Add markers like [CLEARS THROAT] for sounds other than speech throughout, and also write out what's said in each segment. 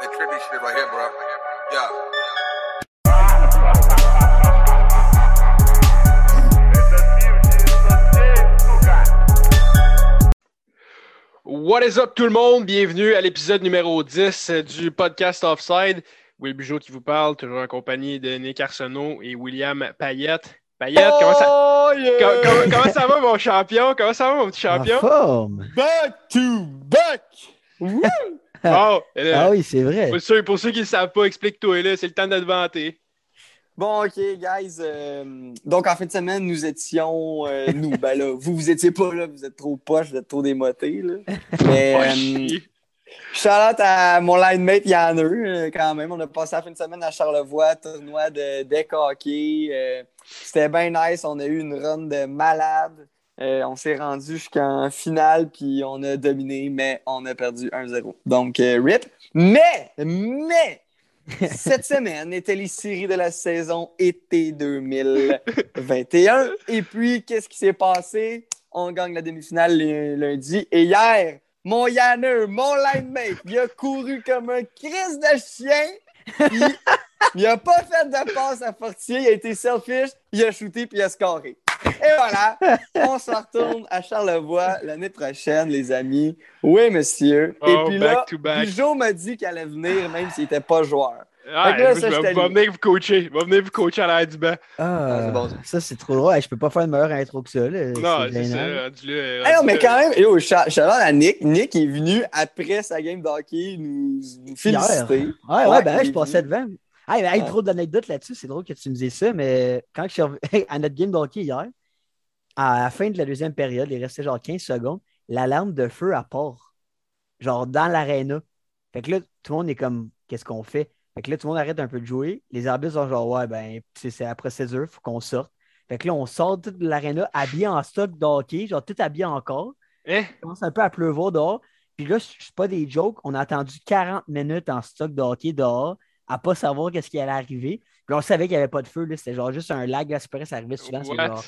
That trippy shit right here, bro. Yeah. What is up tout le monde? Bienvenue à l'épisode numéro 10 du podcast Offside. Will Bugeaud qui vous parle, toujours en compagnie de Nick Arsenault et William Payette. Payette, comment, ça... Oh, yeah! comment- comment ça va mon champion? Comment ça va mon petit champion? Forme. Back to back! Woo! Euh, Ah oui, c'est vrai. pour, ceux, pour ceux qui ne le savent pas, explique-toi là, c'est le temps de te vanter. Bon, OK, guys. euh, donc, en fin de semaine, nous étions... euh, nous, ben là, vous, vous étiez pas là. Vous êtes trop poche, vous êtes trop démotés, là. Mais... [LAUGHS] Euh. Shout-out à mon line mate Yanner, euh, quand même. On a passé la fin de semaine à Charlevoix, tournoi de deck hockey. euh, C'était bien nice. On a eu une run de malade. Euh, on s'est rendu jusqu'en finale, puis on a dominé, mais on a perdu 1-0. Donc, euh, RIP. Mais, mais, [LAUGHS] cette semaine était les séries de la saison été 2021. [LAUGHS] Et puis, qu'est-ce qui s'est passé? On gagne la demi-finale le- lundi. Et hier, mon Yanner, mon line mate, il a couru comme un crise de chien. puis [LAUGHS] il a pas fait de passe à Fortier. Il a été selfish. Il a shooté puis il a scoré. Et voilà, on se retourne à Charlevoix l'année prochaine, les amis. Oui, monsieur. Oh, Et puis là, back to back. Bijou m'a dit qu'il allait venir même s'il n'était pas joueur. Ah, là, je ça, je t'allume. venir vous coacher. Je vais venir vous coacher à l'air du banc. Ah, Ah, c'est bon, ça. ça, c'est trop drôle. Je peux pas faire une meilleure intro que ça. Là. Non, c'est ça. rendu là, Ah non, rendu mais quand même, yo, out à Nick. Nick est venu après sa game d'hockey nous, nous féliciter. Ouais, ouais, Ouais, ben, je passais devant. Hey, hey, trop d'anecdotes là-dessus. C'est drôle que tu me dises ça, mais quand je suis rev- [LAUGHS] à notre game d'hockey hier, à la fin de la deuxième période, il restait genre 15 secondes, l'alarme de feu à part. Genre dans l'aréna. Fait que là, tout le monde est comme, qu'est-ce qu'on fait? Fait que là, tout le monde arrête un peu de jouer. Les arbitres sont genre, ouais, ben, c'est la procédure, faut qu'on sorte. Fait que là, on sort de l'aréna habillé en stock d'hockey, genre tout habillé encore. Hein? Il commence un peu à pleuvoir dehors. Puis là, c'est pas des jokes. On a attendu 40 minutes en stock de hockey dehors à pas savoir qu'est-ce qui allait arriver. Puis on savait qu'il n'y avait pas de feu. là. C'était genre juste un lag. Là, c'est ça arrivait souvent. genre-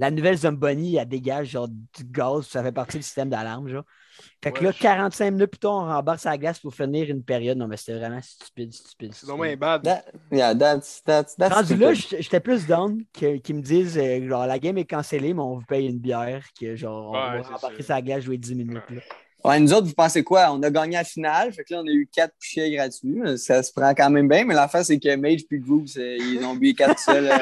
la nouvelle Zomboni, elle dégage genre du gaz. Ça fait partie du système d'alarme. Genre. Fait que là, Wesh. 45 minutes plus tard, on rembarque sa glace pour finir une période. Non, mais c'était vraiment stupide, stupide. C'est vraiment bad. That- yeah, that's, that's, that's Rendu là, stupid. j'étais j'étais plus down que- qu'ils me disent euh, genre la game est cancellée, mais on vous paye une bière, que genre on Ouais, va rembarquer sa glace, jouer 10 minutes. Là. Ouais, nous autres, vous pensez quoi? On a gagné la finale, fait que là, on a eu quatre pichets gratuits. Ça se prend quand même bien, mais l'affaire, c'est que Mage puis Grooves, euh, ils ont bu quatre seuls. [LAUGHS]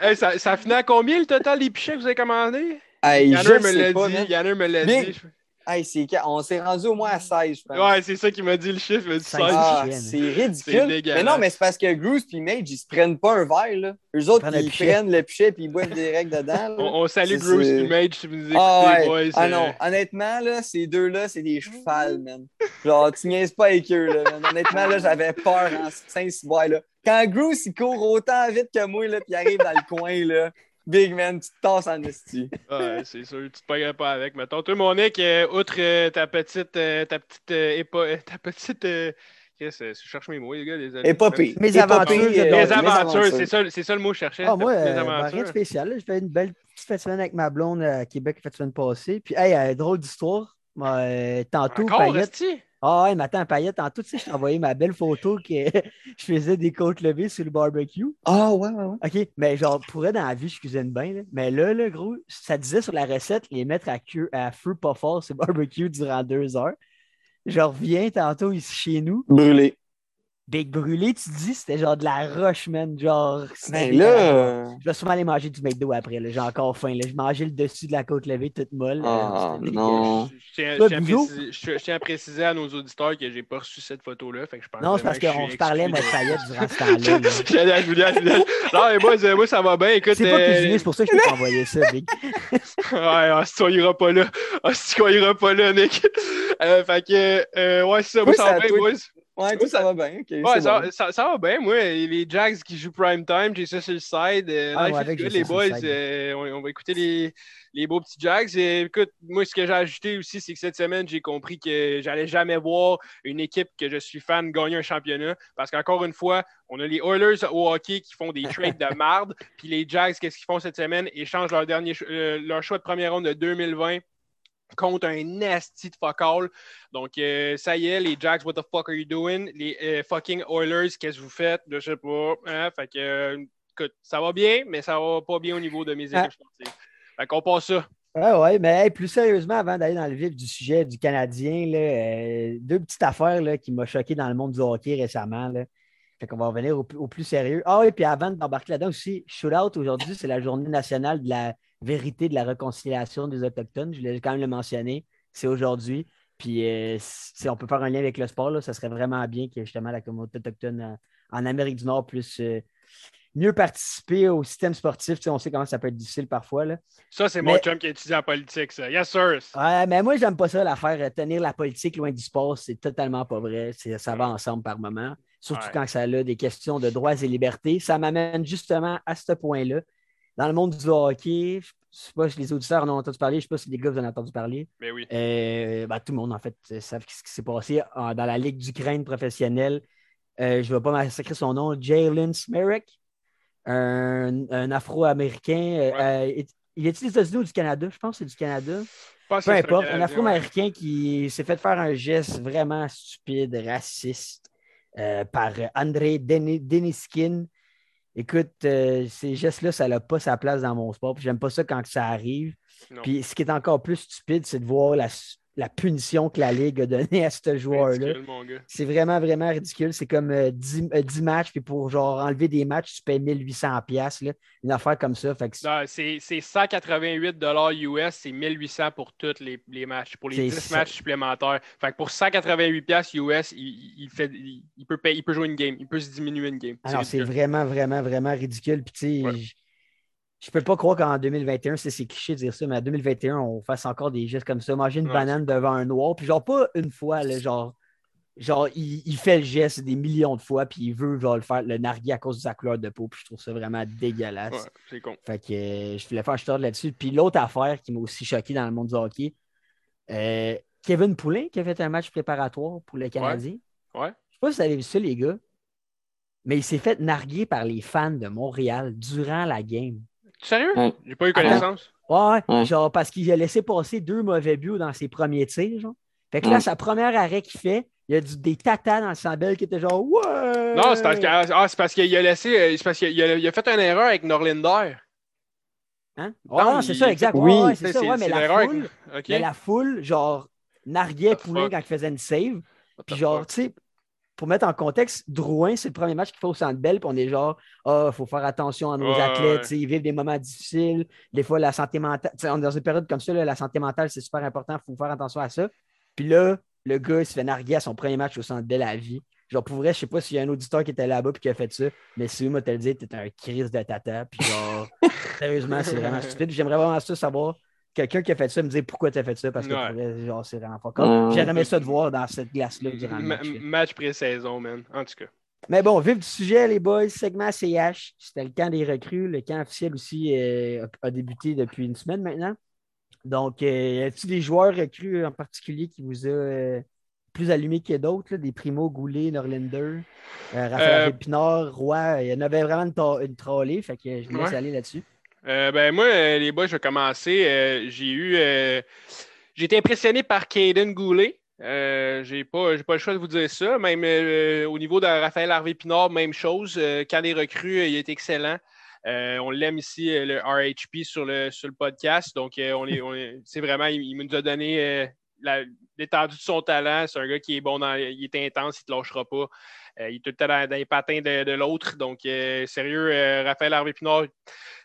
Hey, ça, ça a fini à combien le total des pichets que vous avez commandé? Hey, Yanner me l'a dit. Yanner me l'a dit. Hey, on s'est rendu au moins à 16, je pense. Ouais, c'est ça qui m'a dit le chiffre. Il m'a dit Cinq. 16. Ah, c'est ridicule. mais non, mais c'est parce que Grooves puis Mage, ils se prennent pas un verre, là. Eux autres, le ils prennent le pichet puis ils boivent direct dedans. là. [LAUGHS] On, on salue c'est- et Mage si vous nous écoutez, Ah ouais. boys. Ah euh, non, honnêtement, là, ces deux-là, c'est des chevals, man. Genre, tu niaises pas avec eux, là. man. Honnêtement, là, j'avais peur en Saint-Cyboire, là. Quand Bruce, il court autant vite que moi, là, puis il arrive dans le coin, là, big man, tu te tasses en esti. Ouais, c'est sûr, tu te paierais pas avec. Mettons, toi, mon Nick, euh, outre euh, ta petite, euh, ta petite, épo- ta petite, euh, qu'est-ce que je cherche mes mots, les gars, désolé. Épopée. Mes aventures. Mes aventures, c'est ça, c'est ça le mot que je cherchais. Ah, moi, rien de spécial. là. J'ai fait une belle petite fête semaine avec ma blonde à Québec la semaine passée. Puis, hey, drôle d'histoire. Moi, tantôt, Encore, Payette. Ah, ouais, mais attends, Payette, tantôt, tu sais, je t'ai envoyé ma belle photo que [LAUGHS] je faisais des côtes levées sur le barbecue. Ah, ouais, ouais, ouais. OK, mais genre, pour être dans la vie, je cuisine bien. là. Mais là, là, gros, ça disait sur la recette, les mettre à, cu- à feu pas fort sur le barbecue durant deux heures. Je reviens tantôt ici chez nous. Brûlé. Big brûlé, tu dis, c'était genre de la roche, man. Genre, c'était Ben là. Je vais sûrement aller manger du McDo après. là. J'ai encore faim. là. Je mangeais le dessus de la côte levée toute molle. Ah, non. Je tiens, je à préciser, je- je tiens à préciser à nos auditeurs que j'ai pas reçu cette photo-là. Fait que je Non, c'est parce je qu'on se parlait, moi, de exclu Payette durant ce temps-là. [LAUGHS] Julien, Julien. Non, mais moi, moi, ça va bien. Écoute, C'est pas euh, cuisiné, c'est pour ça que je t'ai envoyé ça, [LAUGHS] Big. Ouais, ah, si on ira pas là. Ah, si on ira pas là, Nick. Euh, fait que, euh, ouais, c'est ça. Moi, ça va ça bien, boys. Ouais, tout ça va bien. Ouais, ça, bon. ça, ça va bien. Moi, les Jags qui jouent prime time, j'ai ça sur le side. Euh, Ah, ouais, les boys, side. euh, on, on va écouter les, les beaux petits Jags. Et, écoute, moi, ce que j'ai ajouté aussi, c'est que cette semaine, j'ai compris que j'allais jamais voir une équipe que je suis fan gagner un championnat. Parce qu'encore une fois, on a les Oilers au hockey qui font des trades de [LAUGHS] marde. Puis les Jags, qu'est-ce qu'ils font cette semaine? Échangent leur, dernier, euh, leur choix de première ronde de 2020 contre un nasty de fuck all. Donc, euh, ça y est, les Jacks, what the fuck are you doing? Les euh, fucking Oilers, qu'est-ce que vous faites? Je sais pas. Hein? Fait que, euh, écoute, ça va bien, mais ça va pas bien au niveau de mes équipes Ah. sportives. Fait qu'on passe ça. Ouais, ouais, mais hey, plus sérieusement, avant d'aller dans le vif du sujet du Canadien, là, deux petites affaires là, qui m'ont choqué dans le monde du hockey récemment. Là. Fait qu'on va revenir au, au plus sérieux. Ah oui, puis avant d'embarquer là-dedans aussi, shootout aujourd'hui, c'est la journée nationale de la vérité de la réconciliation des Autochtones. Je voulais quand même le mentionner. C'est aujourd'hui. Puis euh, si on peut faire un lien avec le sport, là, ça serait vraiment bien que justement la communauté autochtone en, en Amérique du Nord puisse euh, mieux participer au système sportif. Tu sais, on sait comment ça peut être difficile parfois. Là. Ça, c'est mon Mais- chum qui étudie en politique, ça. Yes, sir. Ouais, mais moi, j'aime pas ça, l'affaire. euh, Tenir la politique loin du sport, c'est totalement pas vrai. Ça va ensemble par moment. Surtout Ouais. quand ça a des questions de droits et libertés. Ça m'amène justement à ce point-là. Dans le monde du hockey, je sais pas si les auditeurs en ont entendu parler, je sais pas si les gars vous en ont entendu parler. Mais oui. Euh, ben, tout le monde, en fait, euh, savent ce qui s'est passé en- dans la Ligue d'Ukraine professionnelle. Euh, je ne vais pas massacrer son nom. Jalen Smerek, un, un Afro-Américain. euh, euh, est- il est-il des États-Unis ou du Canada? Je pense que c'est du Canada. Peu importe, un Afro-Américain qui s'est fait faire un geste vraiment stupide, raciste euh, par André Deni- Deniskin. Écoute, euh, ces gestes-là, ça n'a pas sa place dans mon sport. puis J'aime pas ça quand ça arrive. Non. Puis ce qui est encore plus stupide, c'est de voir la, la punition que la Ligue a donnée à ce joueur-là. Ridicule, mon gars. C'est vraiment, vraiment ridicule. C'est comme euh, 10, euh, 10 matchs, puis pour genre enlever des matchs, tu payes 1800 pièces Une affaire comme ça. Fait que c'est- Non, C'est c'est 188 US, c'est 1800 pour tous les, les matchs, pour les C'est 10 ça. matchs supplémentaires. Fait que pour 188 pièces US, il, il fait, il, il peut payer- il peut jouer une game, il peut se diminuer une game. Ah c'est vraiment, vraiment, vraiment ridicule. Puis, tu sais, Ouais. Je- peux pas croire qu'en 2021, c'est cliché de dire ça, mais en 2021, on fasse encore des gestes comme ça. Manger une Ouais, banane devant un noir, puis genre pas une fois, là, genre, genre il, il fait le geste des millions de fois, puis il veut genre, le faire, le narguer à cause de sa couleur de peau, puis je trouve ça vraiment dégueulasse. Ouais, c'est con. Fait que euh, je voulais faire un short là-dessus. Puis l'autre affaire qui m'a aussi choqué dans le monde du hockey, euh, Kevin Poulin qui a fait un match préparatoire pour le Canadien. Ouais. Je sais pas si vous avez vu ça, les gars, mais il s'est fait narguer par les fans de Montréal durant la game. Sérieux? Ouais. J'ai pas eu connaissance. Ouais, Ouais. genre parce qu'il a laissé passer deux mauvais buts dans ses premiers tirs, genre. Fait que là, Ouais. sa première arrêt qu'il fait, il y a du- des tatas dans le sandbell qui étaient genre Ouais! Non, c'est parce que- ah, c'est parce qu'il a laissé. euh, C'est parce qu'il a, il a fait une erreur avec Norlinder. Hein? Non, non, c'est il- ça, exact. Oui. Ouais, c'est ça, ouais, mais la avec- foule, mais la foule, genre, narguait fuck? quand il faisait une save. What Puis genre, tu sais, pour mettre en contexte, Drouin, c'est le premier match qu'il fait au Centre Bell, puis on est genre, ah, il faut faire attention à nos Ouais, athlètes, ouais. ils vivent des moments difficiles, des fois la santé mentale, on est dans une période comme ça, là, la santé mentale, c'est super important, il faut faire attention à ça. Puis là, le gars, il se fait narguer à son premier match au Centre Bell à vie. Genre, pour vrai, je sais pas s'il y a un auditeur qui était là-bas puis qui a fait ça, mais si moi te le dire, t'es un crise de tata, puis genre, [LAUGHS] sérieusement, c'est vraiment stupide. J'aimerais vraiment ça savoir quelqu'un qui a fait ça, me dire pourquoi tu as fait ça, parce que Ouais. genre, c'est vraiment pas comme. aimé ça de voir dans cette glace-là durant le Ma- match. là. match pré-saison, man. En tout cas. Mais bon, vif du sujet, les boys, segment CH. C'était le camp des recrues. Le camp officiel aussi euh, a, débuté depuis une semaine maintenant. Donc, euh, y a-t-il des joueurs recrues en particulier qui vous a euh, plus allumé que d'autres? Des Primo, Goulet, Norlinder, euh, Raphaël Euh, Pinard, Roy. Il y en avait vraiment une, une trollée, fait que je vous laisse Ouais. aller là-dessus. Euh, ben moi, euh, les boys, je vais commencer. Euh, j'ai eu. j'ai été impressionné par Caden Goulet. J'ai pas, pas le choix de vous dire ça. Même au niveau de Raphaël Harvey Pinard, même chose. Quand les recrues, il est excellent. On l'aime ici, le RHP sur le, sur le podcast. Donc, on est, on est- c'est vraiment, il, nous a donné l'étendue de son talent. C'est un gars qui est bon, dans, il est intense, il ne te lâchera pas. Il est tout le temps dans, les patins de, de l'autre. Donc, sérieux, Raphaël Harvey Pinard.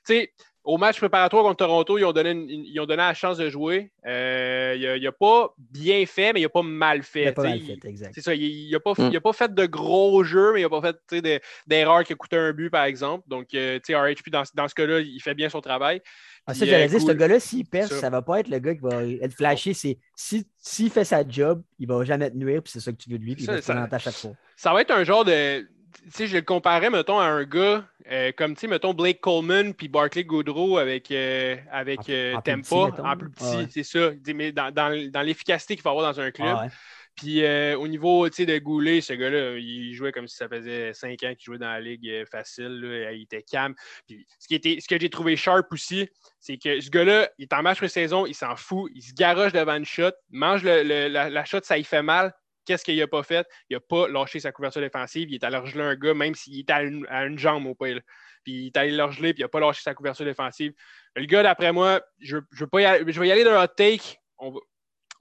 Tu sais, au match préparatoire contre Toronto, ils ont donné, une- une- ils ont donné la chance de jouer. Euh, il n'a pas bien fait, mais il n'a pas mal fait. Mais pas tu sais. mal Il- fait, exact. c'est ça, il n'a pas, Mm. il a pas fait de gros jeux, mais il n'a pas fait d'erreurs qui a coûté un but, par exemple. Donc, euh, tu sais, RHP, dans, dans ce cas-là, il fait bien son travail. Ah, ça, j'allais euh, dire, ce gars-là, s'il pèse, Ça. ça. va pas être le gars qui va être flashé. C'est si, s'il fait sa job, il va jamais te nuire, puis c'est ça que tu veux de lui, puis il Ça, va te ça- à chaque fois. Ça va être un genre de. Tu sais, je le comparais, mettons, à un gars euh, comme, tu sais, mettons, Blake Coleman puis Barclay Goodrow avec, euh, avec En- euh, en plus Tampa, petit, mettons. en plus petit, ouais. c'est ça. Tu sais, Mais dans, dans- dans l'efficacité qu'il faut avoir dans un club. Ouais. Puis euh, au niveau de Goulet, ce gars-là, il jouait comme si ça faisait cinq ans qu'il jouait dans la ligue euh, facile. il était calme. Puis ce, qui était, ce que j'ai trouvé sharp aussi, c'est que ce gars-là, il est en match pré-saison, il s'en fout, il se garoche devant une shot, mange la, la, shot, ça y fait mal. Qu'est-ce qu'il n'a pas fait? Il n'a pas lâché sa couverture défensive. Il est allé geler un gars, même s'il était à une, jambe au pire. Puis il est allé le geler, puis il n'a pas lâché sa couverture défensive. Le gars, d'après moi, je, je, vais y aller d'un hot take. On va,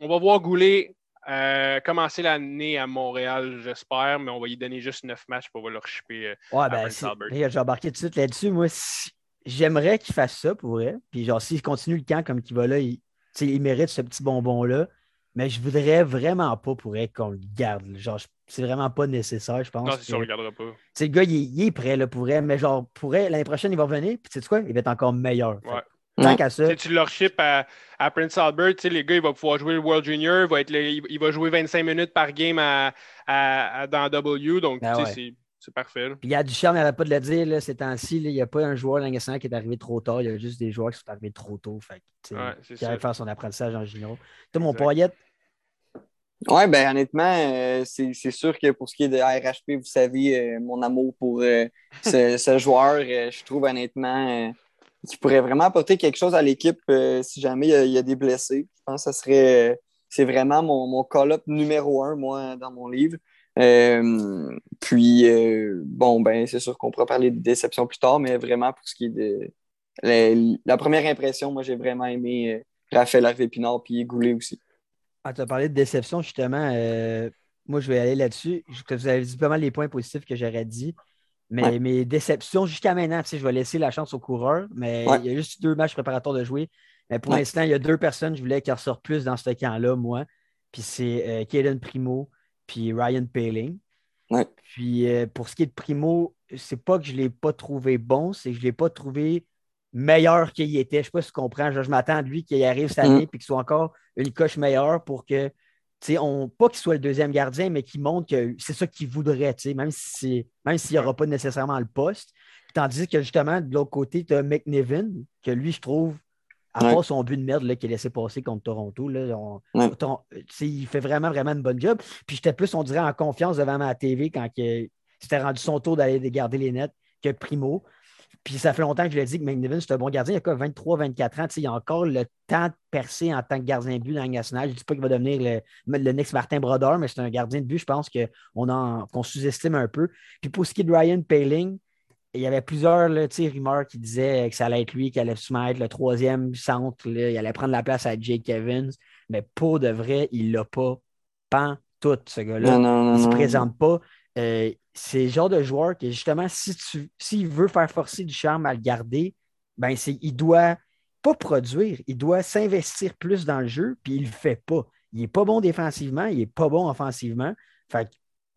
on va voir Goulet euh, commencer l'année à Montréal, j'espère, mais on va y donner juste neuf matchs pour leur chipper. Euh, ouais, ben, j'ai embarqué tout de suite là-dessus. Moi, j'aimerais qu'il fasse ça pour vrai. Puis, genre, s'il continue le camp comme qu'il va là, il, il mérite ce petit bonbon-là. Mais je voudrais vraiment pas pour qu'on le garde. Genre, c'est vraiment pas nécessaire, je pense. Non, c'est sûr, on le gardera pas. le gars, il, est prêt là, pour vrai, mais genre, pour l'année prochaine, il va revenir, puis tu sais quoi, il va être encore meilleur. Ouais. Tant qu'à ça. Tu leur ship à, Prince Albert, les gars, il va pouvoir jouer le World Junior, il va, être il va jouer 25 minutes par game à, dans W, donc ben c'est parfait. il y a du charme, il n'y pas de le dire, là, ces temps-ci, il n'y a pas un joueur national qui est arrivé trop tard, il y a juste des joueurs qui sont arrivés trop tôt, fait, ouais, qui arrivent faire son apprentissage en junior. Toi, mon poignette. Oui, ben honnêtement, euh, c'est sûr que pour ce qui est de RHP, vous savez euh, mon amour pour euh, ce, [LAUGHS] joueur. je trouve honnêtement qui pourrait vraiment apporter quelque chose à l'équipe si jamais il y, a, des blessés. Je pense que ce serait c'est vraiment mon, mon call-up numéro un, moi, dans mon livre. Puis, bon, ben, c'est sûr qu'on pourra parler de déception plus tard, mais vraiment pour ce qui est de la, première impression, moi, j'ai vraiment aimé Raphaël Harvey-Pinard puis Goulet aussi. Ah, tu as parlé de déception, justement. moi, je vais aller là-dessus. Vous avez dit pas mal les points positifs que j'aurais dit. Mais mes déceptions jusqu'à maintenant, tu sais, je vais laisser la chance aux coureurs, mais il y a juste deux matchs préparatoires de jouer. Mais pour l'instant, il y a deux personnes que je voulais qu'ils ressortent plus dans ce camp-là, moi. Puis c'est euh, Primo puis Ryan Paling. Puis euh, pour ce qui est de Primo, c'est pas que je ne l'ai pas trouvé bon, c'est que je ne l'ai pas trouvé meilleur qu'il était. Je ne sais pas si tu comprends. Je, m'attends de lui qu'il arrive cette année et mm. qu'il soit encore une coche meilleure pour que on, pas qu'il soit le deuxième gardien, mais qu'il montre que c'est ça qu'il voudrait, même s'il n'y aura pas nécessairement le poste. Tandis que justement, de l'autre côté, tu as McNiven, que lui, je trouve, à part son but de merde qu'il a laissé passer contre Toronto, là, il fait vraiment, vraiment une bonne job. Puis j'étais plus, on dirait, en confiance devant ma TV quand il s'était rendu son tour d'aller garder les nets que Primo. Puis ça fait longtemps que je l'ai dit que McNiven, c'est un bon gardien. Il a quoi, 23-24 ans. Il a encore le temps de percer en tant que gardien de but dans la nationale. Je ne dis pas qu'il va devenir le, next Martin Brodeur, mais c'est un gardien de but, je pense qu'on sous-estime un peu. Puis pour ce qui est de Ryan Paling, il y avait plusieurs là, rumeurs qui disaient que ça allait être lui qui allait se mettre le troisième centre. il allait prendre la place à Jake Evans. Mais pour de vrai, il l'a pas. Pan tout, ce gars-là. Il ne se présente pas. Euh, c'est le genre de joueur que justement, si tu s'il veut faire forcer du charme à le garder, ben il doit pas produire, il doit s'investir plus dans le jeu, puis il ne le fait pas. Il n'est pas bon défensivement, il n'est pas bon offensivement. Fait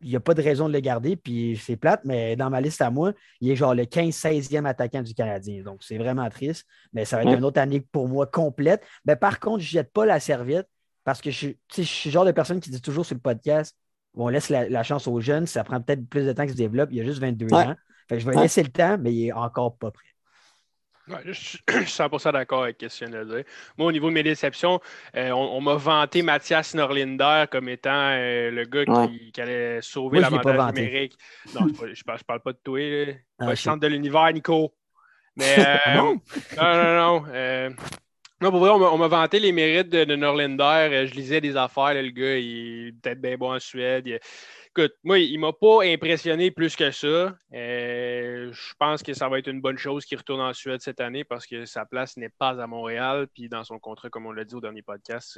il n'y a pas de raison de le garder, puis c'est plate, mais dans ma liste à moi, il est genre le 15-16e attaquant du Canadien. Donc, c'est vraiment triste, mais ça va être une autre année pour moi complète. Mais par contre, je ne jette pas la serviette parce que je, je suis le genre de personne qui dit toujours sur le podcast on laisse la, chance aux jeunes. Ça prend peut-être plus de temps qu'ils se développent. Il y a juste 22 ans. je vais laisser le temps, mais il n'est encore pas prêt. je suis [CLEARS THROAT] 100% d'accord avec ce que tu viens de dire. Moi, au niveau de mes déceptions, euh, on, m'a vanté Mathias Norlinder comme étant euh, le gars qui, allait sauver l'avantage numérique. Non, je ne parle, parle, pas de toi. Ah, le centre de l'univers, Nico. Mais [LAUGHS] euh, non, non, non. Non, pour vrai, on m'a vanté les mérites de, Norlinder. Euh, je lisais des affaires, le gars, il est peut-être bien bon en Suède. Écoute, moi, il ne m'a pas impressionné plus que ça. Euh, je pense que ça va être une bonne chose qu'il retourne en Suède cette année parce que sa place n'est pas à Montréal. Puis dans son contrat, comme on l'a dit au dernier podcast,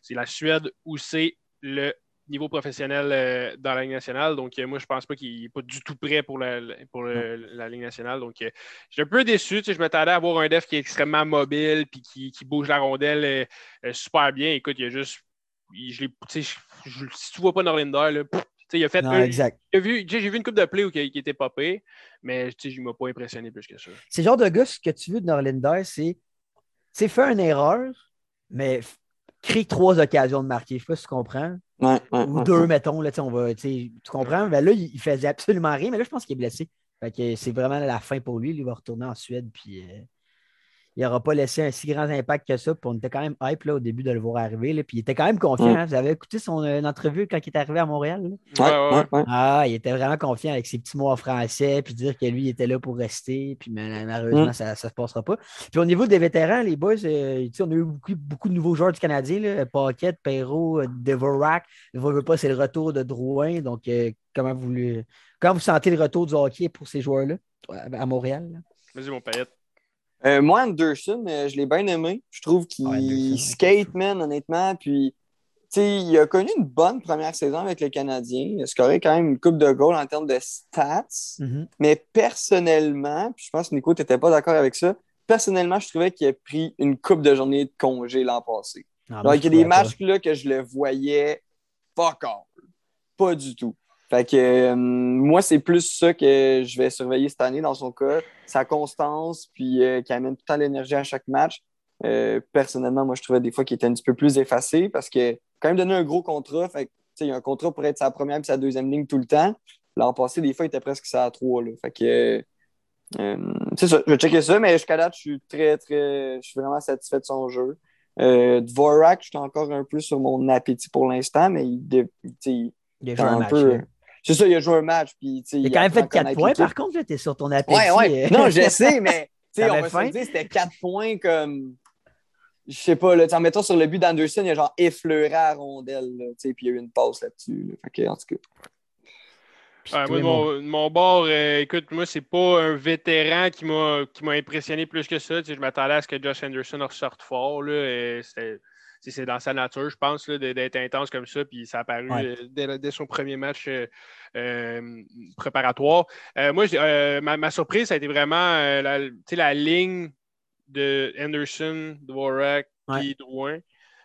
c'est la Suède où c'est le niveau professionnel euh, dans la Ligue nationale. Donc, euh, moi, je pense pas qu'il n'est pas du tout prêt pour la, pour la Ligue nationale. Donc, euh, je suis un peu déçu. je m'attendais à avoir un def qui est extrêmement mobile puis qui, bouge la rondelle super bien. Écoute, il y a juste. Je, si tu vois pas Norlinder, là, il a fait. J'ai vu, vu une coupe de play où il, était popé, mais il ne m'a pas impressionné plus que ça. C'est le genre de gars, ce que tu veux de Norlinder, c'est faire une erreur, mais crée trois occasions de marquer. Je sais pas si tu comprends. Ou deux, mettons. Là, on va, tu comprends? Ben là, il faisait absolument rien, mais là, je pense qu'il est blessé. c'est vraiment la fin pour lui. Il va retourner en Suède. Puis, euh, il n'aura pas laissé un si grand impact que ça. Puis on était quand même hype là, au début de le voir arriver. Là, puis il était quand même confiant. Mm. hein. Vous avez écouté son euh, entrevue quand il est arrivé à Montréal? là? Ouais, Ouais, ouais. ouais, ouais. Ah, il était vraiment confiant avec ses petits mots en français, puis dire que lui, il était là pour rester, puis mal- malheureusement, Mm. ça ne se passera pas. Puis au niveau des vétérans, les boys, euh, tu sais, on a eu beaucoup, beaucoup de nouveaux joueurs du Canadien, là, Paquette, Perrault, euh, Devorak. Je veux pas, c'est le retour de Drouin. Donc, euh, comment, vous le- comment vous sentez le retour du hockey pour ces joueurs-là à à Montréal? là? Vas-y, mon paillette. Euh, moi, Anderson, euh, je l'ai bien aimé. Je trouve qu'il Ouais, skate, man, honnêtement. Puis, tu sais, il a connu une bonne première saison avec le Canadien. Il a scoré quand même une coupe de goals en termes de stats. Mhm. Mais personnellement, puis je pense que Nico, tu n'étais pas d'accord avec ça. Personnellement, je trouvais qu'il a pris une coupe de journée de congé l'an passé. Donc, je il y a des pas. matchs là, que je le voyais fuck all. Pas du tout. Fait que euh, moi, c'est plus ça que je vais surveiller cette année dans son cas. Sa constance, puis euh, qui amène tout le temps l'énergie à chaque match. Euh, personnellement, moi, je trouvais des fois qu'il était un petit peu plus effacé parce que quand même donné un gros contrat. Fait que, tu sais, il y a un contrat pour être sa première et sa deuxième ligne tout le temps. L'an passé, des fois, il était presque ça à trois. Là. Fait que c'est ça, je vais checker ça, mais jusqu'à date, je suis très, très. Je suis vraiment satisfait de son jeu. Dvorak, je suis encore un peu sur mon appétit pour l'instant, mais il, il Il a est joué un un match. peu. là. C'est ça, il a joué un match. Puis, Il a quand même fait à 4 connaître points, par contre, tu es sur ton appétit. Ouais, ouais. euh. Non, je sais, mais [LAUGHS] on va se dire, c'était 4 points comme. Je sais pas, là, en mettant sur le but d'Anderson, il a genre effleuré à la rondelle, là, puis il y a eu une passe là-dessus. là. Fait que, en tout cas. Moi, de mon, mon bord, euh, écoute, moi, c'est pas un vétéran qui m'a qui m'a impressionné plus que ça. Je m'attendais à ce que Josh Anderson ressorte fort. Là, et c'est dans sa nature, je pense, d'être intense comme ça. Puis ça a apparu Ouais. euh, dès, dès son premier match euh, euh, préparatoire. Euh, moi, ma, ma surprise, ça a été vraiment la, ligne de Anderson, Dvorak Ouais. puis Drouin.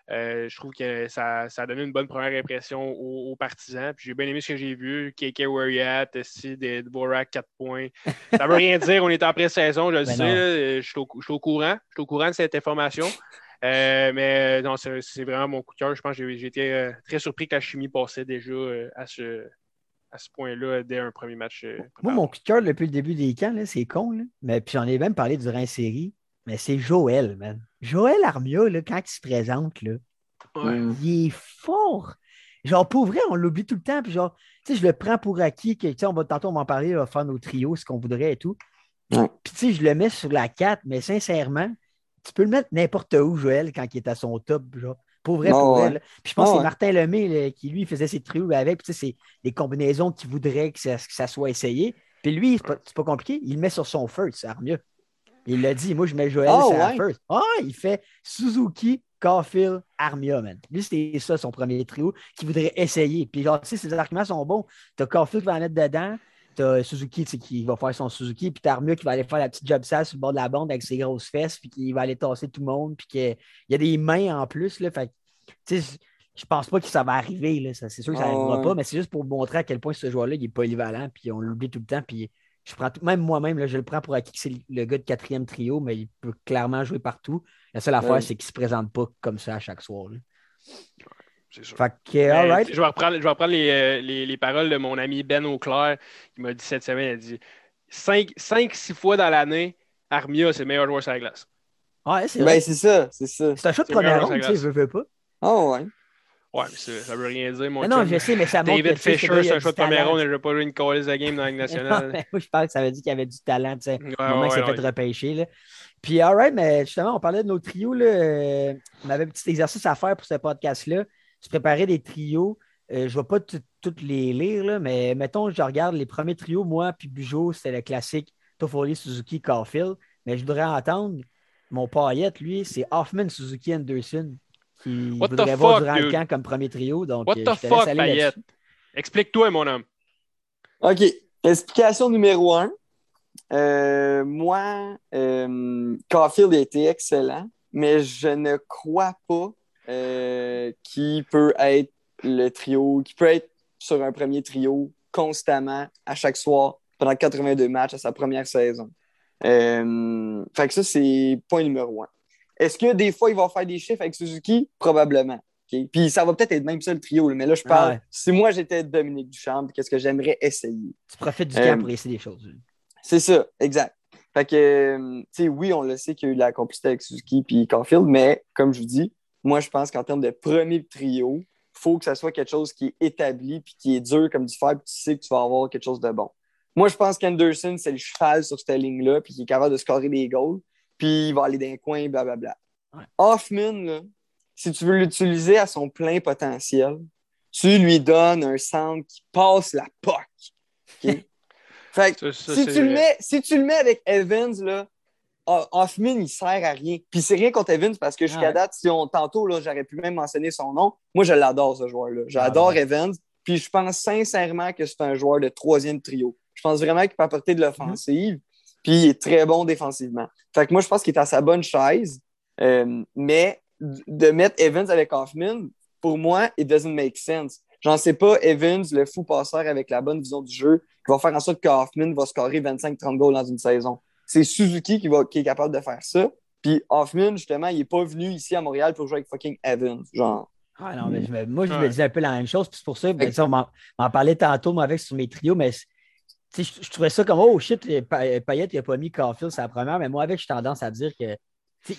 Euh, je trouve que ça, ça a donné une bonne première impression aux, aux partisans. Puis j'ai bien aimé ce que j'ai vu. KK Where You At, aussi, de Dvorak, 4 points. Ça veut [LAUGHS] rien dire, on est en pré-saison, je le Ben sais. non. là, Je suis au, je suis au courant. Je suis au courant de cette information. Euh, mais non, c'est vraiment mon coup de cœur. Je pense que j'ai été euh, très surpris que la chimie passait déjà euh, à ce, à ce point-là dès un premier match. euh, Moi, mon coup de cœur depuis le début des camps, c'est con, là. mais puis j'en ai même parlé durant la série, mais c'est Joël, man. Joël Armia, là, quand il se présente, là, Ouais. Il est fort. Genre, pour vrai, on l'oublie tout le temps. Puis genre, tu sais, je le prends pour acquis que, tu sais, on va, tantôt, on va en parler, on va faire nos trios, ce qu'on voudrait et tout. Ouais. Puis, tu sais, je le mets sur la 4, mais sincèrement, tu peux le mettre n'importe où, Joël, quand il est à son top, genre. Pour vrai, pour vrai. Puis je pense que c'est ouais. Martin Lemay là, qui, lui, faisait ses trios avec. Puis, tu sais, c'est des combinaisons qu'il voudrait que ça, que ça soit essayé. Puis lui, c'est pas, c'est pas compliqué, il le met sur son first, c'est Armia. Il l'a dit, moi, je mets Joël Ah sur la ouais? first. Ah, il fait Suzuki, Caulfield, Armia, man. Lui, c'était ça, son premier trio, qu'il voudrait essayer. Puis, genre, tu sais, ses arguments sont bons. T'as Caulfield qui va en mettre dedans. T'as Suzuki qui va faire son Suzuki. Puis, t'as Armia qui va aller faire la petite job sale sur le bord de la bande avec ses grosses fesses. Puis, qui va aller tasser tout le monde. Puis, qu'il y a des mains en plus. Là, fait que, tu sais, je pense pas que ça va arriver. Là. Ça, c'est sûr que ça n'arrivera ouais. pas. Mais c'est juste pour montrer à quel point ce joueur-là, il est polyvalent. Puis, on l'oublie tout le temps. Puis, je prends tout- même moi-même, là, je le prends pour acquis que c'est le gars de quatrième trio, mais il peut clairement jouer partout. La seule affaire, Ouais. c'est qu'il ne se présente pas comme ça à chaque soir. là. C'est sûr. Fait que, Mais, all right. Je vais reprendre, je vais reprendre les, euh, les- les paroles de mon ami Ben Auclair qui m'a dit cette semaine, il a dit 5-6 fois dans l'année, Armia, c'est le meilleur joueur sur la glace. Ouais, c'est. Ben, c'est ça, c'est ça. c'est un choix de première ronde, tu sais, je veux pas. Ah ouais. Ouais, mais ça, ça veut rien dire, mon Mais non, je sais, mais ça montre David Fisher, c'est un choix de première ronde, il n'a pas joué une call de game dans la Ligue [LAUGHS] Non, nationale. mais moi, je pense que ça veut dire qu'il y avait du talent, tu sais. Ouais, au moment ouais, qu'il s'est ouais, fait ouais. repêcher. Là. Puis, all right, mais justement, on parlait de nos trios. Là, euh, on avait un petit exercice à faire pour ce podcast-là. Se préparer des trios. Euh, je ne vais pas tout- toutes les lire, là, mais mettons, je regarde les premiers trios, moi, puis Bujo, c'était le classique Toffoli, Suzuki, Caulfield. Mais je voudrais entendre mon paillette, lui, c'est Hoffman, Suzuki, Anderson, qui What voudrait voir fuck, durant le camp comme premier trio. Donc, What euh, the je te fuck, là-dessus. Explique-toi, mon homme. OK. Explication numéro un. Euh, moi, euh, Caulfield a été excellent, mais je ne crois pas euh, qu'il peut être le trio, qu'il peut être sur un premier trio constamment à chaque soir pendant 82 matchs à sa première saison. Euh, fait que ça, c'est point numéro un. Est-ce que des fois, il va faire des chiffres avec Suzuki? Probablement. Puis ça va peut-être être même ça le trio, mais là, je parle. Ah ouais. Si moi, j'étais Dominique Duchamp, qu'est-ce que j'aimerais essayer? Tu profites du Euh, camp pour essayer des choses. C'est ça, exact. Fait que, euh, tu sais, oui, on le sait qu'il y a eu de la complicité avec Suzuki puis Caulfield, mais comme je vous dis, moi, je pense qu'en termes de premier trio, il faut que ça soit quelque chose qui est établi puis qui est dur comme du fer, puis tu sais que tu vas avoir quelque chose de bon. Moi, je pense qu'Anderson, c'est le cheval sur cette ligne-là, puis qui est capable de scorer des goals, puis il va aller dans les coins, blablabla. Ouais. Hoffman, là, si tu veux l'utiliser à son plein potentiel, tu lui donnes un centre qui passe la POC. [LAUGHS] Fait que Ça, ça, si, tu le mets, si tu le mets avec Evans, là, Hoffman, il sert à rien. Puis c'est rien contre Evans parce que jusqu'à Ouais. date, si on, tantôt, là, j'aurais pu même mentionner son nom. Moi, je l'adore, ce joueur-là. J'adore Ah ouais. Evans. Puis je pense sincèrement que c'est un joueur de troisième trio. Je pense vraiment qu'il peut apporter de l'offensive. Puis il est très bon défensivement. Fait que moi, je pense qu'il est à sa bonne chaise. Euh, mais de mettre Evans avec Hoffman, pour moi, it doesn't make sense. J'en sais pas, Evans, le fou passeur avec la bonne vision du jeu, qui va faire en sorte que Hoffman va scorer 25-30 goals dans une saison. C'est Suzuki qui, va, qui est capable de faire ça. Puis Hoffman, justement, il n'est pas venu ici à Montréal pour jouer avec fucking Evans. Genre, Ah non, mais je me- moi, je me disais un peu la même chose. Puis c'est pour ça, ben, on m'en parlait tantôt, moi, avec sur mes trios, mais je, je trouvais ça comme Oh shit, Pa- Payet, il n'a pas mis Caulfield c'est la première, mais moi, avec, j'ai tendance à dire que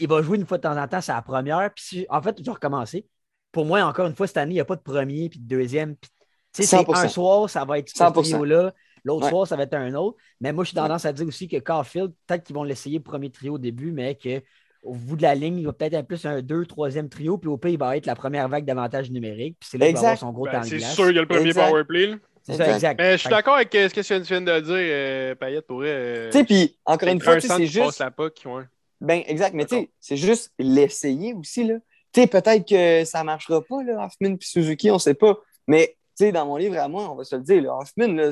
il va jouer une fois de temps en temps, c'est la première. Puis si- en fait, je vais recommencer. Pour moi, encore une fois, cette année, il n'y a pas de premier puis de deuxième. Puis, tu sais, c'est 100%. un soir, ça va être ce 100%. trio-là. L'autre Ouais. soir, ça va être un autre. Mais moi, j'ai tendance à dire aussi que Caulfield, peut-être qu'ils vont l'essayer premier trio au début, mais que au bout de la ligne, il va peut-être être plus un deux, troisième trio, puis au pire, il va être la première vague d'avantage numérique. Puis c'est là qu'il va avoir son gros temps Ben, c'est sûr qu'il y a le premier Exact. power play. C'est ça, Exact. Mais je suis d'accord avec ce que tu viens de dire, euh, Payette pourrait. euh, tu sais, puis encore une fois, c'est juste. la ouais. Ben, exact, mais tu sais, c'est juste l'essayer aussi, là. Tu sais, peut-être que ça ne marchera pas, là, Hoffman puis Suzuki, on ne sait pas. Mais, tu sais, dans mon livre à moi, on va se le dire, là, Hoffman, là,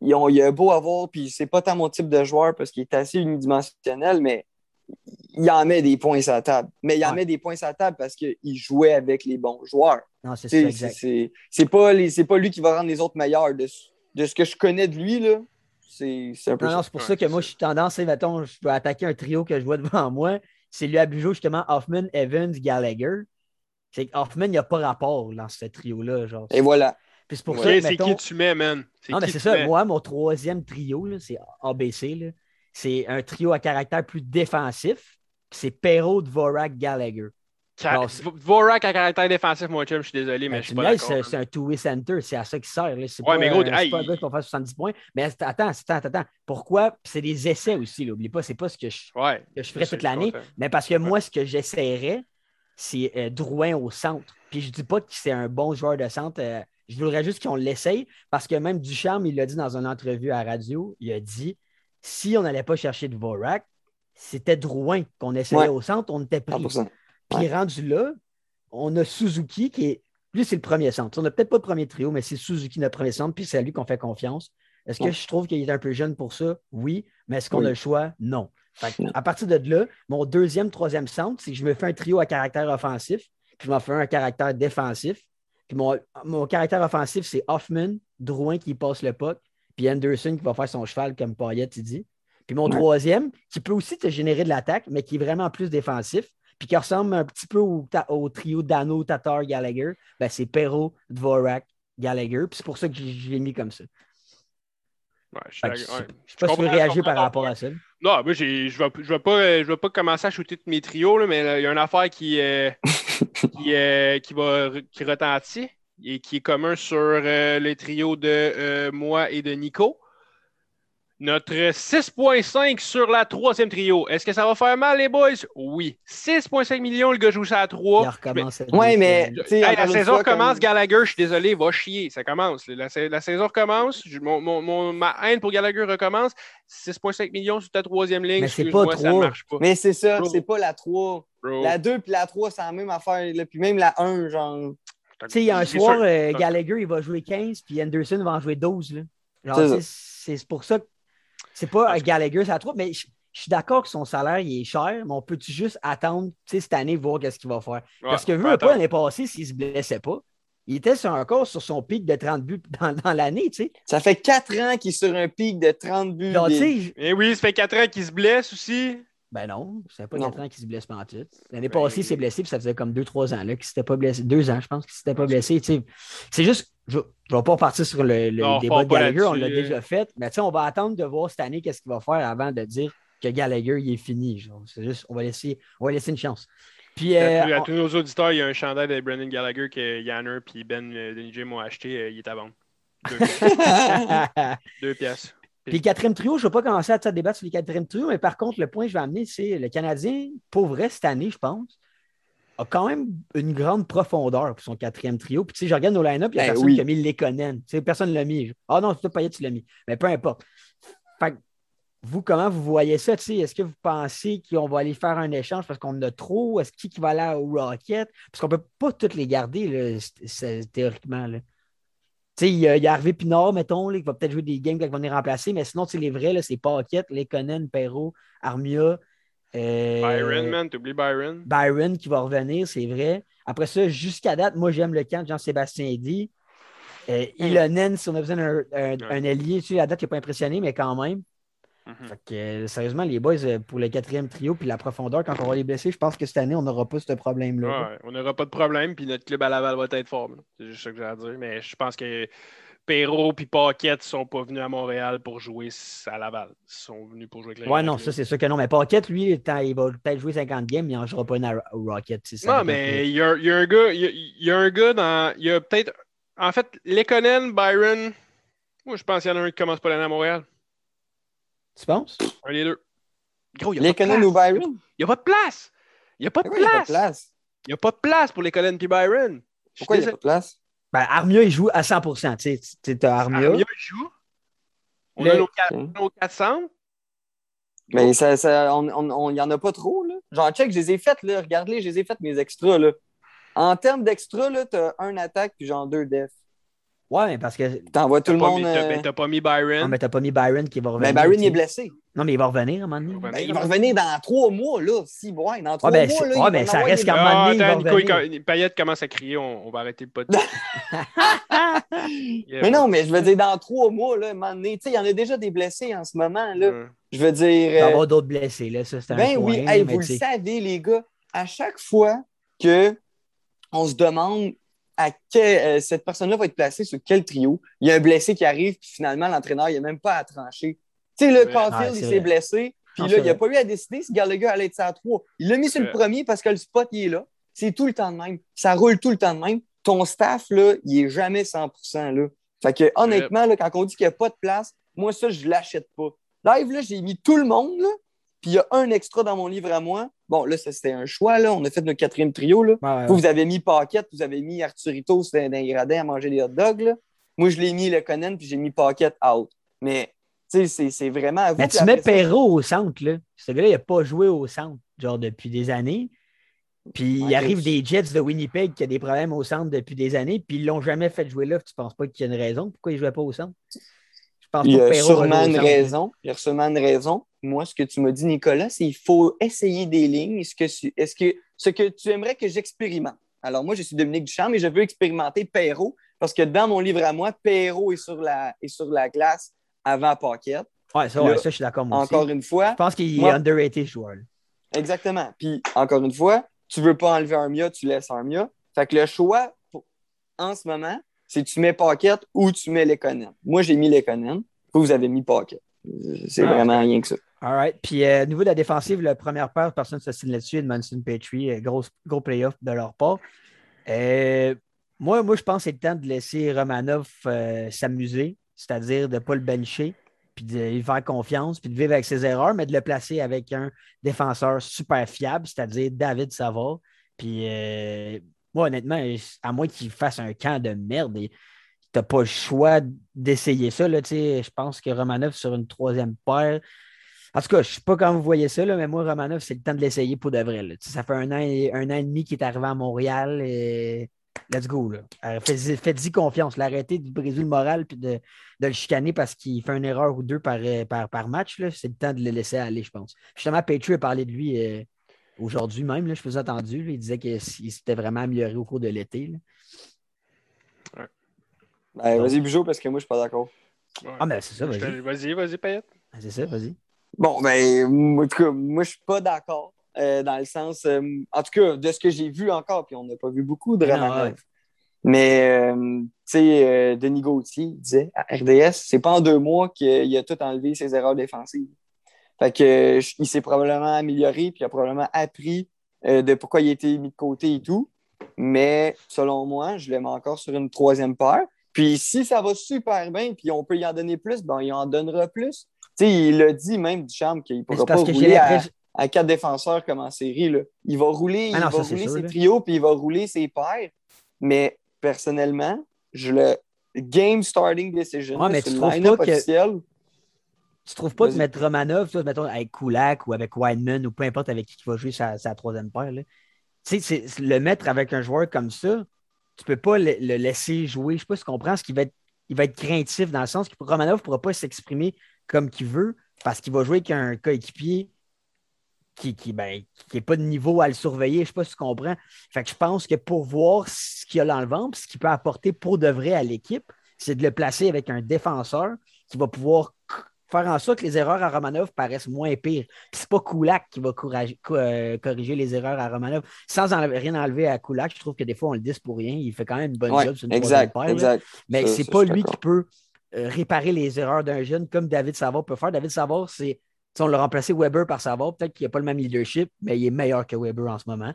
il a beau avoir, puis c'est pas tant mon type de joueur parce qu'il est assez unidimensionnel, mais il en met des points sur la table. Mais il en Ouais. met des points sur la table parce qu'il jouait avec les bons joueurs. Non, c'est ça, c'est- C'est c'est pas, pas lui qui va rendre les autres meilleurs. De, ce- de ce que je connais de lui, là, c'est c'est un peu Non, ça. non, c'est pour Ouais, ça que moi, je suis tendance, mettons, je peux attaquer un trio que je vois devant [LAUGHS] moi. C'est lui à Bujo, justement, Hoffman, Evans, Gallagher. C'est Hoffman, il n'y a pas rapport dans ce trio-là. Genre. Et voilà. Puis c'est pour ça que, c'est mettons- qui tu mets, man? Non, mais c'est ça. mets? Moi, mon troisième trio, là, c'est ABC. là. C'est un trio à caractère plus défensif. C'est Perrault, Dvorak, Gallagher. Ca- Alors, c'est- V- Vorak à caractère défensif, mon chum, je suis désolé, mais Ben, je tu suis pas d'accord. c'est un two-way center, c'est à ça qu'il sert. là. C'est Ouais, pas, mais gros, un- c'est hey, pas un gars qui va faire 70 points. Mais att- attends, attends, attends. Pourquoi? C'est des essais aussi. là. Oublie pas, c'est pas ce que je, Ouais. que je ferais toute l'année. Mais parce que moi, ce que j'essaierais, c'est euh, Drouin au centre. Puis je dis pas que c'est un bon joueur de centre. euh, je voudrais juste qu'on l'essaye parce que même Ducharme, il l'a dit dans une entrevue à la radio, il a dit si on n'allait pas chercher de Vorak, c'était Drouin qu'on essayait Ouais. au centre, on était pris. 100%. Puis rendu là, on a Suzuki qui est. Lui, c'est le premier centre. On n'a peut-être pas de premier trio, mais c'est Suzuki notre premier centre, puis c'est à lui qu'on fait confiance. Est-ce que Ouais. je trouve qu'il est un peu jeune pour ça? Oui. Mais est-ce qu'on Oui. a le choix? Non. Fait que Non. à partir de là, mon deuxième, troisième centre, c'est que je me fais un trio à caractère offensif, puis je m'en fais un à caractère défensif. Puis mon, mon caractère offensif, c'est Hoffman, Drouin qui passe le puck, puis Anderson qui va faire son cheval, comme Payet il dit. Puis mon Ouais. troisième, qui peut aussi te générer de l'attaque, mais qui est vraiment plus défensif, puis qui ressemble un petit peu au, trio Dano, Tatar, Gallagher, ben c'est Perrault, Dvorak, Gallagher. Puis c'est pour ça que je l'ai mis comme ça. Ouais, je suis je sais ouais. je sais pas si tu veux réagir par rapport à ça. Non, moi, je ne vais, vais, pas, euh, vais pas commencer à shooter tous mes trios, là, mais là, il y a une affaire qui, euh, [LAUGHS] qui, euh, qui, va, qui retentit et qui est commun sur euh, le trio de euh, moi et de Nico. Notre 6.5 sur la troisième trio. Est-ce que ça va faire mal, les boys? Oui. 6.5 millions, le gars joue ça à Il 3. recommence cette Ouais, mais Hey, encore la saison comme- recommence, Gallagher, je suis désolé, va chier, ça commence. La, sa- la saison recommence, je- mon, mon- mon- ma haine pour Gallagher recommence. 6,5 millions sur ta troisième ligne, Mais c'est pas ça marche pas. Mais c'est ça, c'est pas la 3. bro. La 2 puis la 3, c'est la même affaire. Là. Puis même la 1, genre. Tu sais, il y a un soir, euh, Gallagher, il va jouer 15, puis Anderson va en jouer 12. là. Genre, c'est pour ça que c'est pas un Gallagher, ça trouve, mais je, je suis d'accord que son salaire il est cher, mais on peut-tu juste attendre cette année, voir qu'est-ce qu'il va faire? Parce que vu pas l'année passée, s'il se blessait pas, il était sur encore sur son pic de 30 buts [LAUGHS] dans, dans l'année, tu sais. Ça fait 4 ans qu'il est sur un pic de 30 buts. Des- sais, Eh oui, ça fait 4 ans qu'il se blesse aussi. Ben non, ça fait pas Non. 4 ans qu'il se blesse pas en tout. L'année Ben- passée, il s'est blessé, puis ça faisait comme 2-3 ans là, qu'il s'était pas blessé. 2 ans, je pense qu'il s'était pas blessé. C'est juste, je ne vais pas repartir sur le, le Non, débat de pas Gallagher, on l'a déjà fait. Mais tu sais, on va attendre de voir cette année qu'est-ce qu'il va faire avant de dire que Gallagher, il est fini. genre. C'est juste, on va laisser, on va laisser une chance. Puis, À, euh, tous- à on- tous nos auditeurs, il y a un chandail de Brendan Gallagher que Yanner et Ben euh, Denis Jim ont acheté. euh, il est à vendre. Deux, [LAUGHS] deux pièces. Puis le quatrième trio, je ne vais pas commencer à te débattre sur les quatrième trio, mais par contre, le point que je vais amener, c'est le Canadien, pour vrai, cette année, je pense, a quand même une grande profondeur pour son quatrième trio. Puis tu sais, je regarde nos line-up, il n'y a Ben personne oui. qui a mis Lekonen. Tu sais, personne ne l'a mis. Ah non, c'est toi, Payet, tu l'as mis. Mais peu importe. Fait que, vous, comment vous voyez ça? tu sais? Est-ce que vous pensez qu'on va aller faire un échange parce qu'on en a trop? Est-ce qui, qui va aller au Rocket? Parce qu'on ne peut pas toutes les garder, là, théoriquement. Là. Sais, il y, a il y a Harvey Pinard, mettons, là, qui va peut-être jouer des games quand il va venir remplacer, mais sinon, les vrais, là, c'est Paquette, Lekonen, Perrault, Armia. euh, Byron, man, t'oublies Byron? Byron qui va revenir, c'est vrai. Après ça, jusqu'à date, moi, j'aime le camp de Jean-Sébastien Eddy. Euh, Ilonen, si on a besoin d'un un, un ailier, tu sais, à date, il n'a pas impressionné, mais quand même. Mhm. Fait que, euh, sérieusement, les boys, euh, pour le quatrième trio puis la profondeur, quand on va les blesser, je pense que cette année, on n'aura pas ce problème-là. Ouais, on n'aura pas de problème, puis notre club à Laval va être fort. C'est juste ça que j'ai à dire. Mais je pense que Perrault et Paquette ne sont pas venus à Montréal pour jouer à Laval. Ils sont venus pour jouer avec les Ouais, non, ça, c'est sûr que non. Mais Paquette, lui, il va peut-être jouer 50 games, mais il n'en jouera pas une à- Rocket. ça Non, mais il y a, il y a un gars, il y a, il y a un gars dans. Il y a peut-être. En fait, Lekonen, Byron. Moi, je pense qu'il y en a un qui commence pas l'année à Montréal. Tu penses? Un des deux. Gros, il n'y a, Les pas de place. ou Byron? Il y a pas de place. Il n'y a pas de Pourquoi il n'y a pas de place. Il n'y a pas de place pour Lekonen et Byron. Pourquoi il n'y a pas de place? Ben, Armia, il joue à 100 Tu sais, tu as Armia. Armia joue. On Le- a nos, quatre- Ok. nos 400. Mais ça, ça, on, on, on- il n'y en a pas trop, là. Genre, check, je les ai faites, là. Regarde-les, je les ai faites, mes extras, là. En termes d'extras, là, t'as un attaque puis genre deux def. Ouais, mais parce que. T'envoies tout T'as le pas, monde. mis, t'as- euh, ben, t'as pas mis Byron. Non, mais t'as pas mis Byron qui va revenir. Ben, Byron, il est blessé. Non, mais il va revenir à un moment donné. Il va Ben, revenir. il va revenir dans trois mois, là. Si, ouais, dans trois ben, mois, là. ouais, ben, va ça reste qu'à un moment Ah, donné, va attends, Nico, il, Payette commence à crier, on, on va arrêter le podcast. [LAUGHS] Mais non, mais je veux dire, dans trois mois, là, à un moment donné, tu sais, il y en a déjà des blessés en ce moment, là. Je veux dire. Il va y euh, avoir d'autres blessés, là. Ça, c'est un Ben point, oui, hey, mais vous le savez, les gars, à chaque fois que on se demande à quel, euh, cette personne-là va être placée sur quel trio, il y a un blessé qui arrive, puis finalement, l'entraîneur, il n'a même pas à trancher. Tu sais, le Ouais. Caulfield, Ouais, il s'est blessé, puis Non, là, il n'a pas eu à décider si Gallagher allait être à 3. Il l'a mis sur le premier parce que le spot, il est là. C'est tout le temps de même. Ça roule tout le temps de même. Ton staff, là, il est jamais 100% là. Fait que, honnêtement, là, quand on dit qu'il n'y a pas de place, moi, ça, je l'achète pas. Live, là, j'ai mis tout le monde, là, puis il y a un extra dans mon livre à moi. Bon, là, ça, c'était un choix, là. On a fait notre quatrième trio, là. Ouais, Vous, ouais. vous avez mis Paquette, vous avez mis Arturito dans dans les gradins à manger des hot dogs, là. Moi, je l'ai mis le Conan, puis j'ai mis Paquette out. Mais, tu sais, c'est- vraiment à vous. Mais tu mets Perrault au centre, là. Ce gars-là, il n'a pas joué au centre, genre, depuis des années. Puis il arrive des Jets de Winnipeg qui a des problèmes au centre depuis des années, puis ils ne l'ont jamais fait jouer là. Tu ne penses pas qu'il y a une raison pourquoi il ne jouait pas au centre? Pense Il y a sûrement une raison. Il y a sûrement une raison. Moi, ce que tu m'as dit, Nicolas, c'est qu'il faut essayer des lignes. Est-ce que, tu- est-ce que ce que tu aimerais que j'expérimente? Alors, moi, je suis Dominique Duchamp et je veux expérimenter Perrault parce que dans mon livre à moi, Perrault est sur la, est sur la glace avant Paquette. Ouais, ça, ouais, ça, je suis d'accord, aussi. Encore une fois, Je pense qu'il est underrated, ce joueur. là. Exactement. Puis, encore une fois, tu veux pas enlever Armia, tu laisses Armia. Fait que le choix, en ce moment, c'est tu mets Paquette ou tu mets les Conan. Moi, j'ai mis les Conan. Vous, vous avez mis Paquette. C'est Ah, vraiment rien que ça. All right. Puis, euh, au niveau de la défensive, la première paire, personne ne s'assigne là-dessus. Edmondson Petrie, euh, gros, gros playoff de leur part. Euh, moi, moi, je pense que c'est le temps de laisser Romanov euh, s'amuser, c'est-à-dire de ne pas le bencher, puis de lui faire confiance, puis de vivre avec ses erreurs, mais de le placer avec un défenseur super fiable, c'est-à-dire David Savard. Puis, moi, honnêtement, à moins qu'il fasse un camp de merde, et tu n'as pas le choix d'essayer ça. Là, je pense que Romanov sur une troisième paire. En tout cas, je ne sais pas comment vous voyez ça, là, mais moi, Romanov, c'est le temps de l'essayer pour de vrai. là. Ça fait un an, et, un an et demi qu'il est arrivé à Montréal. Et... Let's go. Euh, Faites-y confiance. là. Arrêtez de briser le moral et de, de le chicaner parce qu'il fait une erreur ou deux par, euh, par, match. C'est le temps de le laisser aller, je pense. Justement, Patriot a parlé de lui euh, aujourd'hui même. Là, je entendu. là. il disait qu'il s'était vraiment amélioré au cours de l'été. Ben, vas-y, Bijou, parce que moi, je suis pas d'accord. Ouais. Ah, mais c'est ça, vas-y. Vas-y, vas-y, Payette. C'est ça, vas-y. Bon, ben, moi, en tout cas, moi, je suis pas d'accord. euh, dans le sens, euh, en tout cas, de ce que j'ai vu encore, puis on n'a pas vu beaucoup de Romanov. ouais. Mais, euh, tu sais, euh, Denis Gauthier disait à RDS, c'est pas en deux mois qu'il a tout enlevé ses erreurs défensives. Fait que il s'est probablement amélioré, puis il a probablement appris euh, de pourquoi il a été mis de côté et tout. Mais selon moi, je l'aime encore sur une troisième paire. Puis si ça va super bien, puis on peut y en donner plus, ben il en donnera plus. Tu sais, il a dit même du charme qu'il ne pourra pas rouler à, à, quatre défenseurs comme en série. Là. Il va rouler, ah il va rouler ses trios, puis il va rouler ses paires. Mais personnellement, je le game starting decision, ouais, mais tu trouves pas que... Tu trouves pas de mettre Romanov, toi, mettons, avec Kulak ou avec Wineman ou peu importe avec qui tu vas jouer sa, sa troisième paire, là. Tu sais, le mettre avec un joueur comme ça, tu peux pas le, laisser jouer. Je sais pas si tu comprends, ce qu'il va être, il va être craintif dans le sens que Romanov ne pourra pas s'exprimer comme qu'il veut parce qu'il va jouer avec un coéquipier qui qui, ben, qui pas de niveau à le surveiller. Je ne sais pas si tu comprends. Fait que je pense que pour voir ce qu'il y a dans le ventre, ce qu'il peut apporter pour de vrai à l'équipe, c'est de le placer avec un défenseur qui va pouvoir faire en sorte que les erreurs à Romanov paraissent moins pires. C'est pas Kulak qui va euh, corriger les erreurs à Romanov. Sans rien enlever à Kulak, je trouve que des fois, on le dit pour rien. Il fait quand même une bonne job sur une exact, paire, exact. Mais c'est pas lui qui peut euh, réparer les erreurs d'un jeune comme David Savard peut faire. David Savard, c'est. on l'a remplacé Weber par Savard. Peut-être qu'il n'a pas le même leadership, mais il est meilleur que Weber en ce moment.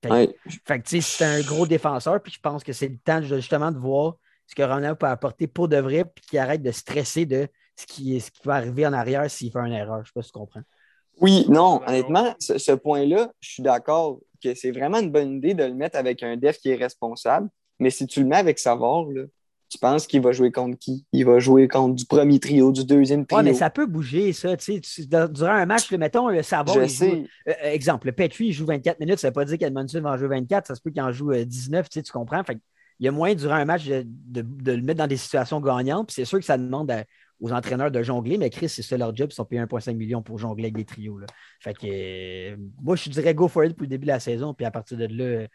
Fait, que c'est un gros défenseur, puis je pense que c'est le temps justement de voir ce que Romanov peut apporter pour de vrai, puis qu'il arrête de stresser de ce qui, ce qui va arriver en arrière s'il fait une erreur. Je ne sais pas si tu comprends. Oui, non, honnêtement, ce, point-là, je suis d'accord que c'est vraiment une bonne idée de le mettre avec un def qui est responsable. Mais si tu le mets avec Savard, tu penses qu'il va jouer contre qui? Il va jouer contre du premier trio, du deuxième trio. Oui, mais ça peut bouger, ça. Tu sais, durant un match, mettons, le Savard. Je sais. Euh, exemple, le Petri, il joue 24 minutes. Ça ne veut pas dire qu'Edmondson va en jouer 24. Ça se peut qu'il en joue 19. Euh, tu, sais, tu comprends? Fait il y a moyen, durant un match, de, de, le mettre dans des situations gagnantes. Puis c'est sûr que ça demande à, aux entraîneurs de jongler, mais Chris, c'est ça leur job, ils sont payés 1,5 million pour jongler avec des trios. Là. Fait que euh, moi, je dirais go for it pour le début de la saison, puis à partir de là,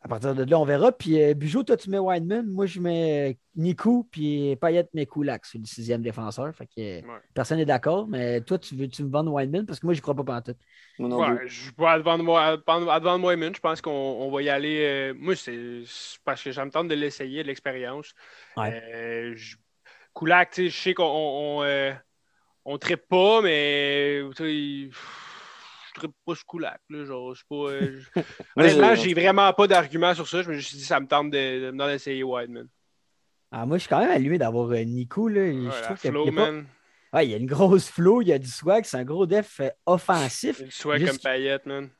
à partir de là, on verra. Puis euh, Bijou, toi, tu mets Wineman, moi, je mets Nico, puis Payet met Kulak sur le sixième défenseur. Fait que personne n'est d'accord, mais toi, tu veux tu me vendre Wineman parce que moi, je crois pas en tout. Ouais, je vais à vendre Wineman, je pense qu'on va y aller. Euh, moi, c'est parce que j'aime de l'essayer, de l'expérience. Ouais. Koulak, je sais qu'on on, euh, on, trippe pas, mais je trippe pas ce Koulak. Là, genre, pas, euh, [LAUGHS] Honnêtement, j'ai vraiment pas d'argument sur ça. Je me suis dit, ça me tente de, de d'essayer Wideman. Ah, moi, je suis quand même allumé d'avoir euh, Nico. Là. je trouve il y a une grosse flow, il y a du swag, c'est un gros def offensif. Du swag comme Payette, man.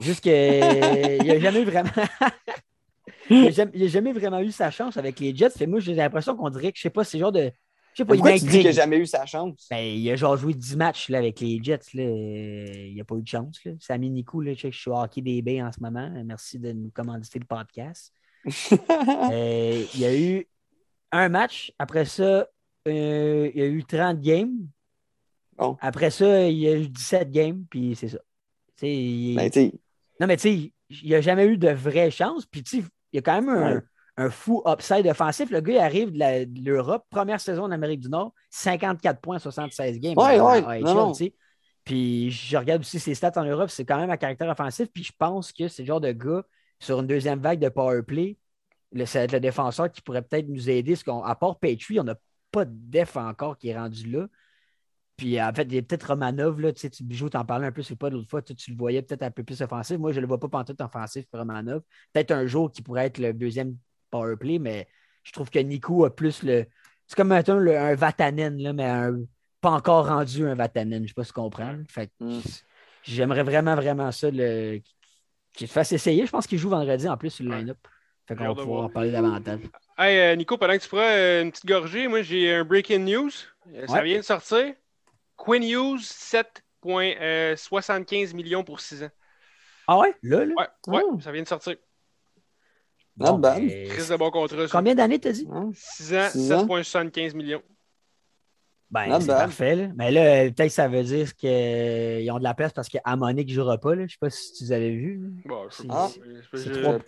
Juste qu'il n'y a jamais vraiment. [LAUGHS] il n'a jamais, vraiment eu sa chance avec les Jets. Fait moi, j'ai l'impression qu'on dirait que, je sais pas, c'est genre de sais pas, Pourquoi il tu dis qu'il n'a jamais eu sa chance? Ben, il a genre joué 10 matchs là, avec les Jets. Là. Il n'a pas eu de chance. Là. Samy Nico, là, je suis au hockey des en ce moment. Merci de nous commanditer le podcast. [LAUGHS] Euh, il y a eu un match. Après ça, euh, il y a eu 30 games. Après ça, il y a eu 17 games, puis c'est ça. Il... Ben, non, mais tu sais, il n'a jamais eu de vraie chance. Puis, tu sais, il y a quand même un, un fou upside offensif. Le gars, il arrive de l'Europe, première saison en Amérique du Nord, 54 points, 76 games. Ouais, ouais. Puis je regarde aussi ses stats en Europe, c'est quand même un caractère offensif. Puis je pense que c'est le genre de gars, sur une deuxième vague de power play, le, ça va être le défenseur qui pourrait peut-être nous aider. Parce qu'à part Petrie, on n'a pas de def encore qui est rendu là. Puis en fait, il y a peut-être Romanov, là, tu sais, tu bijou, t'en parlais un peu, c'est pas l'autre fois, tu, le voyais peut-être un peu plus offensif. Moi, je ne le vois pas tout offensif, Romanov. Peut-être un jour qui pourrait être le deuxième powerplay, mais je trouve que Nico a plus le. C'est comme un, un Vatanen, là, mais pas encore rendu un Vatanen. Je ne sais pas si tu comprends. Fait mm. J'aimerais vraiment, vraiment ça le... qu'il fasse essayer. Je pense qu'il joue vendredi en plus sur le line-up. Fait qu'on va pouvoir en parler davantage. Hey, euh, Nico, pendant que tu feras euh, une petite gorgée, moi j'ai un breaking news. Euh, ça vient de sortir. Quinn Hughes, 7,75 millions pour 6 ans. Ah ouais? Là, là? Ouais, ouais oh. ça vient de sortir. De bon contrat. Combien d'années t'as dit? 6 ans, 7,75 millions. Ben, c'est parfait. Là. Mais là, peut-être que ça veut dire qu'ils ont de la place parce qu'Amonique ne jouera pas. Là. Je ne sais pas si tu avais vu. Bon, ah, c'est trop...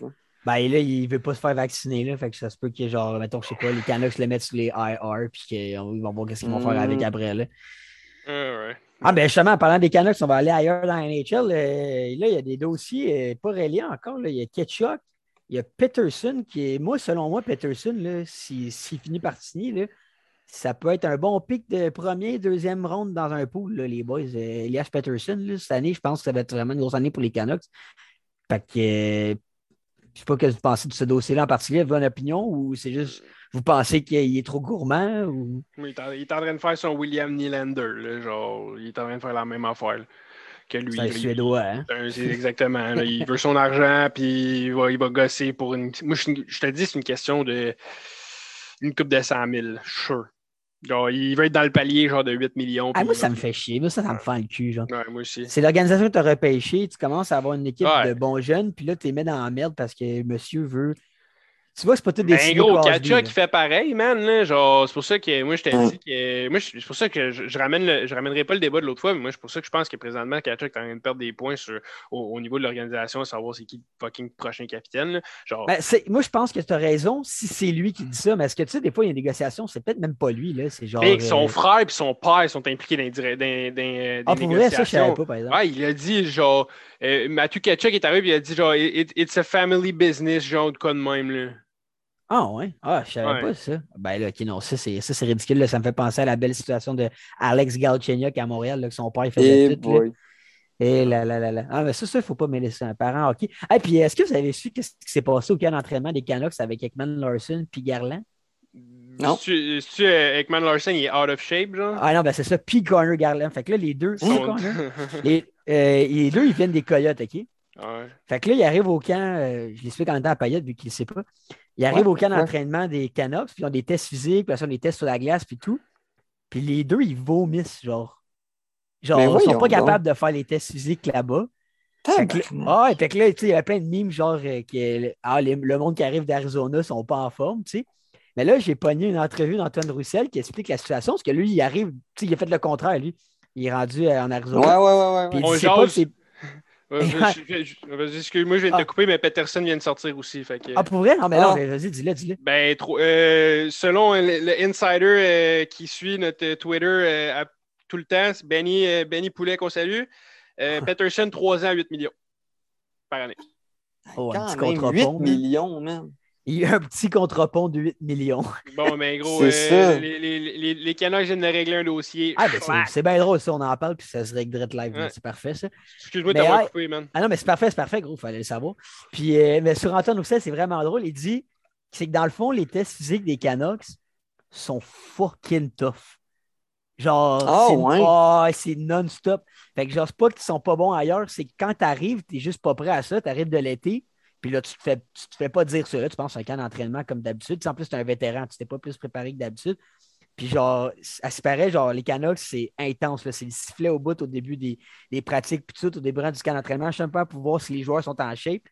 Ben là, il ne veut pas se faire vacciner. Là, fait que ça se peut que, genre, mettons, je sais pas, les Canucks le mettent sur les IR puis qu'ils vont voir ce qu'ils vont faire avec mm. après. Là. Ah, ben justement, en parlant des Canucks, on va aller ailleurs dans la NHL. Euh, là, il y a des dossiers euh, pas reliés encore. Là. Il y a Ketchuk, il y a Peterson qui est, moi, selon moi, Peterson, s'il si, finit par signer, ça peut être un bon pic de premier, deuxième ronde dans un pool, là, les boys. Euh, Elias Peterson, là, cette année, je pense que ça va être vraiment une grosse année pour les Canucks. Fait que, euh, je sais pas que vous pensez de ce dossier-là en particulier, votre opinion, ou c'est juste, vous pensez qu'il est trop gourmand? Ou... Oui, il, est en, train de faire son William Nylander, là, genre, il est en train de faire la même affaire là, que lui. C'est un Suédois, hein? Exactement. là, il veut son argent, puis il va, il va gosser pour une. Moi, je, je te dis, c'est une question de. Une coupe de 100 000, sure. Genre, il veut être dans le palier, genre de 8 millions. Ah, moi, ça va- me fait chier. Moi, ça, ça me fait le cul, genre. Ouais, moi aussi. C'est l'organisation qui t'a repêché, tu commences à avoir une équipe Ouais. de bons jeunes, puis là, tu les mets dans la merde parce que monsieur veut. Tu vois, c'est pas tout des Ben gros, Katcha qui fait pareil, man. Là, genre, c'est pour ça que moi, je t'ai Ouais. dit que. Moi, je- c'est pour ça que je, je ramène le- je ramènerai pas le débat de l'autre fois, mais moi, c'est pour ça que je pense que présentement, Katcha est en train de perdre des points sur, au, au niveau de l'organisation, savoir c'est qui le fucking prochain capitaine. là. Genre, Ben, c'est- moi, je pense que tu as raison si c'est lui qui dit ça, mais est-ce que tu sais, des fois, il y a des négociations, c'est peut-être même pas lui, là. C'est genre. Son euh, frère et son père sont impliqués dans, dans- dans- des Ah, pour vrai, ça, je savais négociations. pas, par exemple. Ouais, il a dit, genre, euh, Matthew Ketchuk est arrivé et il a dit, genre, It- it's a family business, genre, de quoi de même, là. Ah, ouais. Ah, je savais Ouais. pas ça. Ben là, ok, non, ça, c'est ça, c'est ridicule. là. Ça me fait penser à la belle situation de Alex Galchenyuk à Montréal, là, que son père il faisait Et tout. là. boy. Et là, là, là, là. Ah, mais ça, ça, il ne faut pas mêler ça. Un parent hockey. Ah, puis est-ce que vous avez su qu'est-ce qui s'est passé au camp d'entraînement des Canucks avec Ekman Larson puis Garland? Non. Si tu Ekman Larson, il est out of shape, genre? Ah non, ben c'est ça, puis Connor Garland. Fait que là, les deux, c'est Son- Connor. Les, euh, les deux, ils viennent des Coyotes, OK? Ouais. Fait que là, il arrive au camp, euh, je l'explique en même temps à Payette, vu qu'il ne sait pas. Il arrive Ouais, au camp ouais. d'entraînement des Canucks, puis ils ont des tests physiques, puis après ça, des tests sur la glace, puis tout. Puis les deux, ils vomissent, genre. Genre, Mais ils sont pas donc. capables de faire les tests physiques là-bas. Fait que, là- Tabarnak. ah, ouais, fait que là, tu sais, il y avait plein de mimes, genre, euh, que ah, les- le monde qui arrive d'Arizona sont pas en forme, tu sais. Mais là, j'ai pogné une entrevue d'Antoine Roussel qui explique la situation, parce que lui, il arrive, tu sais, il a fait le contraire, lui. Il est rendu euh, en Ouais, Arizona. ouais, ouais, ouais. Puis ouais. il On sait pas que jase. c'est- Ouais, je- je- excuse-moi, je viens de te Ah. couper, mais Peterson vient de sortir aussi. Fait que... Ah, pour vrai? Non, mais non, Ah. vas-y, dis-le, dis-le. Ben, euh, selon le, le insider euh, qui suit notre Twitter euh, à- tout le temps, c'est Benny, euh, Benny Poulet qu'on salue. Euh, Peterson, 3 ans, 8 millions par année. Oh, un Quand petit même, contre-pont, 8 man. millions, man. Il y a un petit contre-pont de 8 millions. [LAUGHS] Bon, mais gros, C'est euh, ça. les, les, les, les Canucks viennent de régler un dossier. Ah, ben c'est- bien drôle, ça, on en parle, puis ça se règle direct live. Ouais. C'est parfait, ça. Excuse-moi de t'avoir coupé, man. Ah non, mais c'est parfait, c'est parfait, gros, il fallait le savoir. Puis, euh, mais sur Antoine Roussel, c'est vraiment drôle. Il dit c'est que dans le fond, les tests physiques des Canucks sont fucking tough. Genre, c'est ouais? ah, c'est non-stop. Fait que genre, c'est pas qu'ils sont pas bons ailleurs, c'est que quand t'arrives, t'es juste pas prêt à ça, t'arrives de l'été, puis là, tu te fais, tu te fais pas dire ça. Tu penses à un camp d'entraînement comme d'habitude. Tu En plus, t'es un vétéran, tu t'es pas plus préparé que d'habitude. Puis genre, à ce paraît, genre, les Canucks, c'est intense. C'est le sifflet au bout au début des, des pratiques, puis tout, au début du camp d'entraînement. Je suis un peu pour voir si les joueurs sont en shape.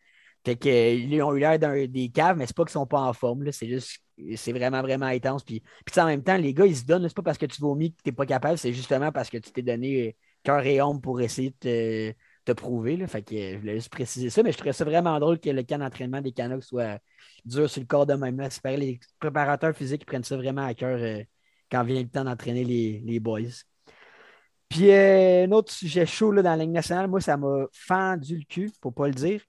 Fait que, euh, ils ont eu l'air des caves, mais c'est pas qu'ils sont pas en forme. C'est juste, c'est vraiment, vraiment intense. Puis, puis tu en même temps, les gars, ils se donnent. C'est pas parce que tu vomis que t'es pas capable, c'est justement parce que tu t'es donné euh, cœur et âme pour essayer de te, prouver. Là. Fait que euh, je voulais juste préciser ça, mais je trouvais ça vraiment drôle que le camp d'entraînement des Canucks soit dur sur le corps de même. Là. C'est pareil, les préparateurs physiques ils prennent ça vraiment à cœur euh, quand vient le temps d'entraîner les, les boys. Puis euh, un autre sujet chaud là, dans la Ligue nationale, moi, ça m'a fendu le cul, pour pas le dire.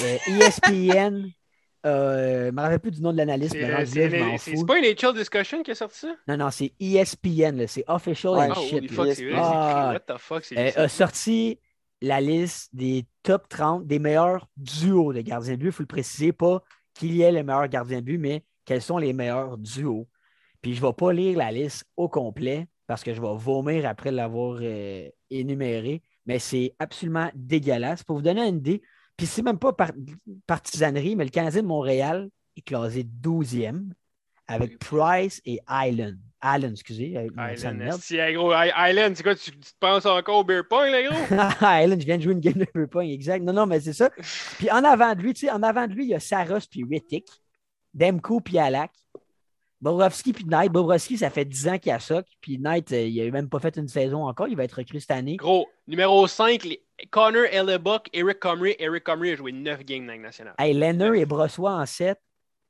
Euh, ESPN, [LAUGHS] euh, je me rappelle plus du nom de l'analyste, mais c'est je m'en c'est- c'est pas une Discussion qui a sorti ça? Non, non, c'est ESPN, là, c'est Official Ouais. and Ah, shit. fuck, c'est. Ah. What the fuck, c'est a sorti la liste des top 30 des meilleurs duos de gardiens de but. Il faut le préciser, pas qu'il y ait le meilleur gardien de but, mais quels sont les meilleurs duos. Puis je ne vais pas lire la liste au complet parce que je vais vomir après l'avoir euh, énuméré, mais c'est absolument dégueulasse. Pour vous donner une idée, puis c'est même pas par partisanerie, mais le Canadien de Montréal est classé 12e avec Price et Island. Allen, excusez, esti, hey, gros, Island, c'est quoi, tu, tu te penses encore au beer pong, là, gros? [LAUGHS] Ellen, je viens de jouer une game de peu point, exact. Non, non, mais c'est ça. Puis en avant de lui, tu sais, en avant de lui, il y a Saros puis Rittick, Demko puis Alak, Bobrovski puis Knight. Bobrovski, ça fait 10 ans qu'il a soc, puis Knight, euh, il n'a même pas fait une saison encore. Il va être recru cette année. Gros, numéro 5, les... Connor Hellebuck, Eric Comrie. Eric Comrie a joué 9 games dans la Ligue nationale. Hey, Leonard et Brossois en 7.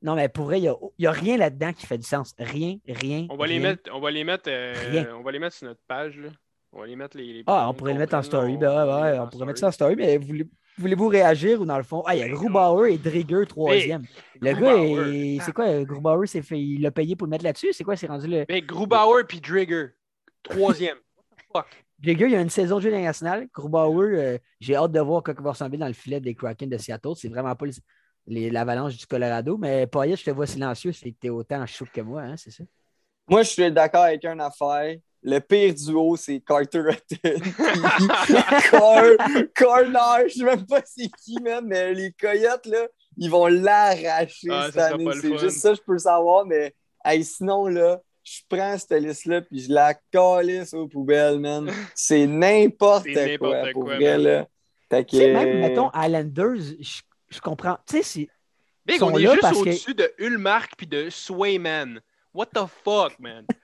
Non, mais pour vrai, il n'y a, rien là-dedans qui fait du sens. Rien, rien. On va les mettre, on va les mettre, euh, Rien. on va les mettre sur notre page, là. On va les mettre les. les Ah, on pourrait le mettre en story. là, Ben ouais, les on pourrait mettre ça en story, mais vous voulez- Voulez-vous réagir ou dans le fond? Ah, il y a Grubauer et Drigger, troisième. le gars, Grubauer. c'est quoi? Grubauer, fait... il l'a payé pour le mettre là-dessus? C'est quoi? C'est rendu le. Mais Grubauer puis Drigger, troisième. [LAUGHS] Drigger, il y a une saison de jeu national. Grubauer, euh, j'ai hâte de voir comment il va ressembler dans le filet des Kraken de Seattle. C'est vraiment pas les- les- l'avalanche du Colorado. Mais Payet, je te vois silencieux, c'est que t'es autant chouk que moi, hein, c'est ça? Moi, je suis d'accord avec une affaire. Le pire duo, c'est Carter Hutton. [LAUGHS] Car- Corner, je sais même pas c'est qui, même, mais les Coyotes, là, ils vont l'arracher Ah, cette année. C'est juste ça je peux savoir, mais hey, sinon, là, je prends cette liste-là puis je la calisse aux poubelles, man. C'est [LAUGHS] n'importe C'est quoi, n'importe pour quoi, vrai, là. Que, Tu sais, même, mettons, Islanders, je, je comprends. Tu sais, Big, sont on est juste que- au-dessus de Ulmark puis de Swayman. What the fuck, man? [LAUGHS]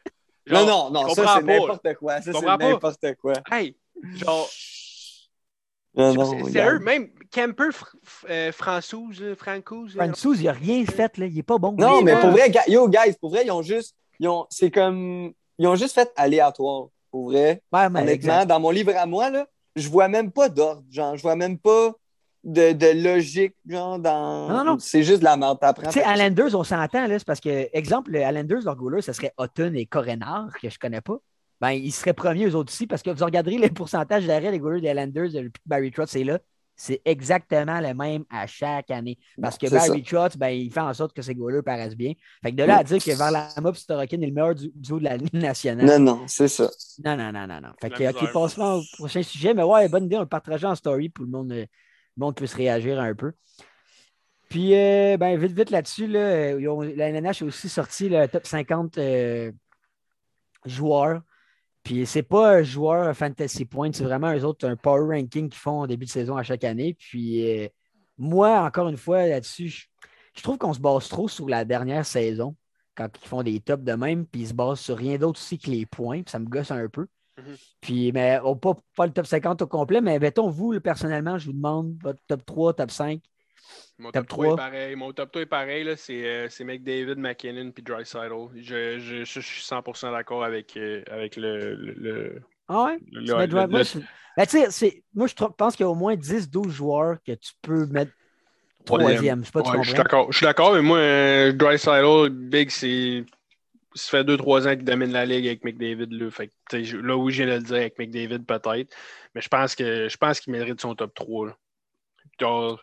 Non, Genre, non, non, ça, c'est pas, n'importe quoi. Ça, c'est n'importe quoi. Hey, genre, Non, c'est- non, c'est regarde. sérieux, même F- euh, Françoise, Francouz, Francouz, il n'a rien fait, là. Il n'est pas bon. Non, mais pour vrai, yo, guys, pour vrai, ils ont juste. Ils ont, c'est comme. Ils ont juste fait aléatoire. Pour vrai. Ouais, mais Honnêtement, exact. dans mon livre à moi, là, je vois même pas d'ordre. Genre, je vois même pas de, de logique, genre, dans. Non, non, non. C'est juste de la merde. Tu sais, Islanders, on s'entend, là, c'est parce que, exemple, Islanders, leur goaler, ce serait Houghton et Corenard, que je connais pas. Ben, ils seraient premiers, eux autres aussi, parce que vous regarderez les pourcentages d'arrêt des goalers des Islanders depuis que Barry Trotz est là. C'est exactement le même à chaque année. Parce que C'est Barry Trotz, ben, il fait en sorte que ses goalers paraissent bien. Fait que de là à dire que Varlamov et Sorokin est le meilleur du- duo de la Ligue nationale. Non, non, c'est ça. Non, non, non, non, non. Fait que, OK, passons au prochain sujet. Mais ouais, bonne idée, on le partagera en story pour le monde, euh, le monde puisse réagir un peu. Puis, euh, ben, vite, vite là-dessus, là, la NNH a aussi sorti le top 50 euh, joueurs. Puis, c'est pas un joueur fantasy point, c'est vraiment eux autres un power ranking qu'ils font au début de saison à chaque année. Puis, euh, moi, encore une fois, là-dessus, je, je trouve qu'on se base trop sur la dernière saison quand ils font des tops de même, puis ils se basent sur rien d'autre aussi que les points, puis ça me gosse un peu. Mhm. Puis, mais on pas, pas le top 50 au complet, mais mettons, vous, personnellement, je vous demande votre top 3, top 5. Mon Top top 3 est pareil. Mon top 3 est pareil. C'est euh, McDavid, McKinnon puis Dreisaitl. Je, je, je, je suis 100% d'accord avec, euh, avec le, le, le- Ah ouais? le- Tu mets le- Dry- le- moi, je- ben, tu sais, c'est- moi, je pense qu'il y a au moins 10-12 joueurs que tu peux mettre troisième. Je sais pas, tu Ouais, je suis comprends? d'accord. Je suis d'accord, mais moi, euh, Dreisaitl, Big, c'est. Ça fait 2-3 ans qu'il domine la ligue avec McDavid. Là, fait là oui, je viens de le dire avec McDavid, peut-être. Mais je pense que je pense qu'il mérite son top 3. là. Genre,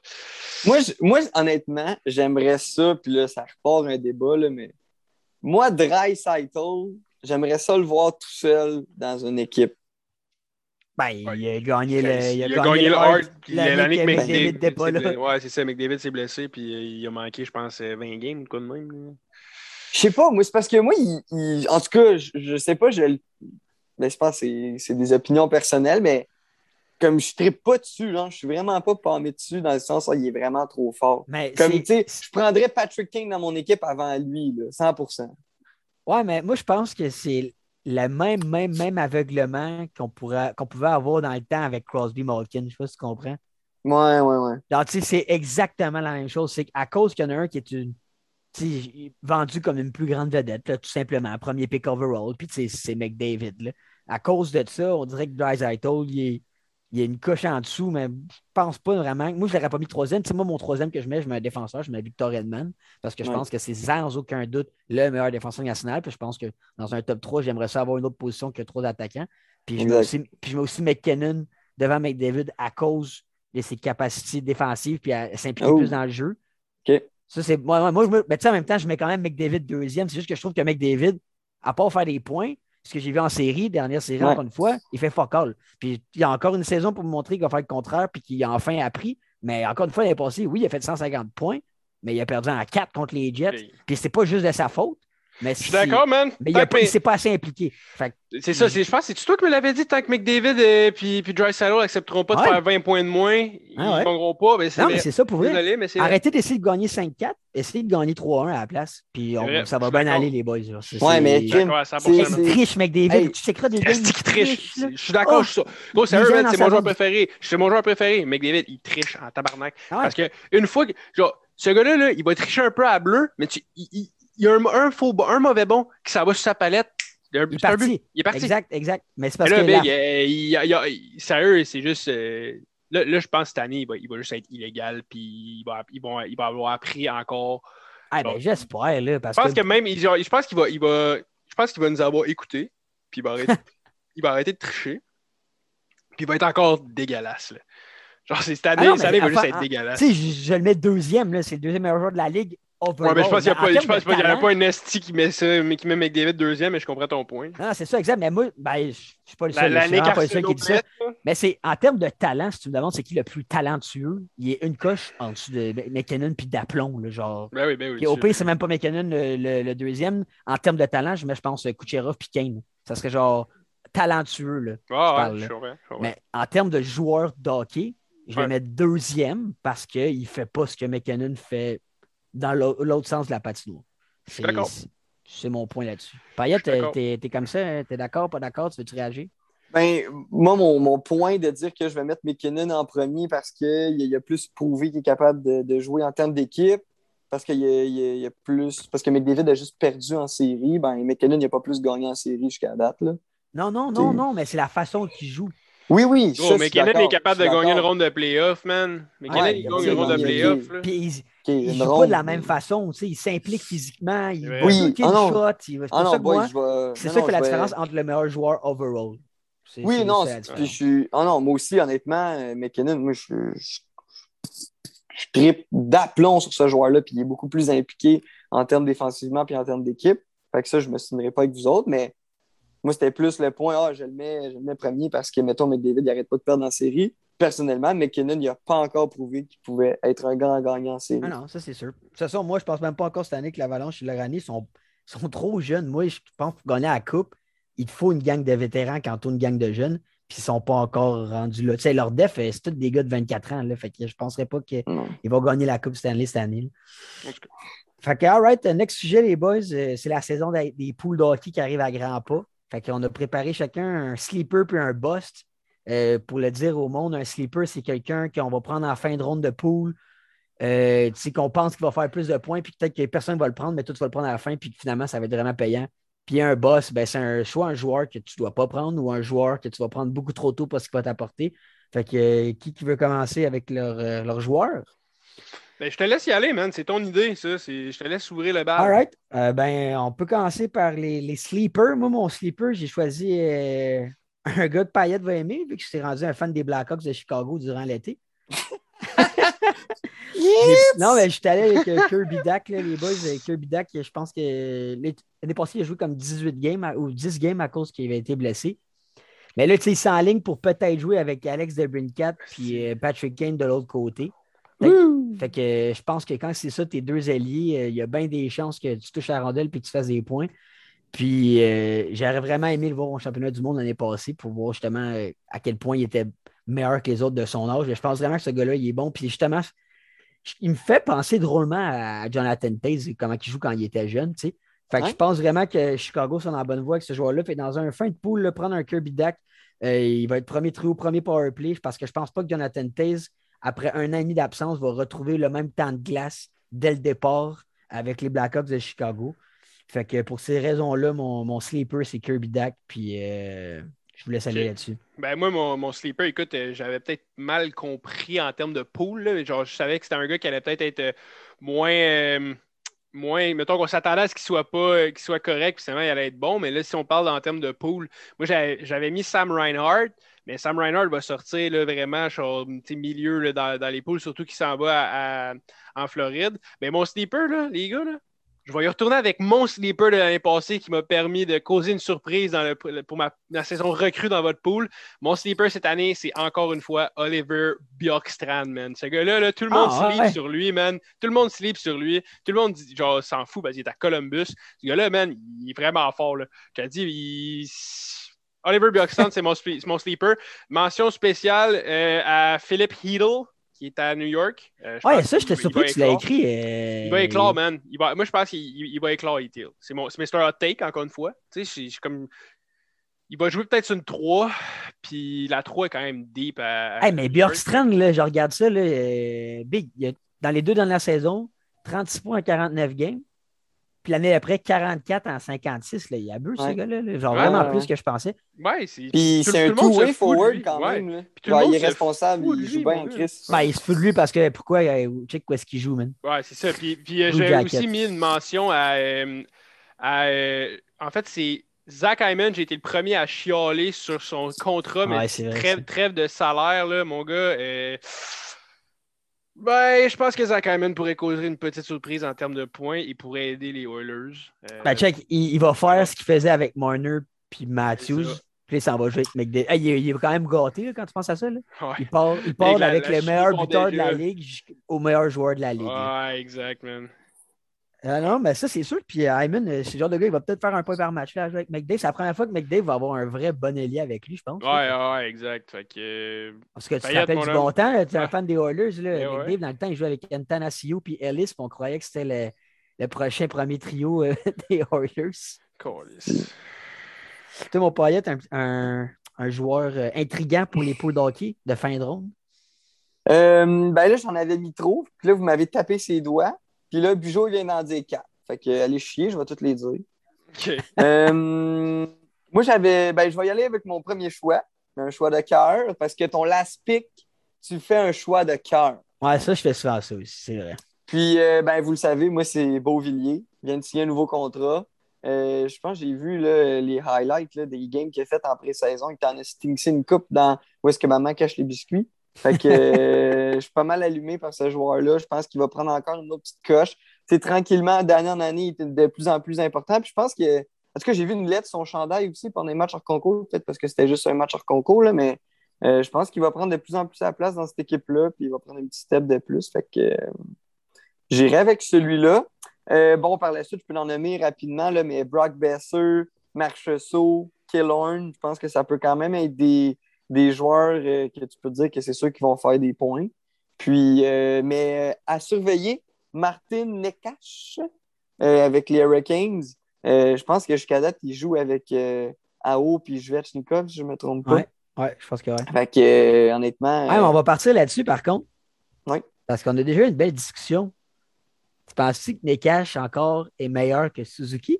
Moi, je- moi, honnêtement, j'aimerais ça, puis là, ça repart un débat, là, mais moi, Dry j'aimerais ça le voir tout seul dans une équipe. Ben, il a gagné le, il, il a gagné le Hart l'année l'année que McDavid n'était pas là. Ouais, c'est ça, McDavid s'est blessé, puis euh, il a manqué, je pense, euh, 20 games, quoi de même. Je sais pas, moi, c'est parce que moi, il, il- en tout cas, je, je sais pas, je, ben, je pense que c'est- des opinions personnelles, mais comme je ne pas dessus, genre, je suis vraiment pas palmé dessus dans le sens où il est vraiment trop fort. Mais Comme, tu sais, je prendrais Patrick King dans mon équipe avant lui, là, 100%. Ouais, mais moi, je pense que c'est le même, même, même aveuglement qu'on qu'on pouvait avoir dans le temps avec Crosby Malkin. Je sais pas si tu comprends. Ouais, ouais, ouais. Alors, tu sais, c'est exactement la même chose. C'est qu'à cause qu'il y en a un qui est une, vendu comme une plus grande vedette, là, tout simplement, premier pick overall, puis c'est McDavid. Là. À cause de ça, on dirait que Dreisaitl, il est, il y a une coche en dessous, mais je pense pas vraiment. Moi, je l'aurais pas mis troisième. Tu sais, moi, mon troisième que je mets, je mets un défenseur, je mets Victor Edman, parce que je Ouais. pense que c'est sans aucun doute le meilleur défenseur national. Puis je pense que dans un top 3, j'aimerais ça avoir une autre position que trois attaquants. Puis je, mets aussi, puis je mets aussi McKinnon devant McDavid à cause de ses capacités défensives puis à s'impliquer Oh. plus dans le jeu. Ça, c'est. Moi, moi, moi, je me- mais tu sais, en même temps, je mets quand même McDavid deuxième. C'est juste que je trouve que McDavid, à part faire des points, ce que j'ai vu en série, dernière série, Ouais. encore une fois, il fait fuck all. Puis il y a encore une saison pour me montrer qu'il va faire le contraire puis qu'il a enfin appris. Mais encore une fois, l'année passée, oui, il a fait 150 points, mais il a perdu en 4 contre les Jets. Puis, Puis c'est pas juste de sa faute. Mais Je suis d'accord, man. Mais il a Tant pas- s'est assez impliqué. C'est ça, c'est- je pense que c'est toi qui me l'avais dit, tant que McDavid et puis, puis Dreisaitl n'accepteront pas de faire 20 points de moins, ils Ah ouais. ne gagneront pas. Ben, c'est non, mais c'est ça pour c'est Arrêtez d'essayer de gagner 5-4, essayez de gagner 3-1 à la place. Puis ça va bien aller, les boys. Ouais, mais Je suis Kim, d'accord à 100%. c'est- triche, McDavid. Tu checkeras des games. qu'il triche? Je suis d'accord. Oh. je suis ça. C'est mon joueur préféré. C'est mon joueur préféré. McDavid, il triche en tabarnak. Ah. Parce que une fois que. Genre, ce gars-là, là, il va tricher un peu à bleu, mais tu, il, il- y a un, un faux, un mauvais bon qui s'en va sur sa palette. Il, est but. parti. Il est parti. Exact, exact. Mais c'est parce là, que là, euh, sérieux, c'est juste. euh, Là, là, je pense que cette année, il va, il va juste être illégal, puis il va, il va, il va avoir appris encore. Ah, ben, j'espère, là, parce Je pense que... que même, il- je pense qu'il va, il va, je pense qu'il va nous avoir écoutés, puis il va arrêter, [LAUGHS] il va arrêter de tricher, puis il va être encore dégueulasse. Là. Genre, cette année, Ah non, cette année, il va juste être ah, dégueulasse. Tu sais, je, je le mets deuxième, là. C'est le deuxième meilleur joueur de la ligue. Overall. Ouais, mais je pense qu'il n'y a pas, je un esti qui met ça, mais qui met McDavid deuxième, mais je comprends ton point. Non, c'est ça, exact. Mais moi, ben, je ne suis pas le seul. je suis l'année vraiment pas le seul qui dit ça. Mais c'est en termes de talent, si tu me demandes c'est qui le plus talentueux, il est une coche en dessous de McKinnon puis d'aplomb, là, genre. Ben oui, ben oui. Puis au pire, c'est même pas McKinnon le, le- le deuxième. En termes de talent, je mets, je pense, Kucherov puis Kane. Ça serait genre talentueux, là. Ah, ouais, parle, je là. je. Mais en termes de joueur d'hockey, je vais Ouais. mettre deuxième parce qu'il ne fait pas ce que McKinnon fait dans l'au- l'autre sens de la patinoire. C'est d'accord. c'est- c'est mon point là-dessus. Payet, Je suis d'accord. t'es t'es comme ça, t'es d'accord, pas d'accord, tu veux-tu réagir? Ben, moi, mon, mon point de dire que je vais mettre McKinnon en premier parce qu'il a, a plus prouvé qu'il est capable de, de jouer en termes d'équipe, parce qu'il y a, il y a- il y a plus. Parce que McDavid a juste perdu en série, ben McKinnon n'a pas plus gagné en série jusqu'à date. Là. Non, non, non, non, mais c'est la façon qu'il joue. Oui, oui. Oh, McKinnon est capable de gagner une ronde de playoff, man. McKinnon, Ouais, il gagne une ronde de playoff. là. Puis il, une joue pas de la même façon. tu sais, Il s'implique physiquement, il va Oui, ah shot. il va- C'est Ah ça boy, moi, vais. ça qui fait la différence entre le meilleur joueur overall. Oui, non, puis je suis. Ah non, moi aussi, honnêtement, euh, McKinnon, moi, je, je, je tripe d'aplomb sur ce joueur-là, puis il est beaucoup plus impliqué en termes défensivement puis en termes d'équipe. Fait que ça, je me signerai pas avec vous autres, mais moi, c'était plus le point, ah, je le mets, je le mets premier parce que, mettons, McDavid, il arrête pas de perdre en série. Personnellement, McKinnon, il n'a pas encore prouvé qu'il pouvait être un grand gagnant en série. Ah non, ça c'est sûr. De toute façon, moi, je pense même pas encore cette année que l'Avalanche et le Rani sont, sont trop jeunes. Moi, je pense que pour gagner la Coupe, il te faut une gang de vétérans quand on une gang de jeunes, puis ils sont pas encore rendus là. Tu sais, leur def, euh, c'est tous des gars de 24 ans. Là, fait que je penserais pas qu'ils vont gagner la Coupe Stanley cette année. là. Fait que, all right, next sujet, les boys, euh, c'est la saison des, des poules de hockey qui arrive à grands pas. Fait qu'on a préparé chacun un sleeper puis un bust. Euh, pour le dire au monde, un sleeper, c'est quelqu'un qu'on va prendre en fin de ronde de poule. Euh, qu'on pense qu'il va faire plus de points, puis peut-être que personne ne va le prendre, mais toi, tu vas le prendre à la fin, puis finalement, ça va être vraiment payant. Puis un boss, ben, c'est un, soit un joueur que tu ne dois pas prendre ou un joueur que tu vas prendre beaucoup trop tôt parce qu'il va t'apporter. Fait que euh, qui, qui veut commencer avec leur, euh, leur joueur? Ben, je te laisse y aller, man. C'est ton idée, ça. C'est- Je te laisse ouvrir le bal. All right. Euh, ben, on peut commencer par les, les sleepers. Moi, mon sleeper, j'ai choisi euh, un gars que Payette va aimer, vu que je suis rendu un fan des Blackhawks de Chicago durant l'été. [LAUGHS] Non, mais je suis allé avec euh, Kirby Dak, là, les boys. Kirby Dak, je pense que l'année passée, il a joué comme 18 games à- ou 10 games à cause qu'il avait été blessé. Mais là, tu sais, il s'enligne pour peut-être jouer avec Alex DeBrincat puis Patrick Kane de l'autre côté. Fait, que- fait que euh, je pense que quand c'est ça, tes deux alliés, euh, il y a bien des chances que tu touches à la rondelle et que tu fasses des points. Puis euh, j'aurais vraiment aimé le voir au championnat du monde l'année passée pour voir justement à quel point il était meilleur que les autres de son âge. Je pense vraiment que ce gars-là, il est bon. Puis justement, il me fait penser drôlement à Jonathan Taze, comment il joue quand il était jeune. tu sais. Fait que je pense vraiment que Chicago sont dans la bonne voie avec ce joueur-là. Fait dans un fin de poule, prendre un Kirby Dak, euh, il va être premier trio, premier power play, parce que je pense pas que Jonathan Taze, après un an et demi d'absence, va retrouver le même temps de glace dès le départ avec les Blackhawks de Chicago. Fait que pour ces raisons-là, mon, mon sleeper, c'est Kirby Dak, puis euh, je vous laisse aller là-dessus. Ben moi, mon, mon sleeper, écoute, euh, j'avais peut-être mal compris en termes de pool. là. Genre, je savais que c'était un gars qui allait peut-être être euh, moins. euh, moins mettons qu'on s'attendait à ce qu'il soit pas qu'il soit correct, puis il allait être bon. Mais là, si on parle en termes de pool, moi j'avais mis Sam Reinhardt, mais Sam Reinhardt va sortir là, vraiment milieu là, dans, dans les poules, surtout qu'il s'en va à- à- en Floride. Mais mon sleeper, là, les gars, là, je vais y retourner avec mon sleeper de l'année passée qui m'a permis de causer une surprise dans le, pour ma, saison recrue dans votre pool. Mon sleeper cette année, c'est encore une fois Oliver Bjorkstrand, man. Ce gars-là, là, tout le monde Ah, sleep ouais. sur lui, man. Tout le monde sleep sur lui. Tout le monde dit, genre, s'en fout parce qu'il est à Columbus. Ce gars-là, man, il est vraiment fort, là. Je te dis, il... Oliver Bjorkstrand, c'est mon, sleeper. Mention spéciale euh, à Philip Heedle, qui est à New York. Euh, Ouais, ça, j'étais surpris que tu l'as écrit. euh, Il va éclore, man. Il va, moi, je pense qu'il il- il va éclore, Heedle. C'est mon- Mr. Hot Take, encore une fois. Tu sais, je- je suis comme... Il va jouer peut-être une 3, puis la 3 est quand même deep à... à Hey, mais. Bjorkstrand, là, je regarde ça, là, euh, Big, il a- dans les deux dernières saisons, 36 points en 49 games. Puis l'année après, 44 en 56. Là. Il abuse, ce Ouais. gars-là. là. Genre Ouais, vraiment ouais, plus que je pensais. Ouais, c'est. Puis tout- c'est tout un two-way forward quand Ouais. même. Là. Puis tout le Ouais, monde il est responsable, il joue bien en. Chris. Ben, il se fout de lui parce que pourquoi euh, check où est-ce qu'il joue, man? Ouais, c'est ça. Puis, puis euh, j'ai aussi mis une mention à. euh, à, euh, en fait, c'est Zach Hyman. J'ai été le premier à chialer sur son contrat, mais Ouais, c'est vrai, trêve, ça. trêve de salaire, là, mon gars. Ben, je pense que Zach Hyman pourrait causer une petite surprise en termes de points. Il pourrait aider les Oilers. Euh, Ben, check, il, il va faire ce qu'il faisait avec Marner puis Matthews. Puis là, ça va jouer avec McDavid. Il, est, il est quand même gâté là, quand tu penses à ça. Là. ouais. Il part, il part Avec le meilleur buteur de la ligue jusqu'au meilleur joueur de la ligue. Ouais, exact, Ah non, mais ça, c'est sûr. Puis euh, Hyman, euh, c'est le genre de gars, il va peut-être faire un point par match là, avec McDavid. C'est la première fois que McDavid va avoir un vrai bon ailier avec lui, je pense. Ouais, là. ouais, ouais, exact. Fait que. euh, Parce que tu te rappelles du bon temps, tu es un fan des Oilers. Là, Eh ouais. McDavid, dans le temps, il jouait avec Antanasio puis Ellis, puis on croyait que c'était le, le prochain premier trio euh, [LAUGHS] des Oilers. câlisse. Toi, mon Payette, un, un, un joueur euh, intriguant pour les poules d'hockey de fin de ronde? Euh, ben là, j'en avais mis trop. Puis là, vous m'avez tapé ses doigts. Puis là, Bugeaud, il vient d'en dire quatre. Fait que, allez chier, je vais toutes les dire. Ok. [LAUGHS] Euh, moi, j'avais. Ben, je vais y aller avec mon premier choix. Un choix de cœur. Parce que ton last pick, tu fais un choix de cœur. Ouais, ça, je fais souvent ça aussi, c'est vrai. Puis, euh, ben, vous le savez, moi, c'est Beauvillier. Il vient de signer un nouveau contrat. Euh, je pense que j'ai vu là, les highlights là, des games qu'il a fait en pré-saison. Il t'en a stinksé une coupe dans où est-ce que maman cache les biscuits. Fait que [LAUGHS] euh, je suis pas mal allumé par ce joueur-là. Je pense qu'il va prendre encore une autre petite coche. C'est tranquillement, d'année en année, il était de plus en plus important. Puis je pense que. En tout cas, j'ai vu une lettre sur son chandail aussi pendant les matchs hors concours, peut-être parce que c'était juste un match hors concours, là, mais euh, je pense qu'il va prendre de plus en plus sa place dans cette équipe-là, puis il va prendre un petit step de plus. Fait que euh, j'irai avec celui-là. Bon, par la suite, je peux l'en nommer rapidement, là, mais Brock Besser, Marchessault, Killorn, je pense que ça peut quand même être des, des joueurs euh, que tu peux dire que c'est sûr qu'ils vont faire des points. Puis, euh, mais euh, à surveiller, Martin Nekash euh, avec les Hurricanes. Euh, je pense que jusqu'à date, il joue avec euh, Ao puis Svechnikov, si je ne me trompe pas. Ouais. Ouais, je pense que ouais. Fait que, euh, honnêtement. Ouais, mais on va partir là-dessus, par contre. Oui. Parce qu'on a déjà eu une belle discussion. Tu penses-tu que Nekash encore est meilleur que Suzuki?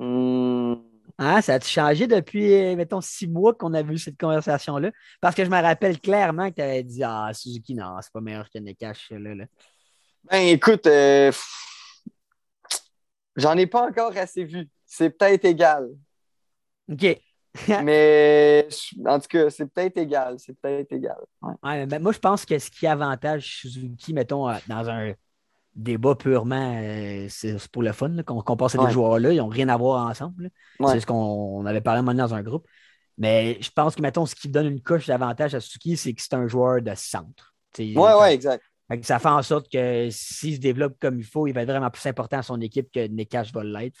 euh, hmm, Hein, ça a-tu changé depuis, euh, mettons, six mois qu'on a vu cette conversation-là? Parce que je me rappelle clairement que tu avais dit Ah, Suzuki, non, c'est pas meilleur que Nekash. Là, là. Ben, écoute, euh, j'en ai pas encore assez vu. C'est peut-être égal. OK. [LAUGHS] mais en tout cas, c'est peut-être égal. C'est peut-être égal. Ouais. Ouais, mais moi, je pense que ce qui avantage Suzuki, mettons, euh, dans un débat purement, euh, c'est pour le fun, qu'on à des Ouais. joueurs-là, ils n'ont rien à voir ensemble. Ouais. C'est ce qu'on on avait parlé donné dans un groupe. Mais je pense que, mettons, ce qui donne une coche d'avantage à Suzuki, c'est que c'est un joueur de centre. Ouais, ouais, exact. Fait que ça fait en sorte que s'il se développe comme il faut, il va être vraiment plus important à son équipe que Nekash va l'être.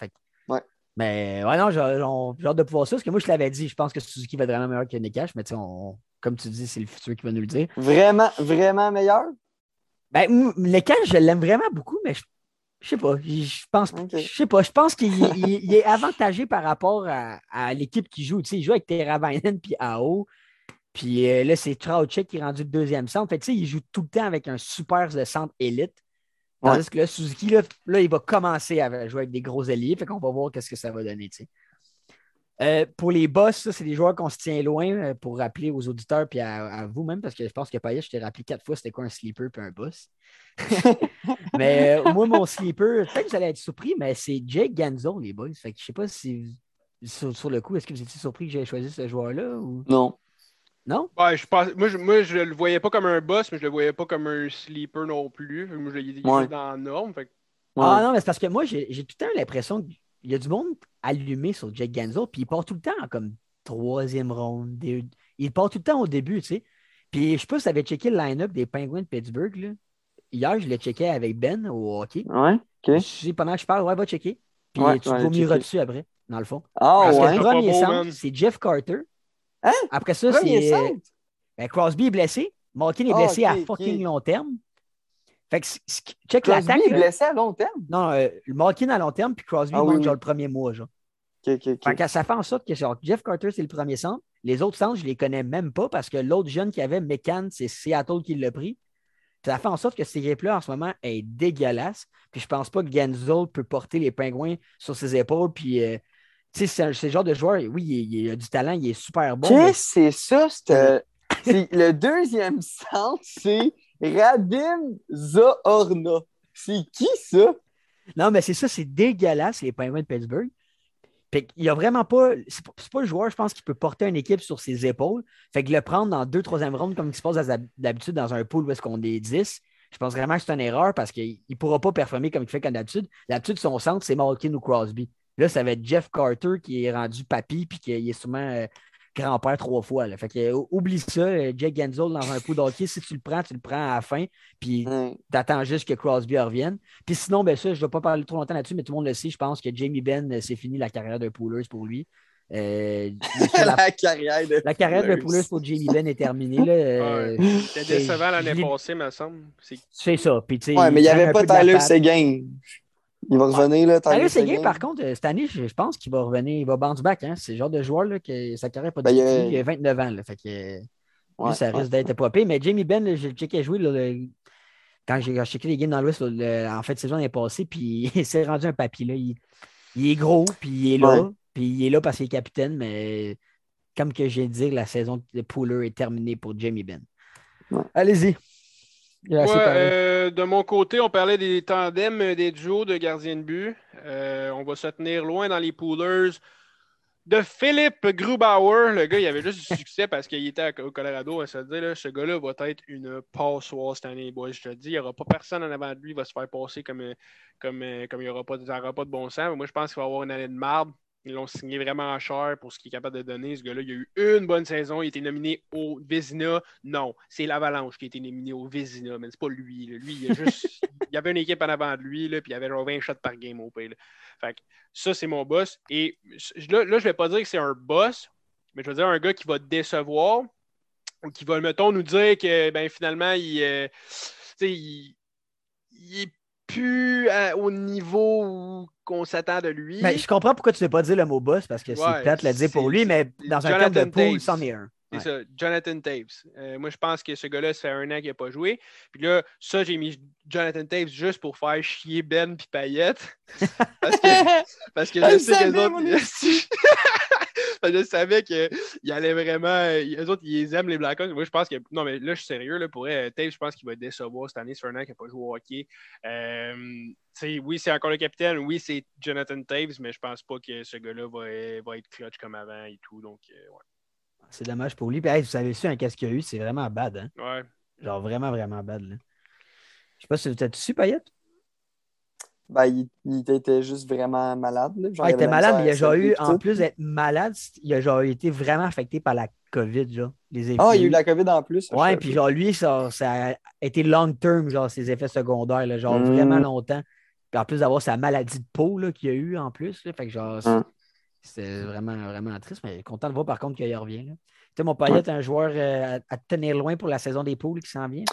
Ouais. Mais ouais, non, j'ai hâte de pouvoir ça. Parce que moi, je l'avais dit, je pense que Suzuki va être vraiment meilleur que Nekash. Mais tu sais, on- comme tu dis, c'est le futur qui va nous le dire. Vraiment, vraiment meilleur? Ben, je l'aime vraiment beaucoup, mais je, je sais pas. Je pense, je sais pas. Je pense qu'il il- il est avantagé par rapport à, à l'équipe qui joue. Tu sais, il joue avec Teravainen puis AO. Puis euh, là, c'est Trauchek qui est rendu le deuxième centre. Fait tu sais, il joue tout le temps avec un super de centre élite. Tandis Ouais. que là, Suzuki, là, là, il va commencer à jouer avec des gros alliés. Fait qu'on va voir qu'est-ce que ça va donner, tu sais. Euh, pour les boss, ça, c'est des joueurs qu'on se tient loin euh, pour rappeler aux auditeurs puis à, à vous-même, parce que je pense que Payet, je t'ai rappelé quatre fois c'était quoi un sleeper puis un boss. [LAUGHS] mais euh, moi, mon sleeper, peut-être que vous allez être surpris, mais c'est Jake Ganzo, les boys. Fait que je sais pas si sur, sur le coup, est-ce que vous étiez surpris que j'ai choisi ce joueur-là ou? Non. non? Ouais, je pense, moi, je, moi, je le voyais pas comme un boss, mais je le voyais pas comme un sleeper non plus. Moi, je l'ai Ouais. dans la norme. Fait que- Ah non, mais c'est parce que moi, j'ai tout le temps l'impression qu'il y a du monde allumé sur Jake Ganzo, puis il part tout le temps en comme troisième ronde. des- Il part tout le temps au début, tu sais. Puis je sais pas si tu avais checké le line-up des Penguins de Pittsburgh. Là. Hier, je l'ai checké avec Ben au hockey. Ouais, OK. pendant que je parle, ouais, va checker. Puis Ouais, tu ouais, vomiras dessus après, dans le fond. Ah Parce que le premier beau, centre, c'est Jeff Carter. Hein? Après ça, c'est. centre? Ben, Crosby est blessé. Malkin est Ah, blessé à fucking long terme. Fait que, check Crosby l'attaque. est blessé à long terme? Non, euh, le Malkin à long terme, puis Crosby Ah oui, oui. genre le premier mois. Genre. Fait que ça fait en sorte que genre, Jeff Carter, c'est le premier centre. Les autres centres, je les connais même pas parce que l'autre jeune qu'il y avait, McCann, c'est Seattle qui l'a pris. Ça fait en sorte que cette équipe-là, en ce moment, est dégueulasse. Puis je pense pas que Genzel peut porter les pingouins sur ses épaules. Puis, euh, tu sais, c'est le genre de joueur, oui, il, il a du talent, il est super bon. Qu'est-ce que c'est ça? [LAUGHS] c'est- le deuxième centre, c'est Radim Zahorna. C'est qui ça? Non, mais c'est ça, c'est dégueulasse, les Penguins de Pittsburgh. Puis il y a vraiment pas. C'est pas, pas le joueur, je pense, qui peut porter une équipe sur ses épaules. Fait que le prendre dans deux, troisième ronde, comme il se passe d'habitude dans un pool où est-ce qu'on est 10, je pense vraiment que c'est une erreur parce qu'il ne pourra pas performer comme il fait comme d'habitude. D'habitude, son centre, c'est Malkin ou Crosby. Là, ça va être Jeff Carter qui est rendu papy puis qui est sûrement euh, grand-père trois fois. là. Fait que, euh, oublie ça, euh, Jake Genzel dans un pool d'hockey. Si tu le prends, tu le prends à la fin. Puis Ouais. t'attends juste que Crosby revienne. Puis sinon, ben ça, je ne vais pas parler trop longtemps là-dessus, mais tout le monde le sait. Je pense que Jamie Benn, euh, c'est fini la carrière de Poolers pour lui. Euh, [LAUGHS] la, la carrière de la carrière de pour Jamie Benn est terminée. Là, euh, C'était décevant l'année passée, me semble. C'est ça. Puis, tu sais, Ouais, mais il n'y avait pas Tyler. Seguin. Il va revenir, là, Tyler Seguin, par contre, euh, cette année, je, je pense qu'il va revenir, il va bounce back. Hein. C'est le genre de joueur là, que sa carrière n'est pas Ben, du il a- tout. Il a 29 ans. Là, fait que, euh, lui, ça ouais. risque d'être pire. Mais Jamie là, je le checkais jouer le- quand j'ai checké les games dans l'Ouest en fait, saison est passée, puis [LAUGHS] il s'est rendu un papy. Là. Il, il est gros, puis il est là, Ouais. puis il est là parce qu'il est capitaine, mais comme que j'ai dit, la saison de Pooler est terminée pour Jamie. Ouais. Allez-y. Ouais, euh, de mon côté, on parlait des tandems, euh, des duos de gardiens de but. Euh, on va se tenir loin dans les poolers de Philippe Grubauer. Le gars, il avait juste du succès parce qu'il était à- au Colorado. On va se dire, là, ce gars-là va être une passoire cette année, boys. Je te le dis, il n'y aura pas personne en avant de lui. Il va se faire passer comme, comme, comme il n'y aura, pas de- ça aura pas de bon sens. Mais moi, je pense qu'il va avoir une année de marde. Ils l'ont signé vraiment cher pour ce qu'il est capable de donner. Ce gars-là, il a eu une bonne saison. Il a été nominé au Vézina. Non, c'est l'Avalanche qui a été nominé au Vézina, mais c'est pas lui. là. Lui, il, a juste... [LAUGHS] il y avait une équipe en avant de lui, là, puis il y avait genre 20 shots par game au pays. Fait que ça, c'est mon boss. Et là, là, je vais pas dire que c'est un boss, mais je veux dire un gars qui va décevoir ou qui va, mettons, nous dire que ben, finalement, il, euh, il, il est plus à- au niveau qu'on s'attend de lui. Ben, je comprends pourquoi tu ne veux pas dire le mot boss parce que Ouais, c'est peut-être le dire pour lui, mais dans un cadre de pool, c'en est un. C'est Ouais. ça, Jonathan Taves. Euh, moi, je pense que ce gars-là, ça fait un an qu'il n'a pas joué. Puis là, ça, j'ai mis Jonathan Taves juste pour faire chier Ben puis Payette. [LAUGHS] parce que, parce que Je sais que les autres. [LAUGHS] [LAUGHS] je savais qu'ils allaient vraiment. Les autres, ils aiment, les Blackhawks. Moi, je pense que. Non, mais là, je suis sérieux. Là, pour vrai, Taves, je pense qu'il va décevoir cette année sur un an qu'il n'a pas joué au hockey. Euh, oui, c'est encore le capitaine. Oui, c'est Jonathan Taves, mais je pense pas que ce gars-là va, va être clutch comme avant et tout. Donc, euh, C'est dommage pour lui. Puis, hey, vous savez su, un qu'est-ce qu'il y a eu, c'est vraiment bad. Hein? ouais. Genre vraiment, vraiment bad. Là. Je sais pas si vous êtes su, Payette? Ben, il, il était juste vraiment malade. Genre, Ah, il était la malade, mais il a genre eu, en plus d'être malade, il a genre été vraiment affecté par la COVID, genre. Les effets. Ah, il y a eu la COVID en plus. ça, je Ouais, savais puis genre lui, ça, ça a été long term, genre ses effets secondaires, là, genre Mm. vraiment longtemps. Puis en plus d'avoir sa maladie de peau qu'il a eu en plus, là, fait que genre, c'est- Mm. c'était vraiment, vraiment triste, mais content de voir par contre qu'il revient. là. Tu sais, mon père est un joueur euh, à, à tenir loin pour la saison des poules qui s'en vient.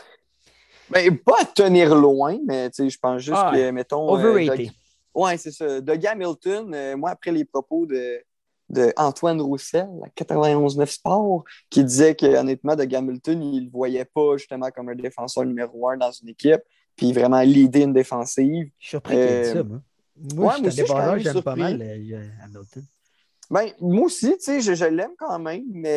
Ben, pas à tenir loin, mais tu sais, je pense juste Ah, que, mettons. euh, Overrated. Doug- Ouais, c'est ça. Doug Hamilton, euh, moi, après les propos de, de Antoine Roussel, à 91-9 Sport, qui disait que honnêtement, Doug Hamilton, il ne le voyait pas justement comme un défenseur numéro un dans une équipe, puis vraiment l'idée une défensive. Je suis surpris qu'il ait dit Euh, ça, moi. Moi, ouais, je moi je j'aime pas mal euh, Hamilton. Ben, moi aussi, tu sais, je, je l'aime quand même, mais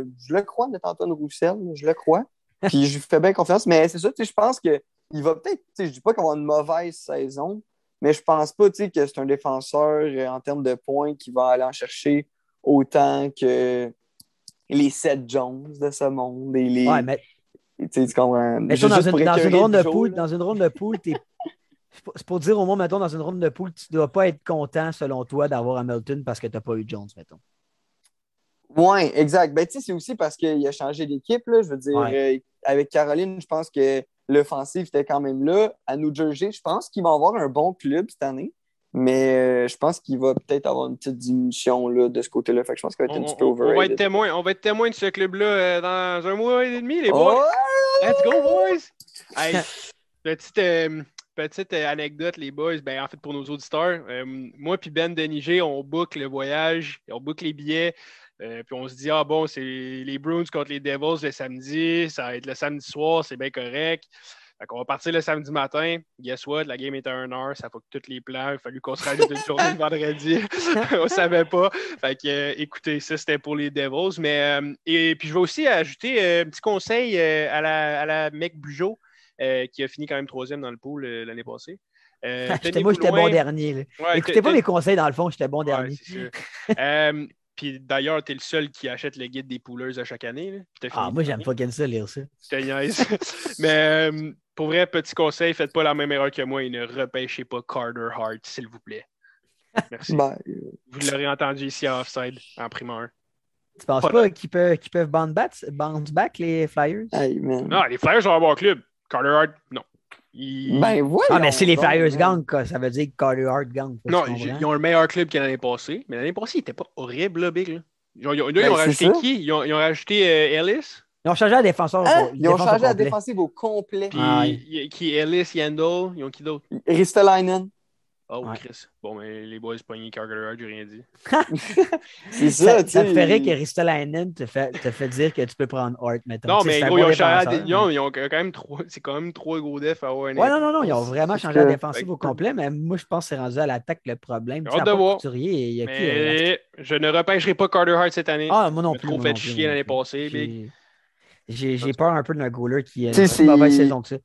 euh, je le crois d'être Antoine Roussel, je le crois. Puis je lui fais bien confiance, mais c'est ça, tu sais, je pense qu'il va peut-être, tu sais, je dis pas qu'il va avoir une mauvaise saison, mais je pense pas, tu sais, que c'est un défenseur euh, en termes de points qui va aller en chercher autant que les Seth Jones de ce monde et les. Ouais, mais tu sais, tu comprends? Mais toi, dans, une, dans une ronde de dans une ronde de poule, t'es- c'est pour- dire au monde, mettons, dans une ronde de poule, tu ne dois pas être content, selon toi, d'avoir Hamilton parce que tu n'as pas eu Jones, mettons. Oui, exact. Ben, c'est aussi parce qu'il a changé d'équipe. Je veux dire, Ouais. euh, avec Caroline, je pense que l'offensive était quand même là. À New Jersey, je pense qu'il va avoir un bon club cette année. Mais euh, je pense qu'il va peut-être avoir une petite diminution là, de ce côté-là. Fait que je pense qu'il va être On, un petit peu on- on va être overrated. témoin, on va être témoin de ce club-là euh, dans un mois et demi, les Oh, boys. Let's go, boys! Hey, [LAUGHS] petite, euh, petite anecdote, les boys. Ben, en fait, pour nos auditeurs, moi puis Ben Denigé, on boucle le voyage, on boucle les billets Euh, puis on se dit, ah bon, c'est les Bruins contre les Devils le samedi, ça va être le samedi soir, c'est bien correct. Fait qu'on va partir le samedi matin. Guess what? La game est à 1 heure. Ça fait que tous les plans. Il a fallu qu'on se rajoute une journée le vendredi. [LAUGHS] on ne savait pas. Fait que, euh, écoutez, ça, c'était pour les Devils. Mais, euh, et puis, je vais aussi ajouter un petit conseil à, la, à la mec Bugeaud, qui a fini quand même troisième dans le pool l'année passée. Euh, [LAUGHS] moi, j'étais bon dernier. Ouais, Écoutez te- pas mes conseils, dans le fond, j'étais bon Ouais, dernier. Euh, Puis d'ailleurs, tu es le seul qui achète le guide des poolers à chaque année. là. Ah, moi, j'aime pas ça, lire ça. [LAUGHS] Mais euh, pour vrai, petit conseil, faites pas la même erreur que moi et ne repêchez pas Carter Hart, s'il vous plaît. Merci. Ben, Vous l'aurez entendu ici à Offside en primeur. Tu penses Pas pas qu'ils peuvent, qu'ils peuvent bounce back, bounce back, les Flyers? hey. Non, les Flyers ont un bon club. Carter Hart, non. Ils- Ben, voyons Ah, mais si les Flyers gagnent, quoi, ça veut dire que Carter Hart quoi, non, ils ont un meilleur club que l'année passée. Mais l'année passée, il n'était pas horrible, là, Big. Là. Ils ont, ils ont- ils Ben, ont c'est rajouté ça. qui? Ils ont, ils ont rajouté euh, Ellis? Ils ont changé la défenseur. Hein? Ils ont changé la défensive au complet. Puis Ah, qui? Ellis, Yandel. Ils ont qui d'autre? Ristolainen. Oh, Ouais. Chris. Bon, mais les boys pognés Carter Hart, j'ai rien dit. [LAUGHS] C'est Ça, ça, ça, tu sais. me ferait que Ristolainen te fait, te fait dire que tu peux prendre Hart, mettons. Non, mais gros, ils ont, changé la ils ont- quand même trois. C'est quand même trois gros defs à avoir un Ouais, non, non, non, ils ont vraiment changé la que- défensive au complet, mais moi, je pense que c'est rendu à l'attaque le problème. Hâte de voir. Couturier, il y a qui, euh, je ne repêcherai pas Carter Hart cette année. Ah, moi non plus. trop fait chier l'année passée. J'ai- peur un peu d'un goaler qui a Tu sais, une mauvaise saison que ça.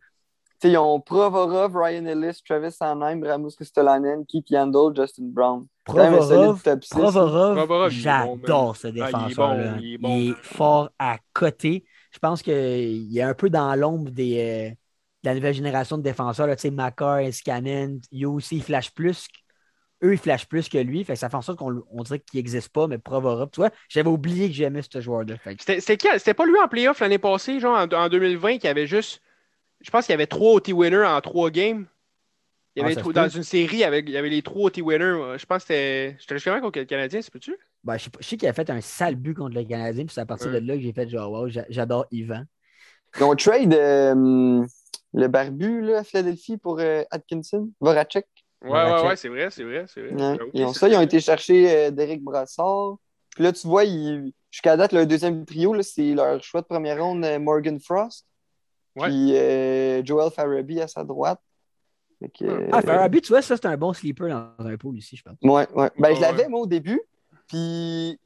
Tu sais, ils ont Provorov, Ryan Ellis, Travis Sanheim, Ramus Ristolainen, Keith Yandel, Justin Brown. Provorov? Provorov, il j'adore ce Ah, il est défenseur-là. bon, il est il, fort à côté. Je pense qu'il est un peu dans l'ombre des, euh, de la nouvelle génération de défenseurs. là. Tu sais, Makar, Scanen, You aussi, ils flashent plus. Eux, ils flashent plus que lui. Fait que ça fait en sorte qu'on on dirait qu'il n'existe pas, mais Provorov, tu vois, j'avais oublié que j'aimais ce joueur-là. Fait que- C'était c'était qui- c'était pas lui en playoff l'année passée, genre en, en 2020, qui avait juste. Je pense qu'il y avait trois OT winners en trois games. Il y Ah, avait trois- dans une série, avec, il y avait les trois OT winners. Je pense que c'était. J'étais justement contre le Canadien, c'est peux-tu? Ben, je sais pas- je sais qu'il a fait un sale but contre le Canadien, puis c'est à partir Ouais. de là que j'ai fait genre, wow, j'a- j'adore Yvan. Ils ont trade euh, le barbu là, à Philadelphie pour euh, Atkinson, Voracek. Ouais, Voracek. ouais, ouais, c'est vrai, c'est vrai, c'est vrai. Ouais. Ils ont ça, ils ont été chercher euh, Derek Brassard. Puis là, tu vois, ils- jusqu'à date, leur deuxième trio, là, c'est leur choix de première ronde, Morgan Frost. Ouais. Puis euh, Joel Farabee à sa droite. Que, euh, Ah, Farabee, tu vois, ça, c'est un bon sleeper dans un pool ici, je pense. Ouais, ouais. Ben, je l'avais, ouais. moi, au début. Puis,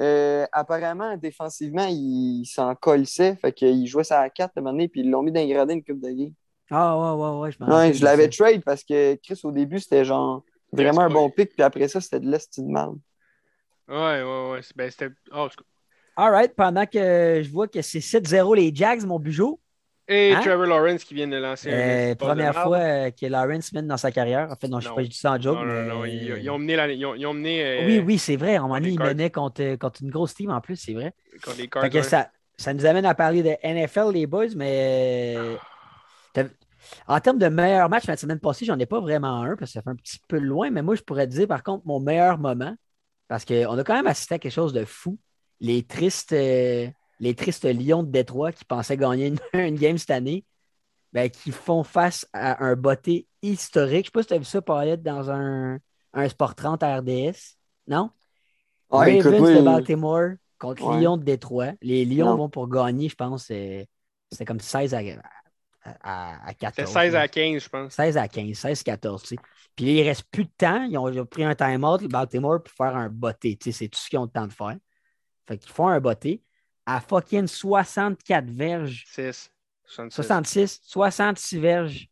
euh, apparemment, défensivement, il s'en colissait. Fait qu'il jouait ça à 4 de donné, puis ils l'ont mis dans les gradins une coupe de game. Ah, ouais, ouais, ouais, je m'en Ouais, rappelle je l'avais trade parce que Chris, au début, c'était genre vraiment un bon pick, puis après ça, c'était de l'esti de mal. Ouais, ouais, ouais. c'est- Ben, c'était. oh, c'est- All right, pendant que je vois que c'est 7-0 les Jags, mon bijou. Et Hein? Trevor Lawrence qui vient de lancer Euh, un. première fois euh, que Lawrence mène dans sa carrière. En fait, non, je ne sais pas, je dis ça en joke. Non, non, mais... non. Ils, ils ont mené. La, ils ont, ils ont mené euh, Oui, oui, c'est vrai. Moment donné, les il Cards. menait contre, contre une grosse team en plus, c'est vrai. contre les ça, ça nous amène à parler de NFL, les boys, mais en termes de meilleur match la semaine passée, j'en ai pas vraiment un parce que ça fait un petit peu loin, mais moi, je pourrais te dire par contre mon meilleur moment, parce qu'on a quand même assisté à quelque chose de fou. Les tristes, les tristes Lions de Détroit qui pensaient gagner une, [LAUGHS] une game cette année, ben, qui font face à un botté historique. Je sais pas si tu as vu ça paraître dans un, un Sport 30 à RDS. Non? Écoute, Ravens oui. de Baltimore contre Ouais. Lions de Détroit. Les Lions Non. vont pour gagner, je pense. euh, C'était comme 16 à, à, à 14. C'était 16 là. à 15, je pense. 16 à 15, 16 14. tu sais. Puis là, il ne reste plus de temps. Ils ont, ils ont pris un time-out, le Baltimore, pour faire un botté. Tu sais, C'est tout ce qu'ils ont le temps de faire. Fait qu'ils font un botté à fucking 64 verges, 6. 66. 66, 66 verges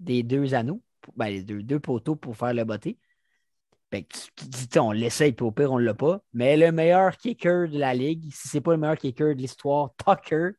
des deux anneaux, ben, les deux, deux poteaux pour faire le botté. Fait que tu dis, on l'essaye, puis au pire, on ne l'a pas. Mais le meilleur kicker de la ligue, si ce n'est pas le meilleur kicker de l'histoire, Tucker,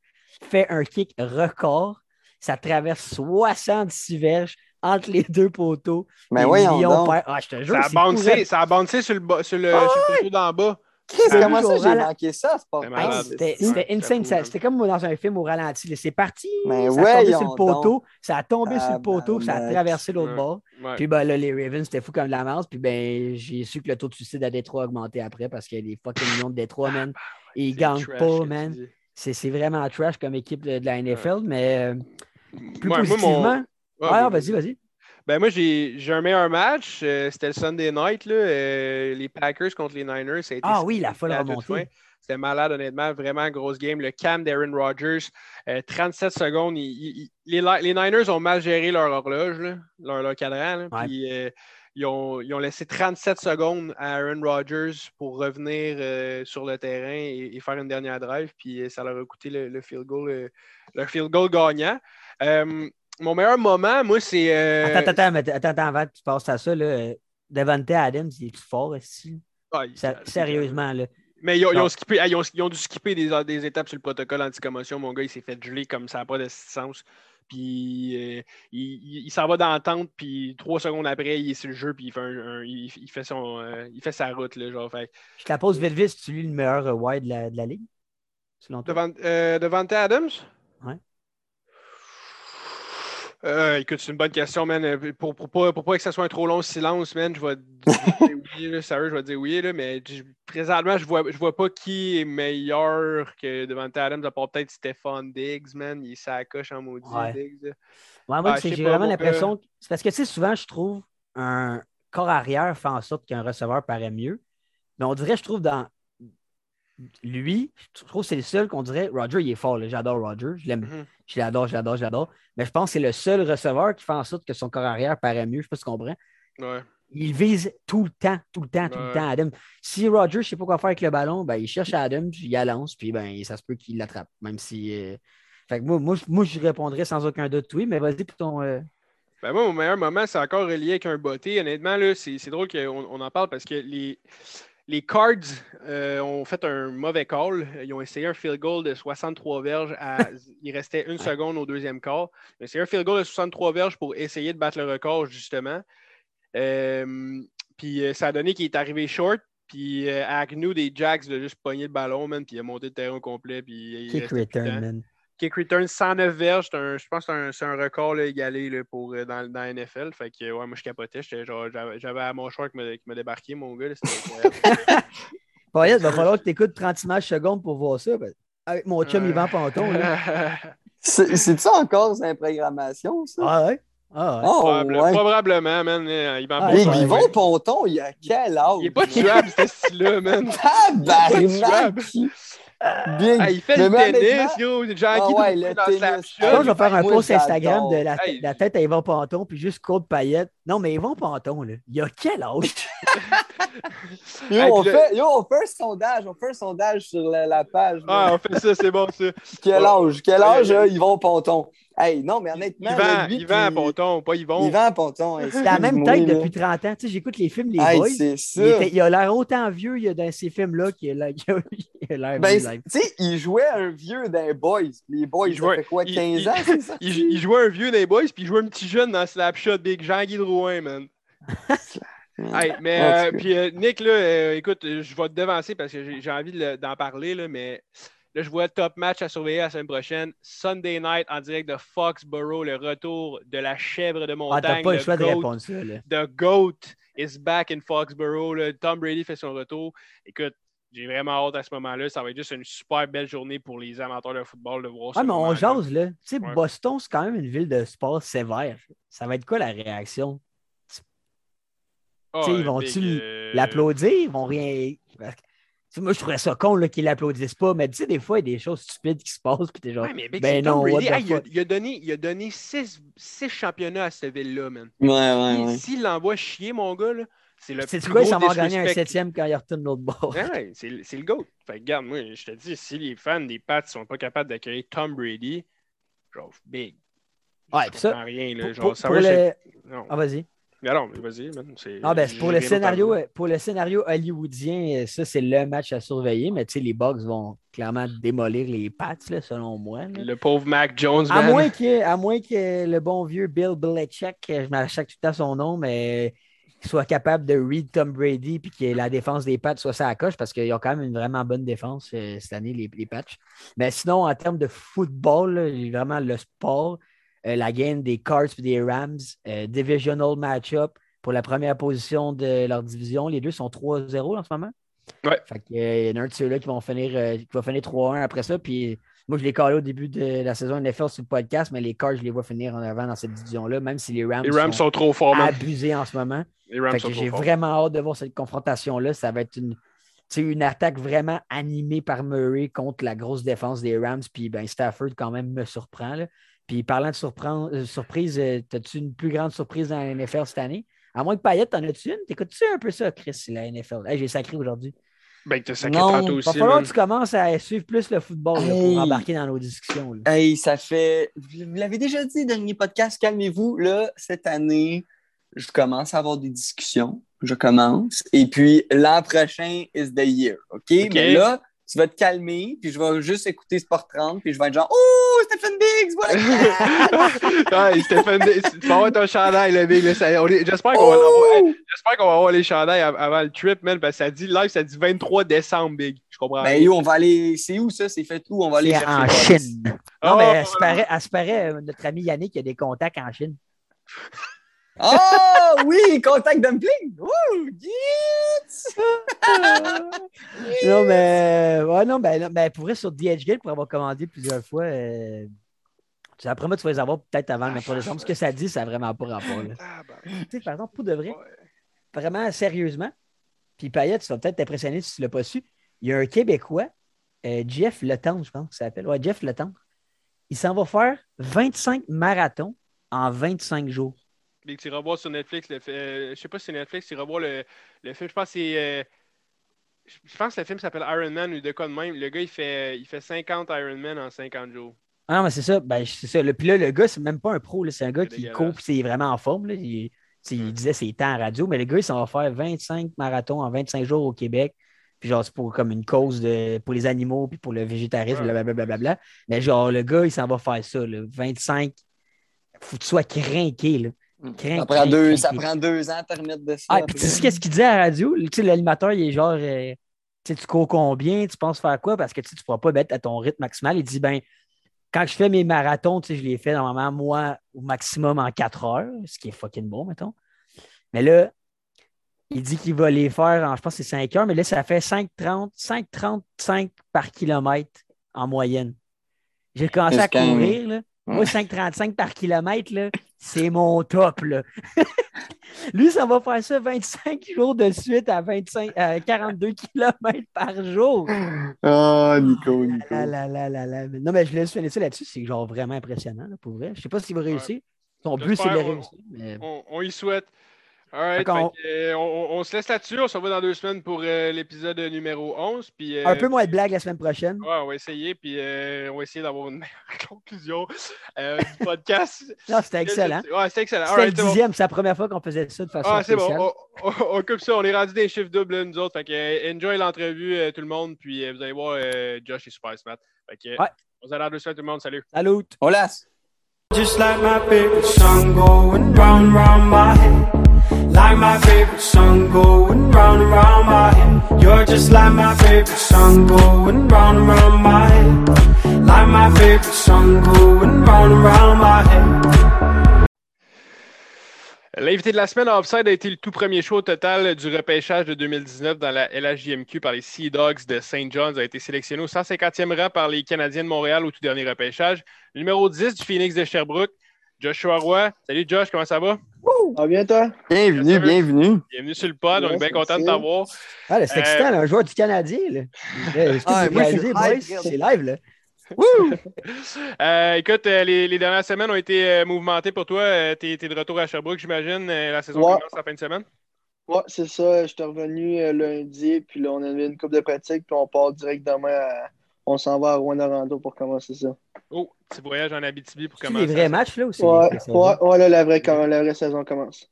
fait un kick record. Ça traverse 66 verges entre les deux poteaux. Mais Lions donc. perdent- Ah, je te jure, Ça a bouncé, ça a bouncé sur le, bas- sur le, Ah sur le poteau d'en bas. Chris, comment ça, j'ai manqué ça? C'est pas. C'était insane. C'était comme dans un film au ralenti. C'est parti, Mais ça a tombé sur le poteau, ça a tombé sur le poteau, ça a traversé l'autre Ouais. bord. Ouais. Puis ben, là, les Ravens, c'était fou comme de la masse. Puis ben, j'ai su que le taux de suicide à Détroit a augmenté après parce que les fucking Lions de Détroit, man, ils C'est gagnent trash, pas, man. C'est c'est vraiment trash comme équipe de, de la NFL, mais euh, plus Ouais, moi, positivement. mon- Ouais, Ouais, non, mais- vas-y, vas-y. Ben moi, j'ai j'ai un meilleur match. euh, C'était le Sunday night. Là, euh, les Packers contre les Niners. Ça a été Ah oui, la folle remontée. C'était malade, honnêtement. Vraiment grosse game. Le cam d'Aaron Rodgers, 37 secondes. les, Niners ont mal géré leur horloge, leur, cadran. Puis, ils ont, laissé 37 secondes à Aaron Rodgers pour revenir euh, sur le terrain et, faire une dernière drive. Puis euh, ça leur a coûté le, field, goal, euh, le field goal gagnant. Mon meilleur moment, moi, c'est. Attends, attends, attends, attends, avant que tu passes à ça, là, Devante Adams, il est plus fort ici. sérieusement, là. Mais ils ont, skippé, ils, ont, dû skipper des, des, étapes sur le protocole anti-commotion. Mon gars, il s'est fait geler comme ça n'a pas de sens. Puis euh, il, s'en va dans la tente, puis trois secondes après, il est sur le jeu, puis il fait, il, fait, son, euh, il fait sa route. Là, genre, fait. Je te la pose vite vite, tu lui le meilleur euh, wide de la, de la ligue? Devant, Devant Adams? Ouais. Euh, écoute, c'est une bonne question, man. Euh, pour, pour, pas, pour pas que ça soit un trop long silence, man, je vais [LAUGHS] dire oui, là, sérieux, je vais dire oui, là, mais présentement, je vois, je vois pas qui est meilleur que devant Adams, à part peut-être Stéphane Diggs, man. Il s'accroche en maudit, Diggs. moi, ah, j'ai vraiment l'impression. C'est parce que, tu sais, souvent, je trouve un corps arrière fait en sorte qu'un receveur paraît mieux. Mais on dirait, je trouve, dans, lui, je trouve que c'est le seul qu'on dirait. Roger, il est fort. J'adore Roger. Je l'aime. Mm-hmm. Je l'adore, je l'adore, je l'adore. Mais je pense que c'est le seul receveur qui fait en sorte que son corps arrière paraît mieux. Je ne sais pas si tu comprends. Il vise tout le temps, tout le temps, tout le temps Adam. Si Roger, je ne sait pas quoi faire avec le ballon, ben, il cherche Adam, puis il lance, puis ben, ça se peut qu'il l'attrape. Même si. Euh, fait que moi, moi, je répondrais sans aucun doute oui, mais vas-y pour ton. Euh, ben moi, mon meilleur moment, c'est encore relié avec un botté. Honnêtement, c'est drôle qu'on on en parle parce que les, les Cards euh, ont fait un mauvais call. Ils ont essayé un field goal de 63 verges. il restait une seconde au deuxième quart. Ils ont essayé un field goal de 63 verges pour essayer de battre le record, justement. Euh, puis euh, ça a donné qu'il est arrivé short. Puis Agnew des Jacks a juste pogné le ballon, man, puis il a monté le terrain complet. Puis Kick return, man. Kick return 109 verges, je pense que c'est un, record égalé pour, euh, dans, dans, la NFL. Fait que, ouais, moi, je capotais. J'avais à mon choix qui m'a débarqué, mon gars. il [LAUGHS] va [LAUGHS] falloir que tu écoutes 30 images secondes pour voir ça. Avec mon chum Yvan Panton. [LAUGHS] C'est ça encore, c'est une programmation, ça? Ah ouais? Ah, ouais. Oh, ouais. Probablement, man. Yvan ah, Ponton. Yvan Ponton, il a quel âge? Il est pas tuable, ce style-là, man. Tabarnak! Bien. Ah, il fait le tennis, yo. Jean-Guy ah ouais, le dans tennis. Je, je vais faire un post Instagram de la, la, tête à Yvan Panton, puis juste Claude Payette. Non, mais Yvan Panton, là, il a quel âge? [LAUGHS] yo, on fait, yo, on fait un sondage. On fait un sondage sur la, la page. Ah, on fait ça, c'est bon, ça. [LAUGHS] Quel âge? Quel âge, Yvon Ponton? Hey, non, mais honnêtement. Yvan, lui, Yvan puis... Ponton, pas Yvon. Yvan Ponton. C'est la même tête depuis 30 ans. Tu sais, j'écoute les films, les hey, boys. C'est ça. Il, il, a l'air autant vieux il a, dans ces films-là qu'il a [LAUGHS] [LAUGHS] l'air. Ben, tu sais, il jouait un vieux dans les boys. Les boys, il jouait, ça fait quoi, 15 il, ans, c'est ça? [LAUGHS] Il, jouait un vieux dans les boys, puis il jouait un petit jeune dans Slapshot Big Jean-Guy Drouin, man. [LAUGHS] hey, mais euh, puis euh, Nick, là, euh, écoute, je vais te devancer parce que j'ai envie d'en parler, là, mais Là, je vois top match à surveiller la semaine prochaine. Sunday night en direct de Foxborough, le retour de la chèvre de montagne. Ah, t'as pas le choix de répondre ça. Là. The GOAT is back in Foxborough. Tom Brady fait son retour. Écoute, j'ai vraiment hâte à ce moment-là. Ça va être juste une super belle journée pour les amateurs de football de voir ça. Ah, mais on jase, là. Tu sais, Boston, c'est quand même une ville de sport sévère. Ça va être quoi la réaction? Oh, ils vont-tu euh, l'applaudir? Ils vont rien moi, je trouverais ça con qu'ils l'applaudissent pas, mais tu sais, des fois, il y a des choses stupides qui se passent, puis t'es genre. mais ben non, il, a, donné, il a donné six, six championnats à cette ville-là, man. Ouais, ouais, ouais. S'il l'envoie chier, mon gars, là, c'est le C'est quoi, ça va gagner un septième quand il retourne l'autre bord? Ouais, c'est le GOAT. Fait que, regarde, moi, je te dis, si les fans des Pats sont pas capables d'accueillir Tom Brady, genre, big. Ouais, ça. Rien, là, genre, pour, ça pour Ah, vas-y. Alors, vas-y, Ah, ben, pour, le scénario, pour le scénario hollywoodien, ça, c'est le match à surveiller, mais tu sais, les Bucks vont clairement démolir les Pats, là, selon moi. Le pauvre Mac Jones, à moins, que, à moins que le bon vieux Bill Belichick, je m'achète tout à son nom, mais soit capable de read Tom Brady puis que la défense des Pats soit ça à coche parce qu'ils ont quand même une vraiment bonne défense euh, cette année, les, les Pats. Mais sinon, en termes de football, vraiment le sport, euh, la game des Cards et des Rams, euh, divisional match-up pour la première position de leur division. Les deux sont 3-0 en ce moment. Ouais. Fait il y en a un de ceux-là qui, vont finir, qui va finir 3-1 après ça. Puis moi, je l'ai calé au début de la saison NFL sur le podcast, mais les Cards, je les vois finir en avant dans cette division-là, même si les Rams, les Rams sont, trop forts, abusés en ce moment. j'ai vraiment hâte de voir cette confrontation-là. Ça va être une une attaque vraiment animée par Murray contre la grosse défense des Rams. Puis ben, Stafford, quand même, me surprend. là. Puis parlant de surprendre- euh, surprise, euh, as-tu une plus grande surprise dans la NFL cette année? À moins que Payette, t'en as-tu une? T'écoutes-tu un peu ça, Chris, la NFL? Hey, j'ai sacré aujourd'hui. Ben, que t'as sacré Non, tantôt Il va aussi. falloir que tu commences à suivre plus le football là, Hey. pour embarquer dans nos discussions. là. Hey, ça fait. Vous l'avez déjà dit, dernier podcast, calmez-vous. Là, cette année, je commence à avoir des discussions. Je commence. Et puis, l'an prochain is the year. OK? Mais là, tu vas te calmer, puis je vais juste écouter Sport 30, puis je vais être genre, Oh, Stephen Diggs, voilà! [LAUGHS] Ouais, Stéphane, tu vas avoir ton chandail, le big. J'espère qu'on va. Oh! Hey, J'espère qu'on va avoir les chandails av- avant le trip, man, parce que ça dit live, ça dit 23 décembre, big. Je comprends. Ben, yo, on va aller. C'est où ça? C'est fait où? On va aller C'est en. Chine. Non, Ah, mais voilà. elle se paraît, elle se paraît, euh, notre ami Yannick, il a des contacts en Chine. Oh, oui, contact dumpling! Woo! Yes! Non, mais, ouais, non, ben, ben, pour vrai, sur DHgate, pour avoir commandé plusieurs fois, euh, après moi, tu vas les avoir peut-être avant le 23 décembre. Ce que ça dit, ça n'a vraiment pas rapport. Ah, ben, Tu sais, par exemple, pour de vrai, ouais. vraiment sérieusement, puis Payette, tu vas peut-être t'impressionner si tu ne l'as pas su. Il y a un Québécois, euh, Jeff Letendre, je pense que ça s'appelle. Ouais, Jeff Letendre. Il s'en va faire 25 marathons en 25 jours. Big, tu iras voir sur Netflix, le, euh, je sais pas si c'est Netflix, tu iras voir le, le film. Je pense que c'est. euh, je pense que le film s'appelle Iron Man ou de quoi de même. Le gars, il fait, il fait 50 Iron Man en 50 jours. Ah non, mais c'est ça. Ben, c'est ça. Le- Puis là, le gars, c'est même pas un pro. C'est un gars C'est qui court puis c'est vraiment en forme. Là. Il, tu Ouais. disait ses temps en radio, mais le gars, il s'en va faire 25 marathons en 25 jours au Québec. Puis genre, c'est pour comme une cause de, pour les animaux puis pour le végétarisme, blablabla. Bla, Mais genre, le gars, il s'en va faire ça. Là. 25. Faut que tu sois craqué. Crin, Ça prend, crin, deux, crin, ça prend deux ans à te remettre de ça. Ah, puis tu sais qu'est-ce qu'il disait à la radio? L'animateur, il est genre, euh, tu cours combien? Tu penses faire quoi? Parce que tu ne pourras pas mettre à ton rythme maximal. Il dit, ben, quand je fais mes marathons, je les fais normalement, moi, au maximum en 4 heures, ce qui est fucking bon, mettons. Mais là, il dit qu'il va les faire en, je pense, c'est 5 heures, mais là, ça fait 5,30, 5,35 par kilomètre en moyenne. J'ai commencé à courir, là. Moi, Ouais. 5,35 par kilomètre, là, c'est mon top, là. [LAUGHS] Lui, ça va faire ça 25 jours de suite à, 25, à 42 km par jour. Ah, Nico, Nico. Ah là là là là. Non, mais je laisse finir ça là-dessus. C'est genre vraiment impressionnant, là, pour vrai. Je sais pas s'il va réussir. Son but, c'est de réussir. mais- On, on y souhaite. Que, euh, on, on se laisse là-dessus. On se revoit dans deux semaines pour euh, l'épisode numéro 11. Puis, euh, Un peu moins de blagues la semaine prochaine. Ouais, on va essayer, puis euh, on va essayer d'avoir une meilleure [LAUGHS] conclusion euh, du podcast. [LAUGHS] Non, c'était excellent. Ouais, c'était excellent. C'était le c'est bon. dixième, c'est la première fois qu'on faisait ça de façon Ah, c'est bon. On, on- on coupe ça. On est rendu des chiffres doubles, nous autres. Fait que, enjoy l'entrevue, euh, tout le monde. Puis, euh, vous allez voir, euh, Josh est super smart. Fait que, Ouais. on se dit dans deux semaines, tout le monde. Salut. Salut! Laisse. Just like my favorite song going round round my head. Like my favorite song going my head. You're just like my favorite song going my head. Like my favorite song going my head. L'invité de la semaine à Offside a été le tout premier show total du repêchage de 2019 dans la LHJMQ par les Sea Dogs de St. John's. a été sélectionné au 150e rang par les Canadiens de Montréal au tout dernier repêchage. Numéro 10 du Phoenix de Sherbrooke, Joshua Roy. Salut Josh, comment ça va? Ah bien toi? Bienvenue, bienvenue. Bienvenue sur le pod, on est bien content de t'avoir. Ah, c'est Euh, excitant, là, un joueur du Canadien. Que [LAUGHS] Ah, je suis. C'est live, là. [LAUGHS] [LAUGHS] Euh, écoute, euh, les, les dernières semaines ont été euh, mouvementées pour toi. tu es, de retour à Sherbrooke, j'imagine. Euh, la saison Ouais. commence la fin de semaine. Ouais, c'est ça. J'étais revenu euh, lundi, puis là, on avait une coupe de pratique, puis on part direct demain à... On s'en va à Rwanda pour commencer ça. Oh, petit voyage en Abitibi pour C'est commencer. des vrais matchs, là, aussi? Ouais, ouais, ouais, là, la vraie, la vraie saison commence.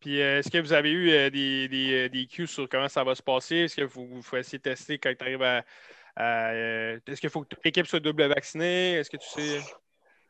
Puis, euh, est-ce que vous avez eu euh, des, des, euh, des cues sur comment ça va se passer? Est-ce que vous, vous essayer de tester quand tu arrives à. à, euh, est-ce qu'il faut que toute l'équipe soit double vaccinée? Est-ce que tu sais.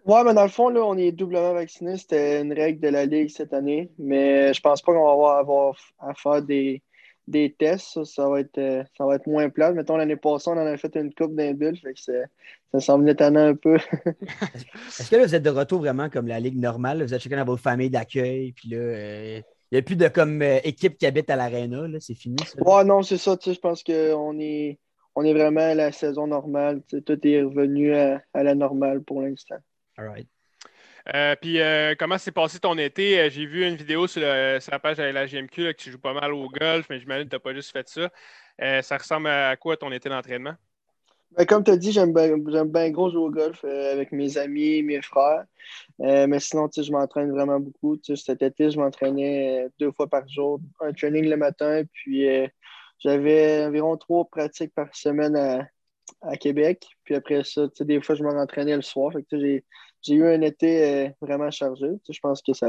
Ouais, mais dans le fond, là, on est doublement vacciné. C'était une règle de la Ligue cette année. Mais je pense pas qu'on va avoir, avoir à faire des, des tests. Ça, ça va être, euh, ça va être moins plat. Mettons, l'année passée, on en a fait une coupe d'un bulle. Fait que ça semble étonnant un peu. [LAUGHS] Est-ce que là, vous êtes de retour vraiment comme la ligue normale? là? Vous êtes chacun dans votre famille d'accueil, puis là, euh, il n'y a plus de comme euh, équipe qui habite à l'aréna, là, c'est fini, ça? Ouais, non, c'est ça. Tu sais, je pense qu'on est, on est vraiment à la saison normale. Tout est revenu à, à la normale pour l'instant. All right. Euh, puis, euh, comment s'est passé ton été? Euh, J'ai vu une vidéo sur, la page de la GMQ que tu joues pas mal au golf, mais j'imagine que tu n'as pas juste fait ça. Ça ressemble à quoi ton été d'entraînement? Ben, comme tu as dit, j'aime bien gros jouer au golf avec mes amis, mes frères. Mais sinon, je m'entraîne vraiment beaucoup. Tu sais, cet été, je m'entraînais deux fois par jour, un training le matin, puis j'avais environ trois pratiques par semaine à, Québec. Puis après ça, des fois, je m'entraînais le soir. J'ai, eu un été euh, vraiment chargé. Tu sais, je pense que ça,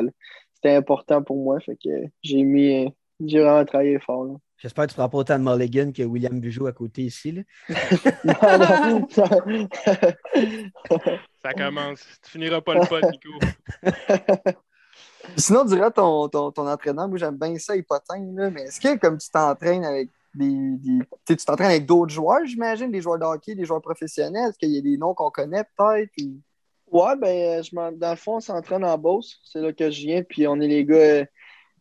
c'était important pour moi. Fait que j'ai mis, euh, j'ai vraiment travaillé fort. là. J'espère que tu ne prends pas autant de mulligan que William Bugeaud à côté ici. Là. [LAUGHS] Non, non. [LAUGHS] Ça commence. Tu finiras pas le pot, Nico. [LAUGHS] Sinon, durant ton, ton, ton entraînement, moi j'aime bien ça, hypothèque, là, mais est-ce que comme tu t'entraînes avec des. des- tu sais, tu t'entraînes avec d'autres joueurs, j'imagine, des joueurs de hockey, des joueurs professionnels? Est-ce qu'il y a des noms qu'on connaît peut-être? Ouais, ben, euh, je m'en- dans le fond, on s'entraîne en Beauce. C'est là que je viens. Puis on est les gars, euh,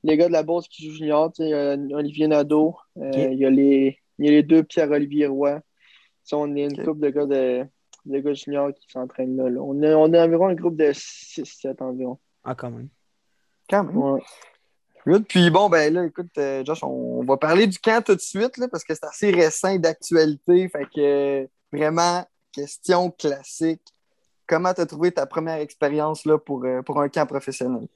les gars de la Beauce qui jouent junior. tu sais, euh, Olivier Nadeau. euh. Il y, a les- il y a les deux Pierre-Olivier Roy. Tu sais, on est une couple de gars de, de gars juniors qui s'entraînent là, là. On est, on est environ un groupe de 6-7 environ. Ah, quand même. Quand même. Ouais. Good. Puis bon, ben là, écoute, euh, Josh, on va parler du camp tout de suite, là, parce que c'est assez récent d'actualité. Fait que euh, vraiment, question classique. Comment tu as trouvé ta première expérience là, pour, euh, pour un camp professionnel?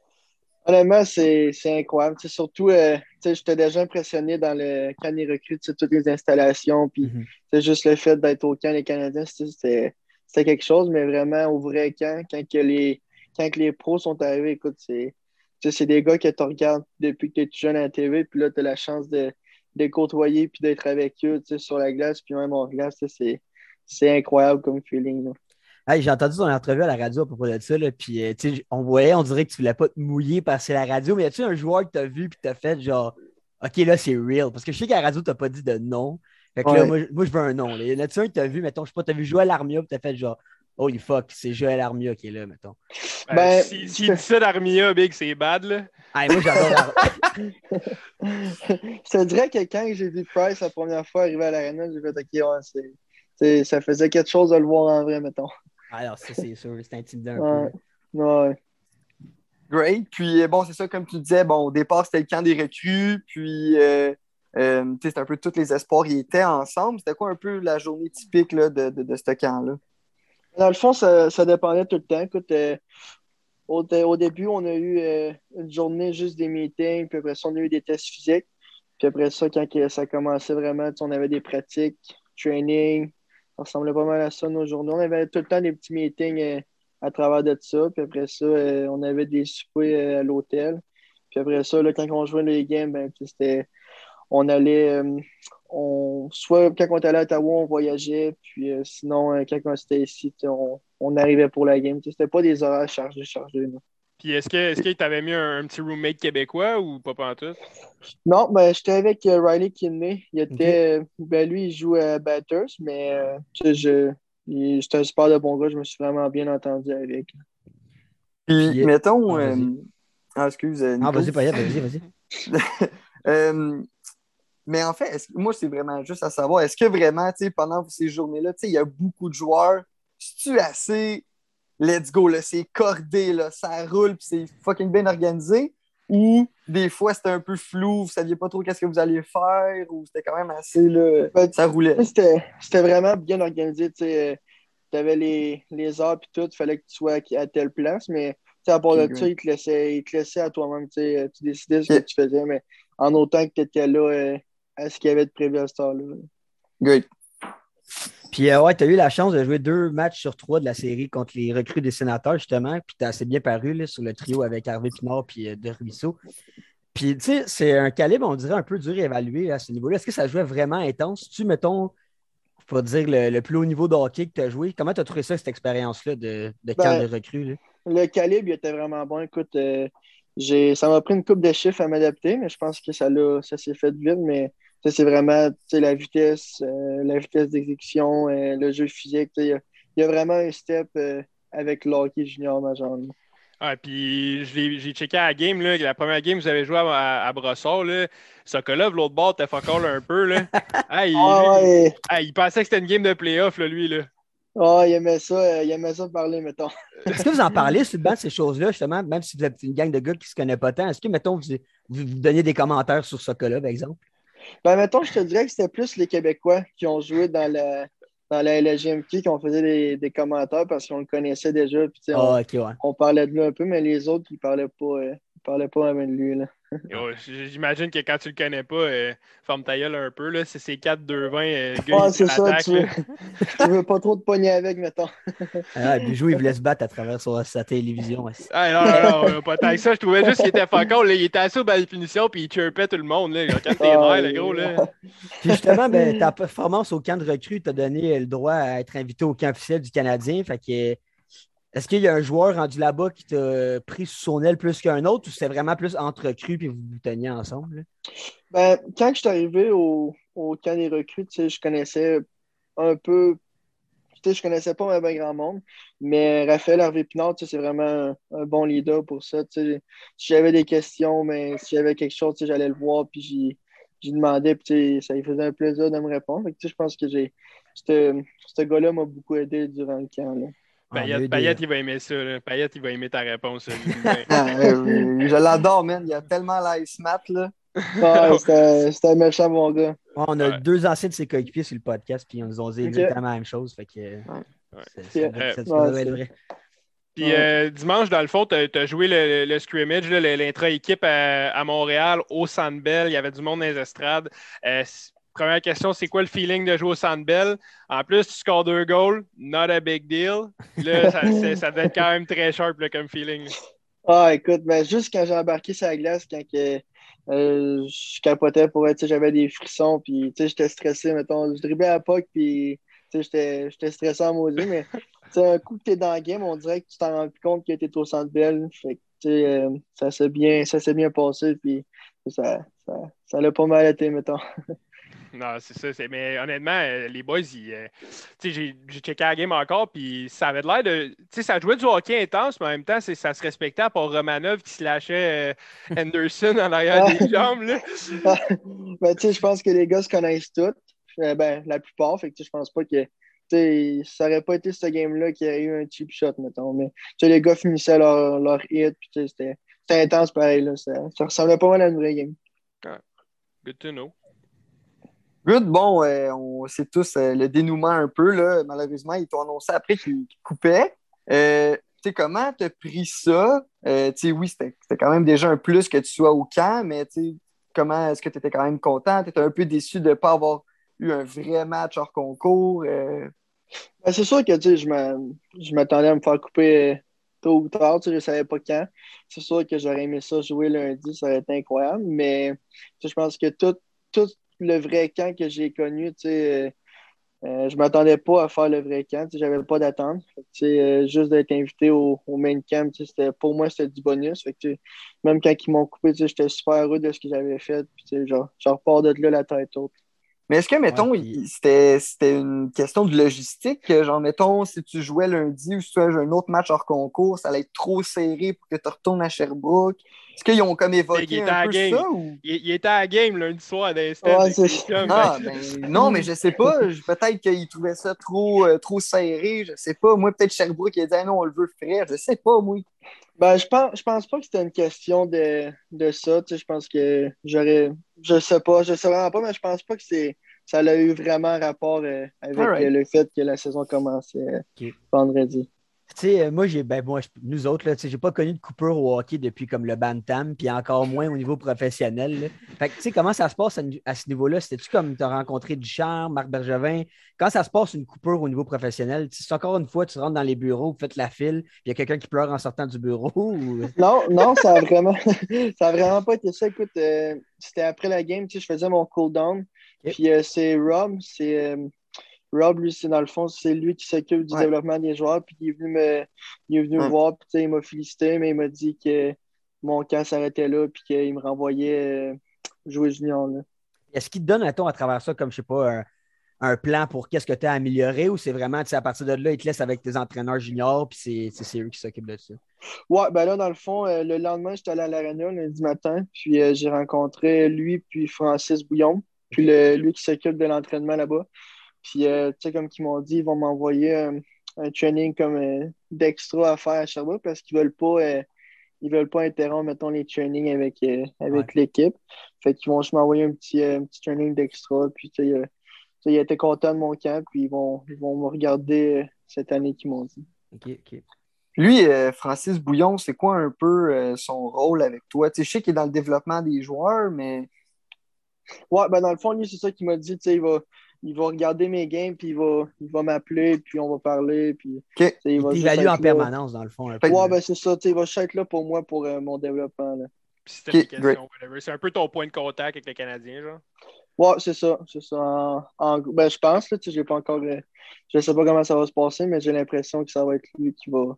Honnêtement, c'est c'est incroyable. Surtout, euh, tu sais, j'étais déjà impressionné dans le camp des recrues, toutes les installations. Puis Mhm. c'est juste le fait d'être au camp des Canadiens, c'était- quelque chose, mais vraiment au vrai camp, quand, que les, quand que les pros sont arrivés, écoute, c'est des gars que tu regardes depuis que tu es jeune à la TV, puis là, tu as la chance de, de les côtoyer puis d'être avec eux tu sais, sur la glace, puis même hors glace. C'est c'est incroyable comme feeling. là. Hey, j'ai entendu ton entrevue à la radio à propos de ça, là, puis euh, tu sais, on voyait, on dirait que tu voulais pas te mouiller parce que c'est la radio, mais y a-tu un joueur que tu as vu puis tu as fait genre, OK, là, c'est real? Parce que je sais qu'à la radio, tu pas dit de nom. Fait que là, moi, je- moi, je veux un nom. Là. Y en a-tu un que tu as vu, mettons, je sais pas, tu as vu Joël Armia puis tu as fait genre, holy fuck, c'est Joël Armia qui est là, mettons. Ben, Ben, si, si dit ça d'Armia, Big, c'est bad, là. Hey, moi, j'adore [LAUGHS] je te dirais que quand j'ai vu Price la première fois arriver à l'arena, j'ai fait OK, ouais, c'est- ça faisait quelque chose de le voir en vrai, mettons. Alors, ça, c'est sûr, c'est intimidant un Ouais. peu. Ouais. Great. Puis euh, bon, c'est ça, comme tu disais, bon, au départ, c'était le camp des recrues, puis euh, euh, tu sais, c'était un peu tous les espoirs, ils étaient ensemble. C'était quoi un peu la journée typique là, de, de, de ce camp-là? Dans le fond, ça, ça dépendait tout le temps. Écoute, euh, au, au début, on a eu euh, une journée juste des meetings, puis après ça, on a eu des tests physiques. Puis après ça, quand ça commençait vraiment, tu sais, on avait des pratiques, training. Ça ressemblait pas mal à ça nos journées. On avait tout le temps des petits meetings euh, à travers de ça. Puis après ça, euh, on avait des soupers euh, à l'hôtel. Puis après ça, là, quand on jouait les games, ben, c'était. On allait. on, soit quand on était à Ottawa, on voyageait. Puis sinon, quand on était ici, on, on arrivait pour la game. C'était pas des horaires chargés, chargés. Puis est-ce que est-ce qu'il t'avait mis un, un petit roommate québécois ou pas pantoute? Non, ben, j'étais avec euh, Riley Kidney. Il était, euh, ben, lui, il joue à Batters, mais euh, tu sais, je, c'est un super de bon gars. Je me suis vraiment bien entendu avec. Puis, Puis, mettons. ah, vas-y. euh, ah, excuse. euh, Ah, Nico. vas-y, Payette, vas-y, vas-y. [LAUGHS] Euh, mais en fait, moi, c'est vraiment juste à savoir, est-ce que vraiment, tu sais, pendant ces journées-là, tu sais, il y a beaucoup de joueurs, c'est-tu assez let's go, là, c'est cordé, là, ça roule, puis c'est fucking bien organisé, ou des fois, c'était un peu flou, vous saviez pas trop qu'est-ce que vous alliez faire, ou c'était quand même assez, là, ça roulait. C'était c'était vraiment bien organisé. Tu avais les, les heures et tout. Il fallait que tu sois à telle place, mais sais, à part de ça, ils te, laissaient, ils te laissaient à toi-même. Tu sais, tu décidais ce que tu faisais, mais en autant que tu étais là euh, à ce qu'il y avait de prévu à cette heure-là. Great. Puis, euh, ouais, tu as eu la chance de jouer deux matchs sur trois de la série contre les recrues des sénateurs, justement. Puis, tu as assez bien paru là, sur le trio avec Harvey Pinard puis euh, De Ruisseau. Puis, tu sais, c'est un calibre, on dirait, un peu dur à évaluer à ce niveau-là. Est-ce que ça jouait vraiment intense? Tu, mettons, pour dire le, le plus haut niveau de hockey que tu as joué, comment tu as trouvé ça, cette expérience-là de, de camp Ben, de recrues? là? Le calibre, il était vraiment bon. Écoute, euh, ça m'a pris une coupe de chiffres à m'adapter, mais je pense que ça, l'a- ça s'est fait vite. Mais ça, c'est vraiment la vitesse, euh, la vitesse d'exécution, euh, le jeu physique. Il y, a- il y a vraiment un step euh, avec le hockey junior majeur. Ah, puis j'ai checké à la game, là, la première game que vous avez joué à, à, Brossard, là, Sokolov, l'autre bord, t'as fuck all un peu. Là. [LAUGHS] Ah, il, Ah lui, ouais, ah, il pensait que c'était une game de playoff, là, lui. Là. Oh, il aimait ça, il aimait ça parler, mettons. [LAUGHS] Est-ce que vous en parlez sur le banc de ces choses-là, justement, même si vous êtes une gang de gars qui ne se connaissent pas tant? Est-ce que, mettons, vous, vous, vous donnez des commentaires sur ce cas-là, par exemple? Ben, mettons, je te dirais que c'était plus les Québécois qui ont joué dans la, dans la LGMQ qui ont fait des, des commentaires parce qu'on le connaissait déjà. Puis, on, Ah, ok, ouais. on parlait de lui un peu, mais les autres, ils ne parlaient pas, euh, ils parlaient pas même de lui. Là. J'imagine que quand tu le connais pas, euh, forme ta gueule un peu. là. C'est ces 4-2-20. euh, Ah, c'est ça, tu veux, là. tu veux pas trop te pogner avec, mettons. [LAUGHS] Ah, Bijou, il voulait se battre à travers son- sa télévision. ouais. Ah, non, non, non, pas tant que ça. Je trouvais juste qu'il était là. Il était assis au bas de finition puis il chirpait tout le monde. Là. Quand t'es Ah, le gros. Là. Puis justement, ben, [LAUGHS] ta performance au camp de recrue t'a donné euh, le droit à être invité au camp officiel du Canadien. Fait que, euh, est-ce qu'il y a un joueur rendu là-bas qui t'a pris sous son aile plus qu'un autre ou c'était vraiment plus entre recrues puis vous vous teniez ensemble? Ben, quand je suis arrivé au, camp des recrues, je connaissais un peu. Tu sais, je connaissais pas un grand monde, mais Raphaël Hervé Pinard, c'est vraiment un, bon leader pour ça. Si j'avais des questions, mais si j'avais quelque chose, j'allais le voir, puis j'y demandais, puis ça lui faisait un plaisir de me répondre. Je pense que j'ai. Ce gars-là m'a beaucoup aidé durant le camp. Ah, Payette, mieux des- Payette, il va aimer ça. Là. Payette, il va aimer ta réponse. [LAUGHS] Ah, je l'adore, man. Il a tellement l'ice mat, là. Ah, [LAUGHS] c'était c'était un méchant bon gars. Ouais, on a Ouais. deux anciens de ses coéquipiers sur le podcast puis ils nous ont dit exactement la même chose. Fait que, Ouais. c'est- c'est- ça- Ouais, devrait être c'est- vrai. Puis Ouais. euh, dimanche, dans le fond, tu as, joué le, le scrimmage, l'intra-équipe à, à Montréal, au Sandbell. Il y avait du monde dans les estrades. Euh, première question, c'est quoi le feeling de jouer au Sandbell? En plus, tu scores deux goals, not a big deal. Là, ça, ça être quand même très sharp comme feeling. Ah, écoute, ben, juste quand j'ai embarqué sur la glace, quand que, euh, je capotais pour être, j'avais des frissons, puis j'étais stressé, mettons, je driblais à la puck, puis j'étais stressé en maudit, mais un coup que t'es dans le game, on dirait que tu t'en rends plus compte que t'es au centre belle, fait que, euh, ça s'est bien, ça bien passé, puis ça, ça, ça l'a pas mal été, mettons. [LAUGHS] Non, c'est ça. c'est- Mais honnêtement, euh, les boys, ils, euh, j'ai j'ai checké la game encore, puis ça avait l'air de. Tu sais, ça jouait du hockey intense, mais en même temps, c'est- ça se respectait à part Romanov qui se lâchait euh, Henderson en arrière des jambes. Là. [LAUGHS] ben, tu sais, je pense que les gars se connaissent tous, ben, la plupart, fait que je pense pas que, ça aurait pas été ce game-là qu'il y a eu un cheap shot, mettons, mais tu sais, les gars finissaient leur, leur hit, puis c'était c'était intense pareil, là, ça, ça ressemblait pas mal à une vraie game. Good to know. Good, bon, euh, on sait tous euh, le dénouement un peu, là. Malheureusement, ils t'ont annoncé après qu'ils qu'ils coupaient. Euh, tu sais, comment t'as pris ça? Tu sais, oui, c'était quand même déjà un plus que tu sois au camp, mais tu sais, comment est-ce que tu étais quand même content? Tu étais un peu déçu de ne pas avoir eu un vrai match hors concours? Ben, c'est sûr que, tu je m'a- je m'attendais à me faire couper tôt ou tard, tu je savais pas quand. C'est sûr que j'aurais aimé ça jouer lundi, ça aurait été incroyable, mais je pense que tout, tout le vrai camp que j'ai connu, tu sais, euh, euh, je m'attendais pas à faire le vrai camp, tu sais, pas d'attente. Euh, juste d'être invité au, au main camp, tu sais, pour moi, c'était du bonus. Fait que, même quand ils m'ont coupé, j'étais super heureux de ce que j'avais fait. Puis, genre, je repars de là la tête haute. Mais est-ce que, mettons, Ouais, puis- il- c'était une question de logistique? que, Genre, mettons, si tu jouais lundi ou si tu avais un autre match hors concours, ça allait être trop serré pour que tu retournes à Sherbrooke? Est-ce qu'ils ont comme évoqué était à un peu game. ça? Ou... Il, il était à la game lundi soir à l'instant. Ouais, c'est- Ah, ben, non, mais je sais pas. Peut-être qu'ils trouvaient ça trop, euh, trop serré. Je sais pas. Moi, peut-être Sherbrooke il a dit ah non, on le veut frais. Je sais pas, moi. Ben, je pense, je pense pas que c'était une question de, de ça. Tu sais, je pense que j'aurais. Je sais pas, je sais vraiment pas, mais je pense pas que c'est ça a eu vraiment rapport euh, avec euh, le fait que la saison commençait vendredi. Tu sais, euh, moi, j'ai, ben, moi, je- nous autres, là, tu sais, j'ai pas connu de coupure au hockey depuis comme le Bantam, puis encore moins au niveau professionnel. là. Fait que, tu sais, comment ça se passe à, à ce niveau-là? C'était-tu comme tu as rencontré Ducharme, Marc Bergevin? Quand ça se passe une coupure au niveau professionnel, tu sais, c'est encore une fois, tu rentres dans les bureaux, vous faites la file, puis il y a quelqu'un qui pleure en sortant du bureau? Ou... [LAUGHS] Non, non, ça a vraiment, ça a vraiment pas été ça. Écoute, euh, c'était après la game, tu sais, je faisais mon cool down. Ok. Puis euh, c'est Rob, c'est euh, Rob, lui, c'est dans le fond, c'est lui qui s'occupe du Ouais. développement des joueurs. Puis il est venu me, il est venu me voir, puis il m'a félicité, mais il m'a dit que mon camp s'arrêtait là, puis qu'il me renvoyait euh, jouer junior. Est-ce qu'il te donne, mettons, à travers ça, comme, je sais pas, un, un plan pour qu'est-ce que tu as amélioré, ou c'est vraiment, tu sais, à partir de là, il te laisse avec tes entraîneurs juniors, puis c'est, eux qui s'occupent de ça? Ouais, ben là, dans le fond, euh, le lendemain, j'étais allé à l'Arena lundi matin, puis euh, j'ai rencontré lui, puis Francis Bouillon, puis le, lui qui s'occupe de l'entraînement là-bas. Puis, euh, tu sais, comme ils m'ont dit, ils vont m'envoyer un, un training comme euh, d'extra à faire à Sherbrooke parce qu'ils veulent pas. euh, ils veulent pas interrompre, mettons, les trainings avec, euh, avec l'équipe. Fait qu'ils vont juste m'envoyer un petit, euh, un petit training d'extra. Puis, tu sais, euh, tu sais, ils étaient contents de mon camp. Puis, ils vont, ils vont me regarder euh, cette année qu'ils m'ont dit. OK, OK. Lui, euh, Francis Bouillon, c'est quoi un peu euh, son rôle avec toi? Tu sais, je sais qu'il est dans le développement des joueurs, mais Ouais, ben dans le fond, lui, c'est ça qu'il m'a dit. Tu sais, il va, il va regarder mes games, puis il va, il va m'appeler, puis on va parler. Puis, Il va être en là. permanence, dans le fond. un peu. Ouais, ben c'est ça. Il va juste être là pour moi, pour euh, mon développement. Là. C'est un peu ton point de contact avec les Canadiens, genre? Ouais, c'est ça. C'est ça. En, en- ben, je pense, là, tu sais, j'ai pas encore. euh, je sais pas comment ça va se passer, mais j'ai l'impression que ça va être lui qui va.